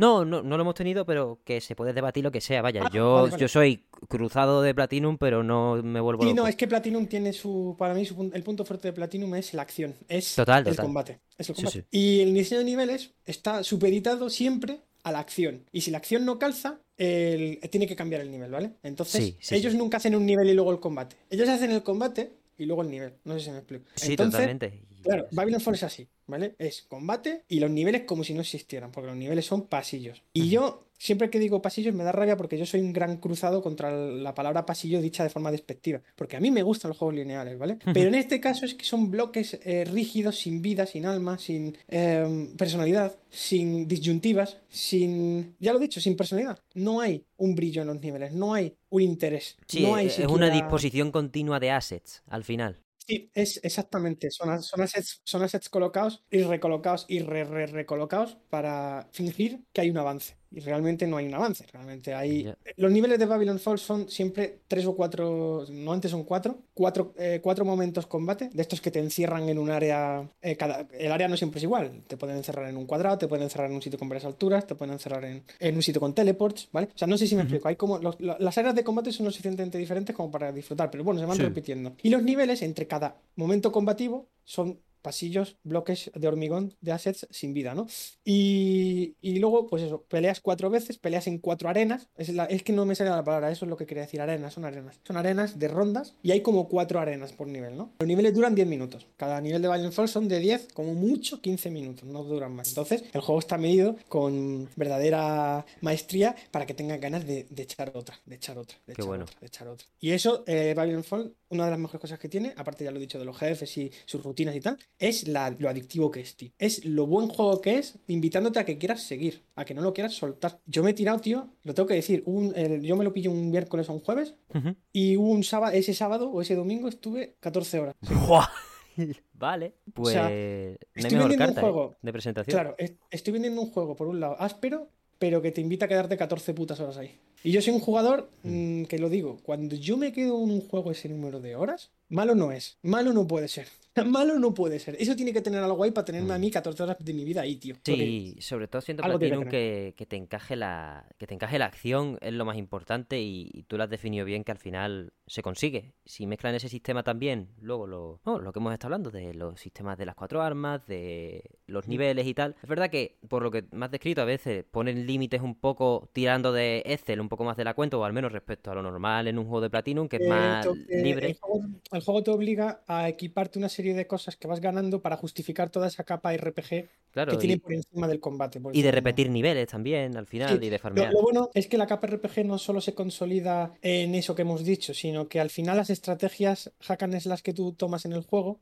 Speaker 1: No, no, no lo hemos tenido, pero que se puede debatir lo que sea. Vaya,
Speaker 2: Ah,
Speaker 1: yo,
Speaker 2: vale, vale.
Speaker 1: yo soy cruzado de Platinum, pero no me vuelvo
Speaker 2: Sí,
Speaker 1: loco.
Speaker 2: no, es que Platinum tiene su, para mí su el punto fuerte de Platinum es la acción, es
Speaker 1: Total,
Speaker 2: el
Speaker 1: total.
Speaker 2: combate, es el
Speaker 1: Sí,
Speaker 2: combate.
Speaker 1: sí.
Speaker 2: Y el diseño de niveles está supeditado siempre a la acción. Y si la acción no calza, el- tiene que cambiar el nivel, ¿vale? Entonces,
Speaker 1: Sí, sí,
Speaker 2: ellos
Speaker 1: sí.
Speaker 2: nunca hacen un nivel y luego el combate. Ellos hacen el combate y luego el nivel. No sé si me explico.
Speaker 1: Sí,
Speaker 2: Entonces,
Speaker 1: totalmente.
Speaker 2: Claro, Babylon Fall es así, ¿vale? Es combate y los niveles como si no existieran, porque los niveles son pasillos. Y yo, siempre que digo pasillos, me da rabia porque yo soy un gran cruzado contra la palabra pasillo dicha de forma despectiva, porque a mí me gustan los juegos lineales, ¿vale? Pero en este caso es que son bloques eh, rígidos, sin vida, sin alma, sin eh, personalidad, sin disyuntivas, sin, ya lo he dicho, sin personalidad. No hay un brillo en los niveles, no hay un interés,
Speaker 1: Sí,
Speaker 2: no hay
Speaker 1: es una disposición continua de assets al final.
Speaker 2: Sí, es exactamente. Son, son, assets, son assets colocados y recolocados y re, re- recolocados para fingir que hay un avance. Y realmente no hay un avance. Realmente hay. Los niveles de Babylon Falls son siempre tres o cuatro, no antes son cuatro, cuatro, eh, cuatro momentos combate, de estos que te encierran en un área. eh, cada, el área no siempre es igual. Te pueden encerrar en un cuadrado, te pueden encerrar en un sitio con varias alturas, te pueden encerrar en, en un sitio con teleports, ¿vale? O sea, no sé si me explico. Hay como. los- las áreas de combate son lo suficientemente diferentes como para disfrutar, pero bueno, se van
Speaker 1: Sí.
Speaker 2: repitiendo. Y los niveles entre cada momento combativo son pasillos, bloques de hormigón de assets sin vida, ¿no? Y, y luego, pues eso, peleas cuatro veces, peleas en cuatro arenas. Es, la- es que no me sale la palabra, eso es lo que quería decir, arenas, son arenas. Son arenas de rondas y hay como cuatro arenas por nivel, ¿no? Los niveles duran 10 minutos. Cada nivel de Violent Fall son de 10, como mucho 15 minutos, no duran más. Entonces, el juego está medido con verdadera maestría para que tengan ganas de, de echar otra, de echar otra, de echar
Speaker 1: bueno.
Speaker 2: otra, de echar otra. Y eso, eh, Babylon Fall, una de las mejores cosas que tiene, aparte ya lo he dicho de los jefes y sus rutinas y tal, es la- lo adictivo que es, tío. Es lo buen juego que es, invitándote a que quieras seguir, a que no lo quieras soltar. Yo me he tirado, tío, lo tengo que decir, un- el- yo me lo pillo un miércoles o un jueves y un sábado, ese sábado o ese domingo estuve 14 horas.
Speaker 1: Vale, pues
Speaker 2: sea,
Speaker 1: no hay
Speaker 2: estoy vendiendo un
Speaker 1: ¿eh?
Speaker 2: juego.
Speaker 1: de presentación.
Speaker 2: Claro, es- estoy vendiendo un juego, por un lado, áspero, pero que te invita a quedarte 14 putas horas ahí. Y yo soy un jugador mm, que lo digo, cuando yo me quedo en un juego ese número de horas, malo no es, malo no puede ser. Malo no puede ser. Eso tiene que tener algo ahí para tenerme a mí 14 horas de mi vida ahí, tío. Porque-
Speaker 1: Sí, sobre todo
Speaker 2: que
Speaker 1: Platinum que, que te encaje la que te encaje la acción es lo más importante y, y tú lo has definido bien que al final se consigue. Si mezclan ese sistema también, luego lo, no, lo que hemos estado hablando de los sistemas de las cuatro armas, de los niveles y tal. Es verdad que por lo que me has descrito a veces ponen límites un poco tirando de Excel, un poco más de la cuenta o al menos respecto a lo normal en un juego de Platinum que es más
Speaker 2: eh,
Speaker 1: libre.
Speaker 2: El juego, el juego te obliga a equiparte una serie de cosas que vas ganando para justificar toda esa capa RPG
Speaker 1: Claro,
Speaker 2: que tiene
Speaker 1: y,
Speaker 2: por encima del combate. por
Speaker 1: y de repetir niveles también al final
Speaker 2: Sí,
Speaker 1: y de farmear.
Speaker 2: lo bueno es que la capa RPG no solo se consolida en eso que hemos dicho, sino que al final las estrategias hack and slash que tú tomas en el juego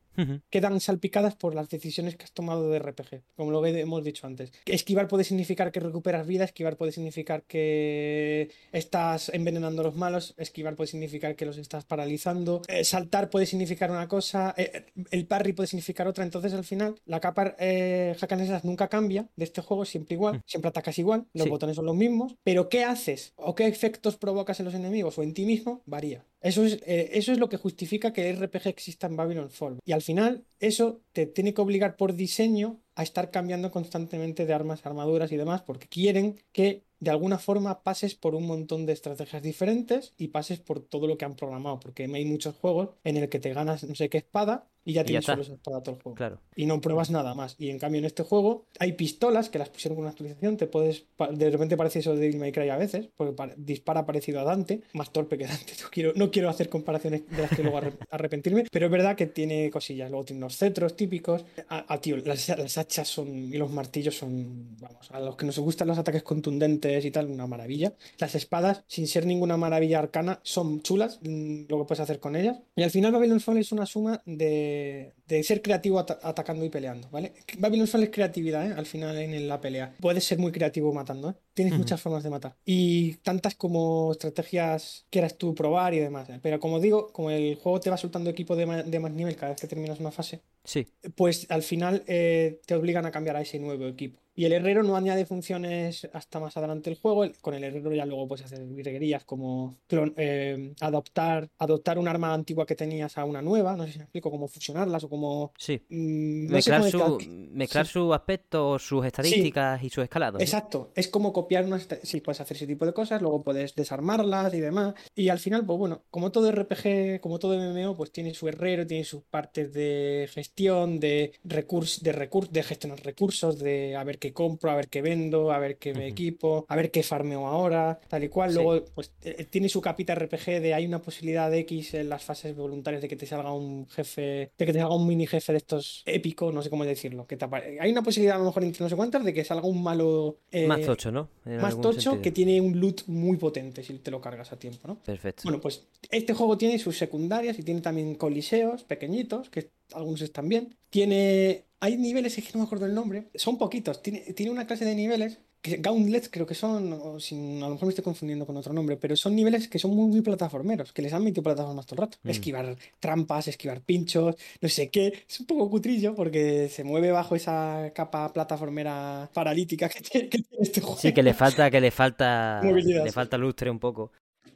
Speaker 2: quedan salpicadas por las decisiones que has tomado de RPG, como lo hemos dicho antes. Esquivar puede significar que recuperas vida, esquivar puede significar que estás envenenando a los malos, esquivar puede significar que los estás paralizando, eh, saltar puede significar una cosa, eh, el parry puede significar otra, entonces al final la capa eh, hack nunca cambia de este juego, siempre igual, siempre atacas igual, los
Speaker 1: Sí.
Speaker 2: botones son los mismos, pero qué haces o qué efectos provocas en los enemigos o en ti mismo varía. Eso es, eh, eso es lo que justifica que el RPG exista en Babylon Fall. Y al final, eso te tiene que obligar por diseño a estar cambiando constantemente de armas, armaduras y demás, porque quieren que de alguna forma pases por un montón de estrategias diferentes y pases por todo lo que han programado, porque hay muchos juegos en el que te ganas no sé qué espada y ya tienes solo esa espada todo el juego
Speaker 1: Claro.
Speaker 2: y no pruebas nada más. Y en cambio en este juego hay pistolas que las pusieron con una actualización, te puedes, de repente parece eso de Devil May Cry a veces, porque pa- dispara parecido a Dante, más torpe que Dante. No quiero, no quiero hacer comparaciones de las que luego arre- arrepentirme, pero es verdad que tiene cosillas. Luego tiene unos cetros típicos. A, a, tío, las, las hachas son y los martillos son, vamos, a los que nos gustan los ataques contundentes y tal, una maravilla. Las espadas, sin ser ninguna maravilla arcana, son chulas, mm, lo que puedes hacer con ellas. Y al final Babylon Fall es una suma de, de ser creativo ata- atacando y peleando, ¿vale? Babylon Fall es creatividad, ¿eh? Al final en la pelea. Puedes ser muy creativo matando, ¿eh? Tienes muchas formas de matar. Y tantas como estrategias quieras tú probar y demás. ¿eh? Pero como digo, como el juego te va soltando equipo de, ma- de más nivel cada vez que terminas una fase,
Speaker 1: Sí.
Speaker 2: pues al final eh, te obligan a cambiar a ese nuevo equipo. Y el herrero no añade funciones hasta más adelante el juego. Con el herrero ya luego puedes hacer virguerías como clon- eh, adoptar, adoptar un arma antigua que tenías a una nueva. No sé si me explico, cómo fusionarlas o cómo...
Speaker 1: Sí.
Speaker 2: mm, no sé
Speaker 1: Mezclar,
Speaker 2: cómo
Speaker 1: su, mezclar
Speaker 2: sí.
Speaker 1: su aspecto, sus estadísticas y su escalado. ¿no?
Speaker 2: Exacto, es como copiar unas... Sí, puedes hacer ese tipo de cosas, luego puedes desarmarlas y demás. Y al final, pues bueno, como todo RPG, como todo MMO, pues tiene su herrero, tiene sus partes de gestión, de recursos, de recursos, de gestionar recursos, de a ver qué compro, a ver qué vendo, a ver qué me equipo, a ver qué farmeo ahora, tal y cual.
Speaker 1: Sí.
Speaker 2: Luego, pues eh, tiene su capita RPG de hay una posibilidad de X en las fases voluntarias de que te salga un jefe, de que te salga un mini jefe de estos épico, no sé cómo decirlo. Que te apare- Hay una posibilidad, a lo mejor entre no sé cuántas, de que salga un malo. eh,
Speaker 1: Más tocho, ¿no? En
Speaker 2: más tocho
Speaker 1: sentido.
Speaker 2: que tiene un loot muy potente si te lo cargas a tiempo, ¿no?
Speaker 1: Perfecto.
Speaker 2: Bueno, pues este juego tiene sus secundarias y tiene también coliseos pequeñitos, que algunos están bien. Tiene. Hay niveles, es que no me acuerdo el nombre, son poquitos. Tiene, tiene una clase de niveles que Gauntlets creo que son, o sin- a lo mejor me estoy confundiendo con otro nombre, pero son niveles que son muy, muy plataformeros, que les han metido plataformas todo el rato.
Speaker 1: Mm.
Speaker 2: Esquivar trampas, esquivar pinchos, no sé qué. Es un poco cutrillo porque se mueve bajo esa capa plataformera paralítica que tiene, que tiene este juego.
Speaker 1: Sí, que le falta, que le falta,
Speaker 2: Movilidad,
Speaker 1: le
Speaker 2: sí.
Speaker 1: falta lustre un poco.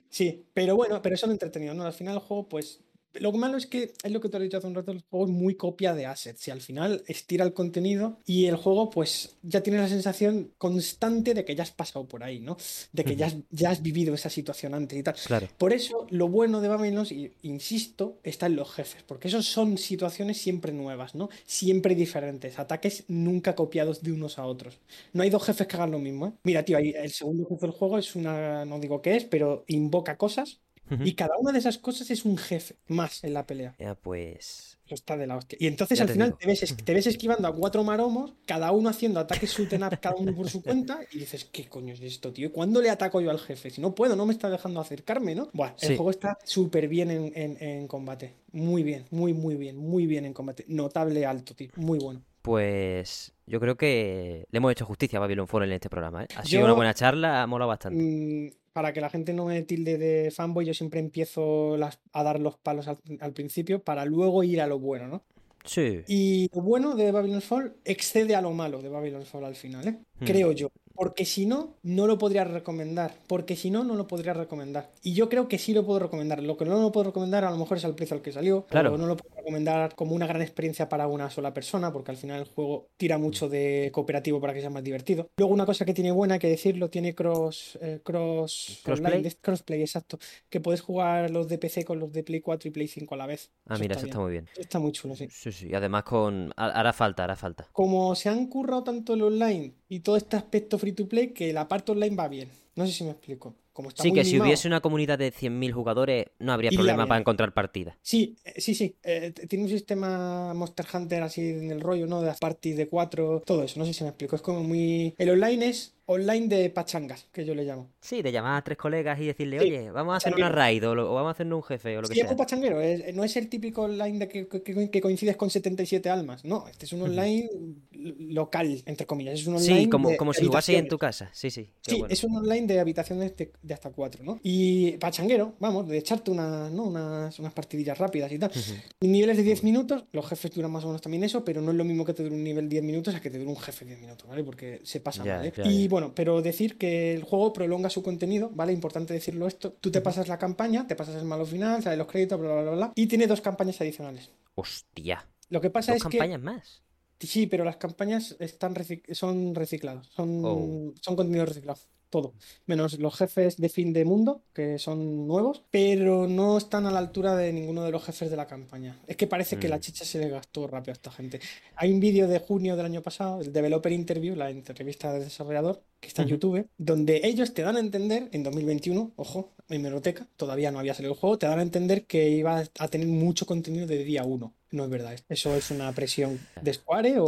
Speaker 2: Sí, pero bueno, pero eso lo entretenido, ¿no? Al final el juego, pues. Lo malo es que es lo que te he dicho hace un rato, el juego es muy copia de assets y al final estira el contenido y el juego pues ya tiene la sensación constante de que ya has pasado por ahí, ¿no? De que ya has, ya has vivido esa situación antes y tal.
Speaker 1: Claro.
Speaker 2: Por eso lo bueno de Babylon, insisto, está en los jefes, porque esos son situaciones siempre nuevas, ¿no? Siempre diferentes, ataques nunca copiados de unos a otros. No hay dos jefes que hagan lo mismo, ¿eh? Mira, tío, el segundo jefe del juego es una, no digo qué es, pero invoca cosas Y cada una de esas cosas es un jefe más en la pelea.
Speaker 1: Ya, pues.
Speaker 2: Eso está de la hostia. Y entonces
Speaker 1: Ya
Speaker 2: al
Speaker 1: te
Speaker 2: final te ves, es- te ves esquivando a cuatro maromos, cada uno haciendo ataques shoot up, cada uno por su cuenta, y dices, ¿qué coño es esto, tío? ¿Cuándo le ataco yo al jefe? Si no puedo, no me está dejando acercarme, ¿no? Bueno, el
Speaker 1: Sí.
Speaker 2: juego está súper bien en, en- en combate. Muy bien, muy, muy bien, muy bien en combate. Notable alto, tío. Muy bueno.
Speaker 1: Pues yo creo que le hemos hecho justicia a Babylon Fall en este programa, ¿eh? Ha sido una buena charla, ha molado bastante.
Speaker 2: Mm, para que la gente no me tilde de fanboy, yo siempre empiezo las- a dar los palos al, al principio para luego ir a lo bueno, ¿no?
Speaker 1: Sí.
Speaker 2: Y lo bueno de Babylon's Fall excede a lo malo de Babylon's Fall al final, ¿eh?
Speaker 1: Hmm.
Speaker 2: Creo yo. Porque si no, no lo podría recomendar. Porque si no, no lo podría recomendar. Y yo creo que sí lo puedo recomendar. Lo que no lo puedo recomendar a lo mejor es al precio al que salió.
Speaker 1: Claro.
Speaker 2: O no lo puedo recomendar como una gran experiencia para una sola persona, porque al final el juego tira mucho de cooperativo para que sea más divertido. Luego una cosa que tiene buena, hay que decirlo, tiene cross, eh, cross
Speaker 1: Crossplay.
Speaker 2: online, crossplay, exacto. Que puedes jugar los de PC con los de Play 4 y Play 5 a la vez.
Speaker 1: Ah, mira, eso
Speaker 2: bien.
Speaker 1: está muy bien.
Speaker 2: Está muy chulo, sí.
Speaker 1: Sí, sí. Y además con. ha- Hará falta, hará falta.
Speaker 2: como se han currado tanto el online y todo este aspecto free to play, que la parte online va bien. No sé si me explico. Como está
Speaker 1: Sí,
Speaker 2: muy
Speaker 1: que si hubiese una comunidad de 100.000 jugadores, no habría problema
Speaker 2: bien.
Speaker 1: para encontrar partidas.
Speaker 2: Sí, eh, sí, sí. eh, tiene un sistema Monster Hunter así en el rollo, ¿no? De las parties de cuatro, todo eso. No sé si me explico. Es como muy. El online es online de pachangas, que yo le llamo.
Speaker 1: Sí, de llamar a tres colegas y decirle,
Speaker 2: Sí,
Speaker 1: oye, vamos a hacer una raid o, lo- o vamos a hacernos un jefe o lo que
Speaker 2: Sí, es
Speaker 1: sea.
Speaker 2: un pachanguero, es- no es el típico online de que, que- que coincides con 77 almas. No, este es un online local, entre comillas. Es un online
Speaker 1: Sí, como,
Speaker 2: de
Speaker 1: como si en tu casa. Sí, sí.
Speaker 2: Sí,
Speaker 1: bueno.
Speaker 2: es un online de habitaciones de, de hasta cuatro, ¿no? Y pachanguero, vamos, de echarte una, ¿no? unas, unas partidillas rápidas y tal. Niveles de 10 minutos, los jefes duran más o menos también eso, pero no es lo mismo que te dure un nivel 10 minutos a que te dure un jefe 10 minutos, ¿vale? Porque se pasa
Speaker 1: Ya,
Speaker 2: mal, ¿eh?
Speaker 1: ya,
Speaker 2: Y
Speaker 1: ya.
Speaker 2: Bueno, pero decir que el juego prolonga su contenido, ¿vale? Importante decirlo esto. Tú te pasas la campaña, te pasas el malo final, salen los créditos, bla, bla, bla, bla. Y tiene dos campañas adicionales.
Speaker 1: Hostia.
Speaker 2: Lo que pasa
Speaker 1: Dos
Speaker 2: es que
Speaker 1: campañas más.
Speaker 2: Sí, pero las campañas están recic- son reciclados, son,
Speaker 1: Oh.
Speaker 2: son contenido reciclado, todo. Menos los jefes de fin de mundo, que son nuevos, pero no están a la altura de ninguno de los jefes de la campaña. Es que parece que la
Speaker 1: Mm.
Speaker 2: chicha se le gastó rápido a esta gente. Hay un vídeo de junio del año pasado, el Developer Interview, la entrevista de desarrollador, que está en. YouTube, donde ellos te dan a entender, en 2021, ojo, en Meroteca, todavía no había salido el juego, te dan a entender que iba a tener mucho contenido de día 1. No es verdad. Eso es una presión de Square o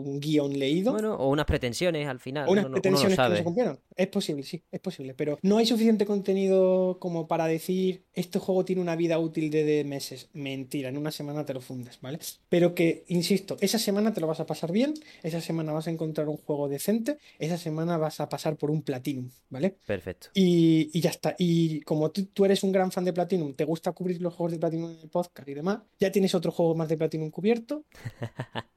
Speaker 2: un guion leído.
Speaker 1: Bueno, o unas pretensiones al final.
Speaker 2: o unas
Speaker 1: uno, no- uno
Speaker 2: pretensiones que no se cumplieron. Es posible, sí, es posible. Pero no hay suficiente contenido como para decir este juego tiene una vida útil de, de meses. Mentira, en una semana te lo fundes, ¿vale? Pero que, insisto, esa semana te lo vas a pasar bien, esa semana vas a encontrar un juego decente, esa semana vas a pasar por un Platinum, ¿vale?
Speaker 1: Perfecto.
Speaker 2: Y, y ya está. Y como tú, tú eres un gran fan de Platinum, te gusta cubrir los juegos de Platinum en el podcast y demás, ya tienes otro juego más de Platinum cubierto.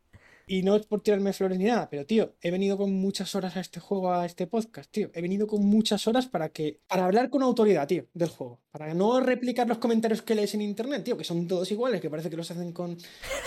Speaker 2: Y no es por tirarme flores ni nada, pero tío, he venido con muchas horas a este juego, a este podcast, tío. He venido con muchas horas para que, para hablar con autoridad, tío, del juego. Para no replicar los comentarios que lees en internet, tío, que son todos iguales, que parece que los hacen con,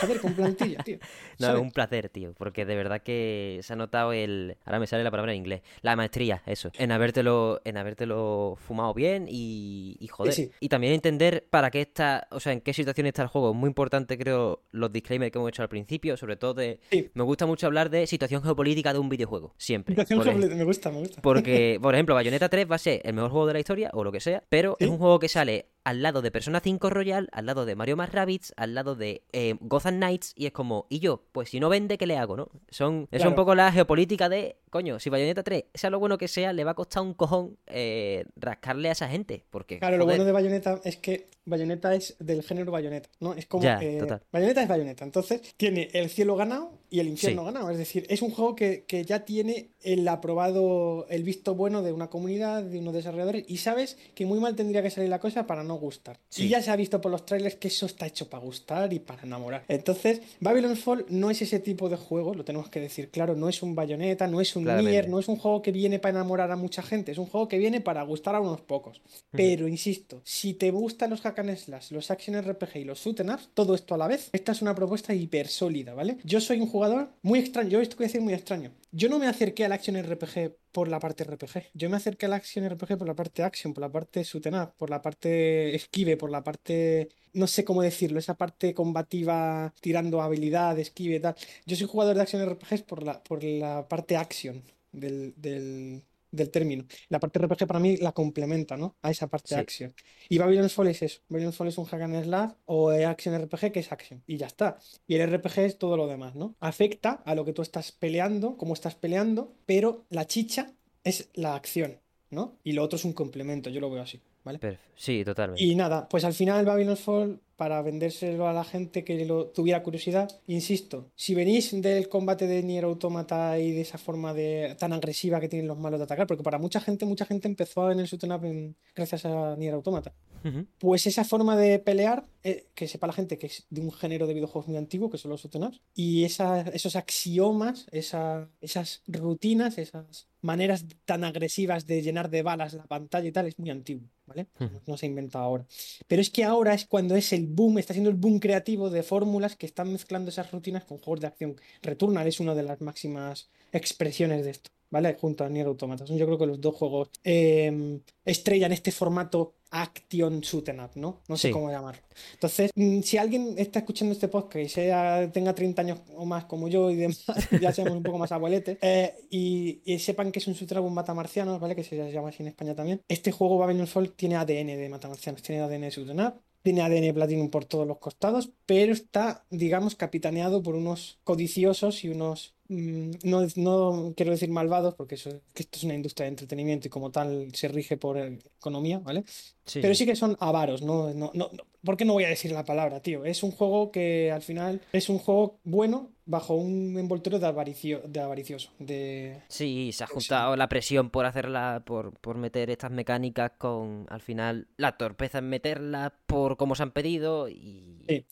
Speaker 2: joder, con plantilla, tío.
Speaker 1: No,
Speaker 2: ¿Sabes?
Speaker 1: es un placer, tío, porque de verdad que se ha notado el... Ahora me sale la palabra en inglés. La maestría, eso. En habértelo, en habértelo fumado bien y, y joder.
Speaker 2: sí.
Speaker 1: Y también entender para qué está... O sea, en qué situación está el juego. Es muy importante, creo, los disclaimers que hemos hecho al principio, sobre todo de...
Speaker 2: Sí.
Speaker 1: Me gusta mucho hablar de situación geopolítica de un videojuego, siempre.
Speaker 2: Situación geopolítica, me gusta, me gusta.
Speaker 1: Porque, por ejemplo, Bayonetta 3 va a ser el mejor juego de la historia o lo que sea, pero es un juego que sale al lado de Persona 5 Royal, al lado de Mario más Rabbids, al lado de eh, Gotham Knights, y es como, ¿y yo? Pues si no vende, ¿qué le hago, no? Son, es un poco la geopolítica de, coño, si Bayonetta 3, sea lo bueno que sea, le va a costar un cojón eh, rascarle a esa gente, porque,
Speaker 2: Claro, lo bueno de Bayonetta es que Bayonetta es del género Bayonetta, ¿no? Es como
Speaker 1: Ya,
Speaker 2: eh. Bayonetta es Bayonetta, entonces tiene el cielo ganado y el infierno
Speaker 1: Sí.
Speaker 2: ganado, es decir, es un juego que, que ya tiene el aprobado, el visto bueno de una comunidad, de unos desarrolladores y sabes que muy mal tendría que salir la cosa para no gustar.
Speaker 1: Sí.
Speaker 2: Y ya se ha visto por los trailers que eso está hecho para gustar y para enamorar. Entonces, Babylon Fall no es ese tipo de juego, lo tenemos que decir claro, no es un Bayonetta, no es un. Nier, no es un juego que viene para enamorar a mucha gente, es un juego que viene para gustar a unos pocos. Pero insisto, si te gustan los hack and slash, los action RPG y los shoot 'em ups, todo esto a la vez, esta es una propuesta hiper sólida, ¿vale? Yo soy un jugador muy extraño, yo esto voy a decir muy extraño. Yo no me acerqué al action RPG por la parte RPG, yo me acerqué al action RPG por la parte action, por la parte up, por la parte esquive, por la parte no sé cómo decirlo, esa parte combativa tirando habilidad, esquive y tal. Yo soy jugador de action RPGs por la, por la parte action del, del, del término. La parte RPG para mí la complementa, ¿no? A esa parte
Speaker 1: Sí.
Speaker 2: action. Y Babylon Fall es eso. Babylon Fall es un hack and slash o action RPG que es action. Y ya está. Y el RPG es todo lo demás, ¿no? Afecta a lo que tú estás peleando, cómo estás peleando, pero la chicha es la acción, ¿no? Y lo otro es un complemento, yo lo veo así, ¿vale?
Speaker 1: Sí, totalmente.
Speaker 2: Y nada, pues al final Babylon Fall, para vendérselo a la gente que lo tuviera curiosidad, insisto, si venís del combate de Nier Automata y de esa forma de tan agresiva que tienen los malos de atacar, porque para mucha gente, mucha gente empezó en el shoot 'em up en- gracias a Nier Automata. Pues esa forma de pelear, eh, que sepa la gente que es de un género de videojuegos muy antiguo, que son los shoot 'em ups, y esa- esos axiomas, esa- esas rutinas, esas maneras tan agresivas de llenar de balas la pantalla y tal, es muy antiguo, ¿vale? No se ha inventado ahora. Pero es que ahora es cuando es el boom, está siendo el boom creativo de fórmulas que están mezclando esas rutinas con juegos de acción. Returnal es una de las máximas expresiones de esto, ¿vale? Junto a Nier Automata. Son yo creo que los dos juegos eh, estrella en este formato action shoot 'em up, ¿no? No sé
Speaker 1: Sí.
Speaker 2: cómo llamarlo. Entonces, mm, si alguien está escuchando este podcast y sea, tenga 30 años o más como yo y demás, ya seamos un poco más abueletes, eh, y, y sepan que es un shoot 'em up un matamarcianos, ¿vale? Que se llama así en España también. Este juego Babylon Fall tiene ADN de matamarcianos, tiene ADN de shoot 'em up, tiene ADN Platinum por todos los costados, pero está, digamos, capitaneado por unos codiciosos y unos, no, no quiero decir malvados, porque eso, que esto es una industria de entretenimiento y como tal se rige por economía, ¿vale?
Speaker 1: Sí,
Speaker 2: Pero
Speaker 1: sí.
Speaker 2: que son avaros, ¿no? No, no, no- ¿Por qué no voy a decir la palabra, tío? Es un juego que al final es un juego bueno bajo un envoltorio de, avaricio, de avaricioso, de...
Speaker 1: Sí, se ha
Speaker 2: Sí.
Speaker 1: juntado la presión por hacerla, por, por meter estas mecánicas con, al final, la torpeza en meterlas por cómo se han pedido y...
Speaker 2: Sí.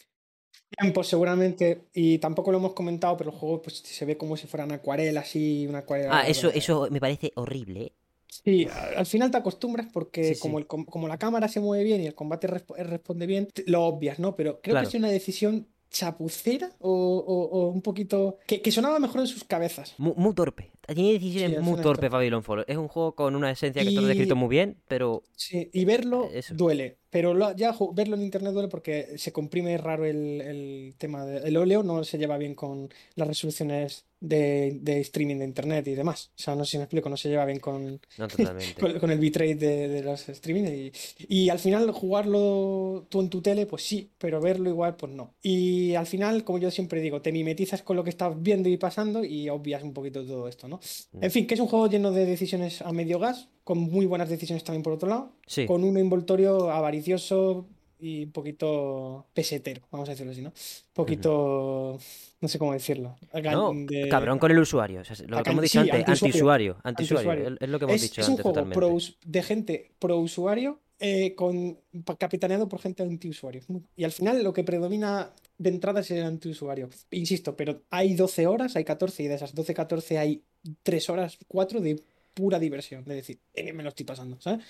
Speaker 2: Tiempo seguramente, y tampoco lo hemos comentado, pero el juego pues, se ve como si fueran acuarelas, así, una acuarela...
Speaker 1: Ah, eso, eso me parece horrible, ¿eh?
Speaker 2: Sí, al final te acostumbras porque
Speaker 1: Sí, sí.
Speaker 2: como, el com- como la cámara se mueve bien y el combate resp- responde bien, lo obvias, ¿no? Pero creo
Speaker 1: Claro.
Speaker 2: que es una decisión chapucera o, o- o un poquito... Que, que sonaba mejor en sus cabezas.
Speaker 1: Muy, muy torpe. Tiene decisiones
Speaker 2: Sí,
Speaker 1: muy torpes
Speaker 2: torpe.
Speaker 1: Babylon Fall. Es un juego con una esencia que
Speaker 2: Y-
Speaker 1: descrito muy bien, pero
Speaker 2: Sí, y verlo
Speaker 1: Eso.
Speaker 2: duele, pero lo- ya verlo en internet duele porque se comprime raro el, el tema del óleo, no se lleva bien con las resoluciones de, de streaming de internet y demás. O sea, no sé si me explico, no se lleva bien con,
Speaker 1: no
Speaker 2: con, con el bitrate de, de los streaming. Y, y al final jugarlo tú en tu tele, pues sí, pero verlo igual, pues no. Y al final, como yo siempre digo, te mimetizas con lo que estás viendo y pasando y obvias un poquito todo esto, ¿no? En fin, que es un juego lleno de decisiones a medio gas, con muy buenas decisiones también por otro lado,
Speaker 1: Sí,
Speaker 2: con un envoltorio avaricioso y un poquito pesetero, vamos a decirlo así, ¿no? Un poquito, no sé cómo decirlo. ga-
Speaker 1: no,
Speaker 2: de-
Speaker 1: cabrón con el usuario. o sea, lo que hemos
Speaker 2: sí,
Speaker 1: dicho antes,
Speaker 2: antiusuario.
Speaker 1: antiusuario. Es, lo que hemos
Speaker 2: Es,
Speaker 1: dicho
Speaker 2: es un
Speaker 1: antes
Speaker 2: juego
Speaker 1: totalmente.
Speaker 2: pro de gente pro usuario eh, con, capitaneado por gente antiusuario. Y al final lo que predomina de entrada es el antiusuario. Insisto, pero hay 12 horas, hay 14 y de esas 12, 14 hay 3 horas, 4 de pura diversión. Es decir, eh, me lo estoy pasando, ¿sabes?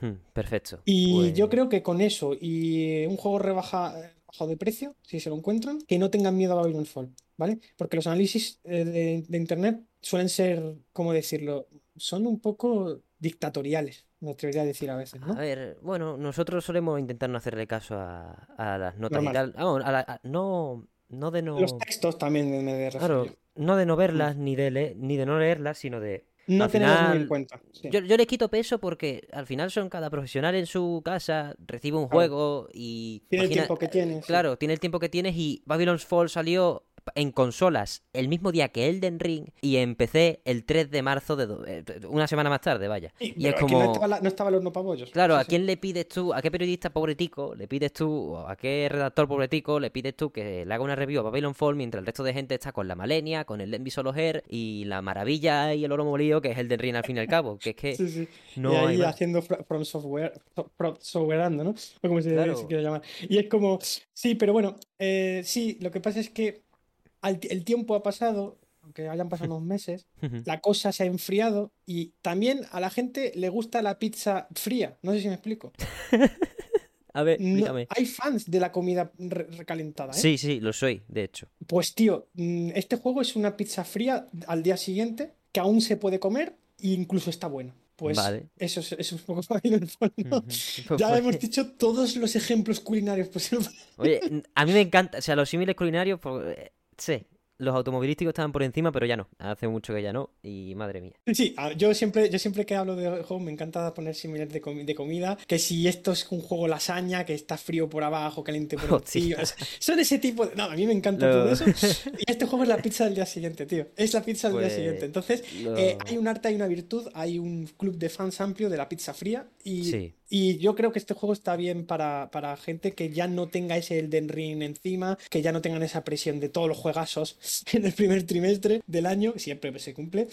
Speaker 1: Hmm, perfecto.
Speaker 2: Y yo
Speaker 1: Pues-
Speaker 2: creo que con eso y un juego rebaja, eh, bajado de precio, si se lo encuentran, que no tengan miedo a Babylon Fall, ¿vale? Porque los análisis eh, de, de internet suelen ser, ¿cómo decirlo? Son un poco dictatoriales, me atrevería a decir a veces, ¿no?
Speaker 1: A ver, bueno, nosotros solemos intentar no hacerle caso a, a las notas y
Speaker 2: Normal.
Speaker 1: tal. Vamos, a la- a- no, no de no.
Speaker 2: Los textos también me me refiero
Speaker 1: Claro,
Speaker 2: yo.
Speaker 1: no de no verlas, ni de le- ni de no leerlas, sino de
Speaker 2: No
Speaker 1: Al
Speaker 2: tenemos muy en cuenta. sí.
Speaker 1: Yo, yo le quito peso porque al final son cada profesional en su casa, recibe un
Speaker 2: Claro.
Speaker 1: juego y...
Speaker 2: Tiene el tiempo que tiene. sí.
Speaker 1: Claro, tiene el tiempo que tienes y Babylon's Fall salió en consolas el mismo día que Elden Ring y en PC el 3 de marzo de do- eh, una semana más tarde, vaya. Y es como
Speaker 2: no estaba, la- no estaba el horno para bollos.
Speaker 1: Claro,
Speaker 2: Sí,
Speaker 1: ¿a
Speaker 2: sí.
Speaker 1: quién le pides tú, a qué periodista pobretico le pides tú, o a qué redactor pobretico le pides tú que le haga una review a Babylon Fall mientras el resto de gente está con la Malenia, con el Lenby Solo Hair y la maravilla y el oro molido que es el del Ring al fin y al cabo? Que es que
Speaker 2: Sí,
Speaker 1: no
Speaker 2: y
Speaker 1: hay
Speaker 2: ahí
Speaker 1: más.
Speaker 2: haciendo fro- from software, from softwareando, ¿no? O como se,
Speaker 1: Claro.
Speaker 2: se quiere llamar. Y es como, sí, pero bueno, eh, sí, lo que pasa es que al el tiempo ha pasado, aunque hayan pasado unos meses, la cosa se ha enfriado y también a la gente le gusta la pizza fría. No sé si me explico.
Speaker 1: A ver,
Speaker 2: No- hay fans de la comida re- recalentada, ¿eh?
Speaker 1: Sí, sí, lo soy, de hecho.
Speaker 2: Pues tío, mm, este juego es una pizza fría al día siguiente que aún se puede comer e incluso está buena. Pues
Speaker 1: Vale.
Speaker 2: eso, es, eso es un poco Fall, ¿no?
Speaker 1: Ujú. Pues
Speaker 2: Ya
Speaker 1: fue-
Speaker 2: hemos dicho todos los ejemplos culinarios posibles.
Speaker 1: Oye, a mí me encanta, o sea, los símiles culinarios, pues, eh, sí, los automovilísticos estaban por encima, pero ya no. Hace mucho que ya no, y madre mía.
Speaker 2: Sí, yo siempre, yo siempre que hablo de juegos me encanta poner símiles de, comi- de comida, que si esto es un juego lasaña, que está frío por abajo, caliente por encima. son ese tipo de... No, a mí me encanta todo eso. Y este juego es la pizza del día siguiente, tío. Es la pizza del
Speaker 1: Pues,
Speaker 2: día siguiente. Entonces, eh, hay un arte, hay una virtud, hay un club de fans amplio de la pizza fría y,
Speaker 1: Sí.
Speaker 2: y yo creo que este juego está bien para, para gente que ya no tenga ese Elden Ring encima, que ya no tengan esa presión de todos los juegazos en el primer trimestre del año, siempre se cumple.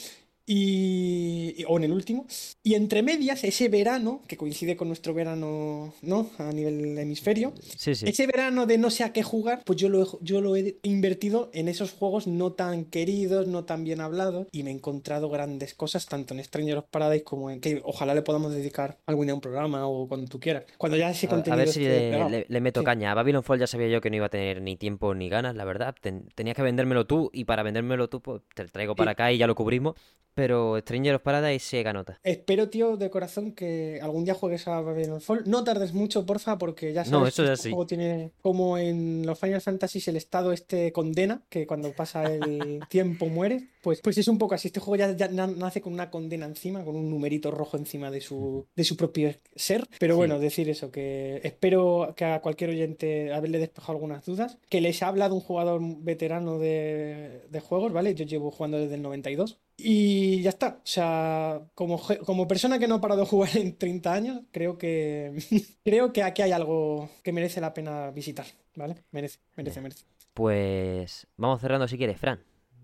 Speaker 2: Y, o en el último. Y entre medias, ese verano, que coincide con nuestro verano, ¿no? A nivel hemisferio,
Speaker 1: Sí, sí.
Speaker 2: ese verano de no sé a qué jugar, pues yo lo, he, yo lo he invertido en esos juegos no tan queridos, no tan bien hablados, y me he encontrado grandes cosas, tanto en Stranger of Paradise como en que ojalá le podamos dedicar algún día un programa o cuando tú quieras. Cuando ya ese
Speaker 1: A, a
Speaker 2: contenido
Speaker 1: ver si
Speaker 2: esté
Speaker 1: le,
Speaker 2: desplegado.
Speaker 1: le- le meto
Speaker 2: Sí.
Speaker 1: caña. A Babylon Fall ya sabía yo que no iba a tener ni tiempo ni ganas, la verdad. Ten- tenías que vendérmelo tú y para vendérmelo tú, pues te lo traigo para acá y ya lo cubrimos. Pero Stranger of Paradise se ganota.
Speaker 2: Espero, tío, de corazón que algún día juegues a Babylon Fall. No tardes mucho, porfa, porque ya sabes
Speaker 1: No, eso
Speaker 2: que este juego tiene como en los Final Fantasy el estado este condena, que cuando pasa el tiempo muere. Pues, pues es un poco así. Este juego ya, ya na- nace con una condena encima, con un numerito rojo encima de su, de su propio ser. Pero
Speaker 1: Sí.
Speaker 2: bueno, decir eso, que espero que a cualquier oyente haberle despejado algunas dudas. Que les habla de un jugador veterano de, de juegos, ¿vale? Yo llevo jugando desde el 92. Y ya está. O sea, como, como persona que no ha parado de jugar en 30 años, creo que creo que aquí hay algo que merece la pena visitar, ¿vale? Merece, merece, merece.
Speaker 1: Pues vamos cerrando si quieres, Fran.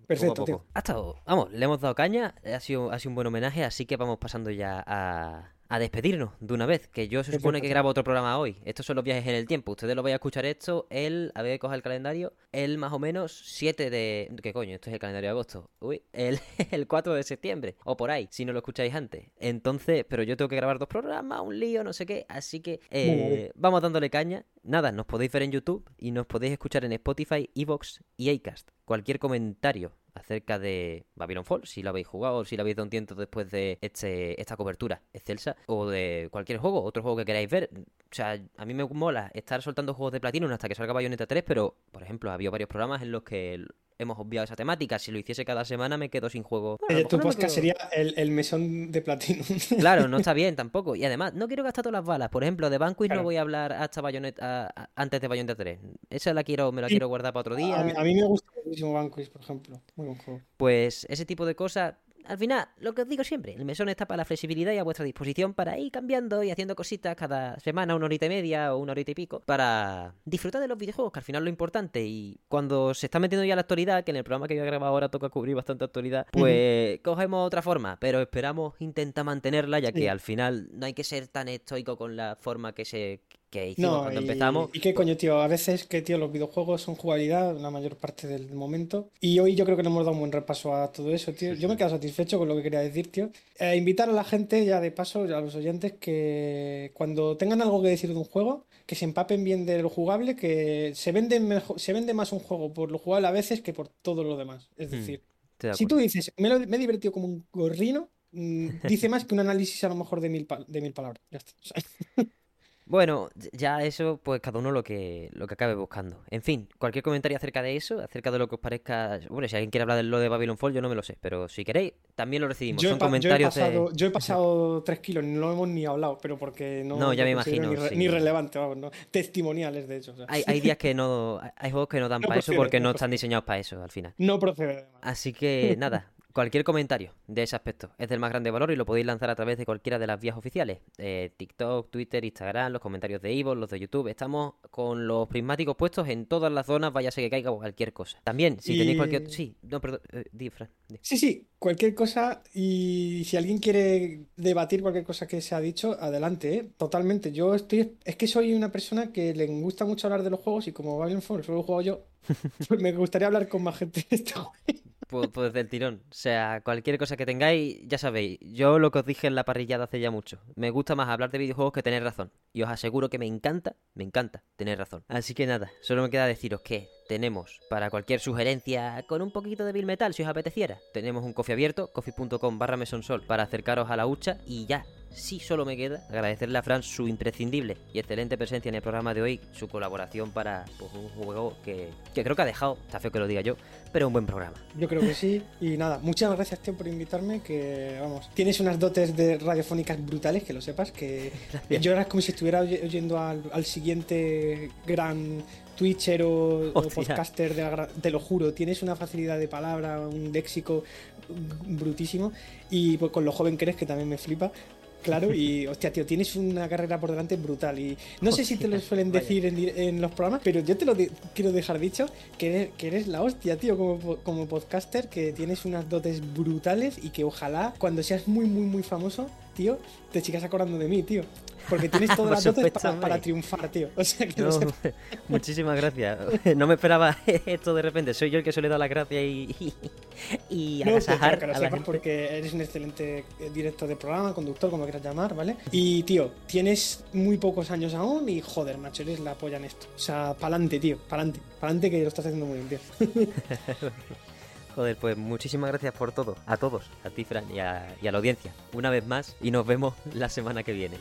Speaker 2: Perfecto, tío.
Speaker 1: Ha estado, vamos, le hemos dado caña, ha sido, ha sido un buen homenaje, así que vamos pasando ya a, a despedirnos de una vez, que yo se supone que grabo otro programa hoy. Estos son los viajes en el tiempo. Ustedes lo vais a escuchar esto, el, a ver, coja el calendario, el más o menos 7 de... ¿Qué coño? Esto es el calendario de agosto. Uy, el, el 4 de septiembre, o por ahí, si no lo escucháis antes. Entonces, pero yo tengo que grabar dos programas, un lío, no sé qué, así que eh, vamos dándole caña. Nada, nos podéis ver en YouTube y nos podéis escuchar en Spotify, Evox y Acast. Cualquier comentario acerca de Babylon Fall, si lo habéis jugado o si lo habéis dado un tiento después de este, esta cobertura excelsa, o de cualquier juego, otro juego que queráis ver. O sea, a mí me mola estar soltando juegos de Platinum hasta que salga Bayonetta 3, pero, por ejemplo, había varios programas en los que hemos obviado esa temática. Si lo hiciese cada semana me quedo sin juego. Bueno,
Speaker 2: Eh, tu
Speaker 1: no
Speaker 2: podcast
Speaker 1: quedo-
Speaker 2: sería el, el mesón de platino.
Speaker 1: Claro, no está bien tampoco. Y además, no quiero gastar todas las balas. Por ejemplo, de Vanquish no voy a hablar hasta Bayonetta, a- a- antes de Bayonetta 3. Esa la quiero, me la
Speaker 2: Sí.
Speaker 1: quiero guardar para otro día.
Speaker 2: A mí, a mí me gusta muchísimo Vanquish, por ejemplo. Muy buen juego.
Speaker 1: Pues ese tipo de cosas, al final, lo que os digo siempre, el mesón está para la flexibilidad y a vuestra disposición para ir cambiando y haciendo cositas cada semana, una horita y media o una horita y pico, para disfrutar de los videojuegos, que al final es lo importante. Y cuando se está metiendo ya la actualidad, que en el programa que voy a grabar ahora toca cubrir bastante actualidad, pues cogemos otra forma, pero esperamos intentar mantenerla, ya que
Speaker 2: Sí.
Speaker 1: al final no hay que ser tan estoico con la forma que se que hicimos
Speaker 2: No,
Speaker 1: cuando
Speaker 2: y,
Speaker 1: empezamos.
Speaker 2: y qué coño, tío. A veces que, tío, los videojuegos son jugabilidad la mayor parte del momento. Y hoy yo creo que le hemos dado un buen repaso a todo eso, tío. Yo me he quedado satisfecho con lo que quería decir, tío. Eh, invitar a la gente, ya de paso, a los oyentes, que cuando tengan algo que decir de un juego, que se empapen bien de lo jugable, que se vende, mejor, se vende más un juego por lo jugable a veces que por todo lo demás. Es
Speaker 1: Hmm,
Speaker 2: decir,
Speaker 1: de
Speaker 2: si tú dices, me, lo- me he divertido como un gorrino, mm, dice más que un análisis a lo mejor de mil, pa- de mil palabras. Ya está. O sea,
Speaker 1: Bueno, ya eso, pues cada uno lo que, lo que acabe buscando. En fin, cualquier comentario acerca de eso, acerca de lo que os parezca. Bueno, si alguien quiere hablar de lo de Babylon Fall, yo no me lo sé, pero si queréis, también lo recibimos.
Speaker 2: Yo he,
Speaker 1: Son
Speaker 2: pa- yo he
Speaker 1: comentarios de-
Speaker 2: yo he pasado tres kilos, no hemos ni hablado, pero porque no,
Speaker 1: No, ya me imagino,
Speaker 2: Ni, re-
Speaker 1: sí.
Speaker 2: ni relevante, vamos, no. Testimoniales, de hecho. o sea.
Speaker 1: Hay, hay días que no. Hay juegos que no dan
Speaker 2: No
Speaker 1: para eso porque
Speaker 2: no
Speaker 1: no están diseñados para eso al final.
Speaker 2: No procede, además.
Speaker 1: Así que nada, cualquier comentario de ese aspecto es del más grande valor y lo podéis lanzar a través de cualquiera de las vías oficiales. Eh, TikTok, Twitter, Instagram, los comentarios de Ivo, los de YouTube. Estamos con los prismáticos puestos en todas las zonas, vaya que caiga cualquier cosa. También, si tenéis cualquier... Sí, no, perdón, eh, di, Fran, di.
Speaker 2: Sí, sí, cualquier cosa y si alguien quiere debatir cualquier cosa que se ha dicho, adelante, ¿eh? Totalmente. Yo estoy, es que soy una persona que le gusta mucho hablar de los juegos y como Babylon Fall solo juego yo, pues me gustaría hablar con más gente de este juego.
Speaker 1: Pues, pues tirón. O sea, cualquier cosa que tengáis, ya sabéis. Yo lo que os dije en la parrillada hace ya mucho. Me gusta más hablar de videojuegos que tener razón. Y os aseguro que me encanta, me encanta tener razón. Así que nada, solo me queda deciros que tenemos para cualquier sugerencia con un poquito de Bill Metal si os apeteciera. Tenemos un coffee abierto, coffee.com barra mesonsol para acercaros a la hucha y ya. Sí, solo me queda agradecerle a Fran su imprescindible y excelente presencia en el programa de hoy, su colaboración para pues, un juego que, que creo que ha dejado, está feo que lo diga yo, pero un buen programa.
Speaker 2: Yo creo que sí. Y nada, muchas gracias, tío, por invitarme. Que vamos, tienes unas dotes de radiofónicas brutales, que lo sepas. Que yo era como si estuviera oy- oyendo al, al siguiente gran Twitcher o, podcaster, de la te lo juro. Tienes una facilidad de palabra, un léxico brutísimo. Y pues, con lo joven que eres, que también me flipa. Claro, y hostia, tío, tienes una carrera por delante brutal. Y no sé si te lo suelen decir en, los programas, pero yo te lo de- quiero dejar dicho que eres, que eres la hostia, tío, como, como podcaster, que tienes unas dotes brutales y que ojalá cuando seas muy, muy, muy famoso, tío, te sigas acordando de mí, tío. Porque tienes todas las dotes para, para triunfar, tío. O sea, que lo
Speaker 1: No,
Speaker 2: sepas.
Speaker 1: muchísimas gracias. No me esperaba esto de repente. Soy yo el que suele dar las gracias y, y, y
Speaker 2: No,
Speaker 1: agasajar
Speaker 2: que lo
Speaker 1: a la gente.
Speaker 2: porque eres un excelente eh, director de programa, conductor, como quieras llamar, ¿vale? Y, tío, tienes muy pocos años aún y, joder, macho, eres la polla en esto. O sea, pa'lante, tío, pa'lante. Pa'lante que lo estás haciendo muy bien, tío.
Speaker 1: Joder, pues muchísimas gracias por todo. A todos. A ti, Fran, y a, y a la audiencia. Una vez más. Y nos vemos la semana que viene.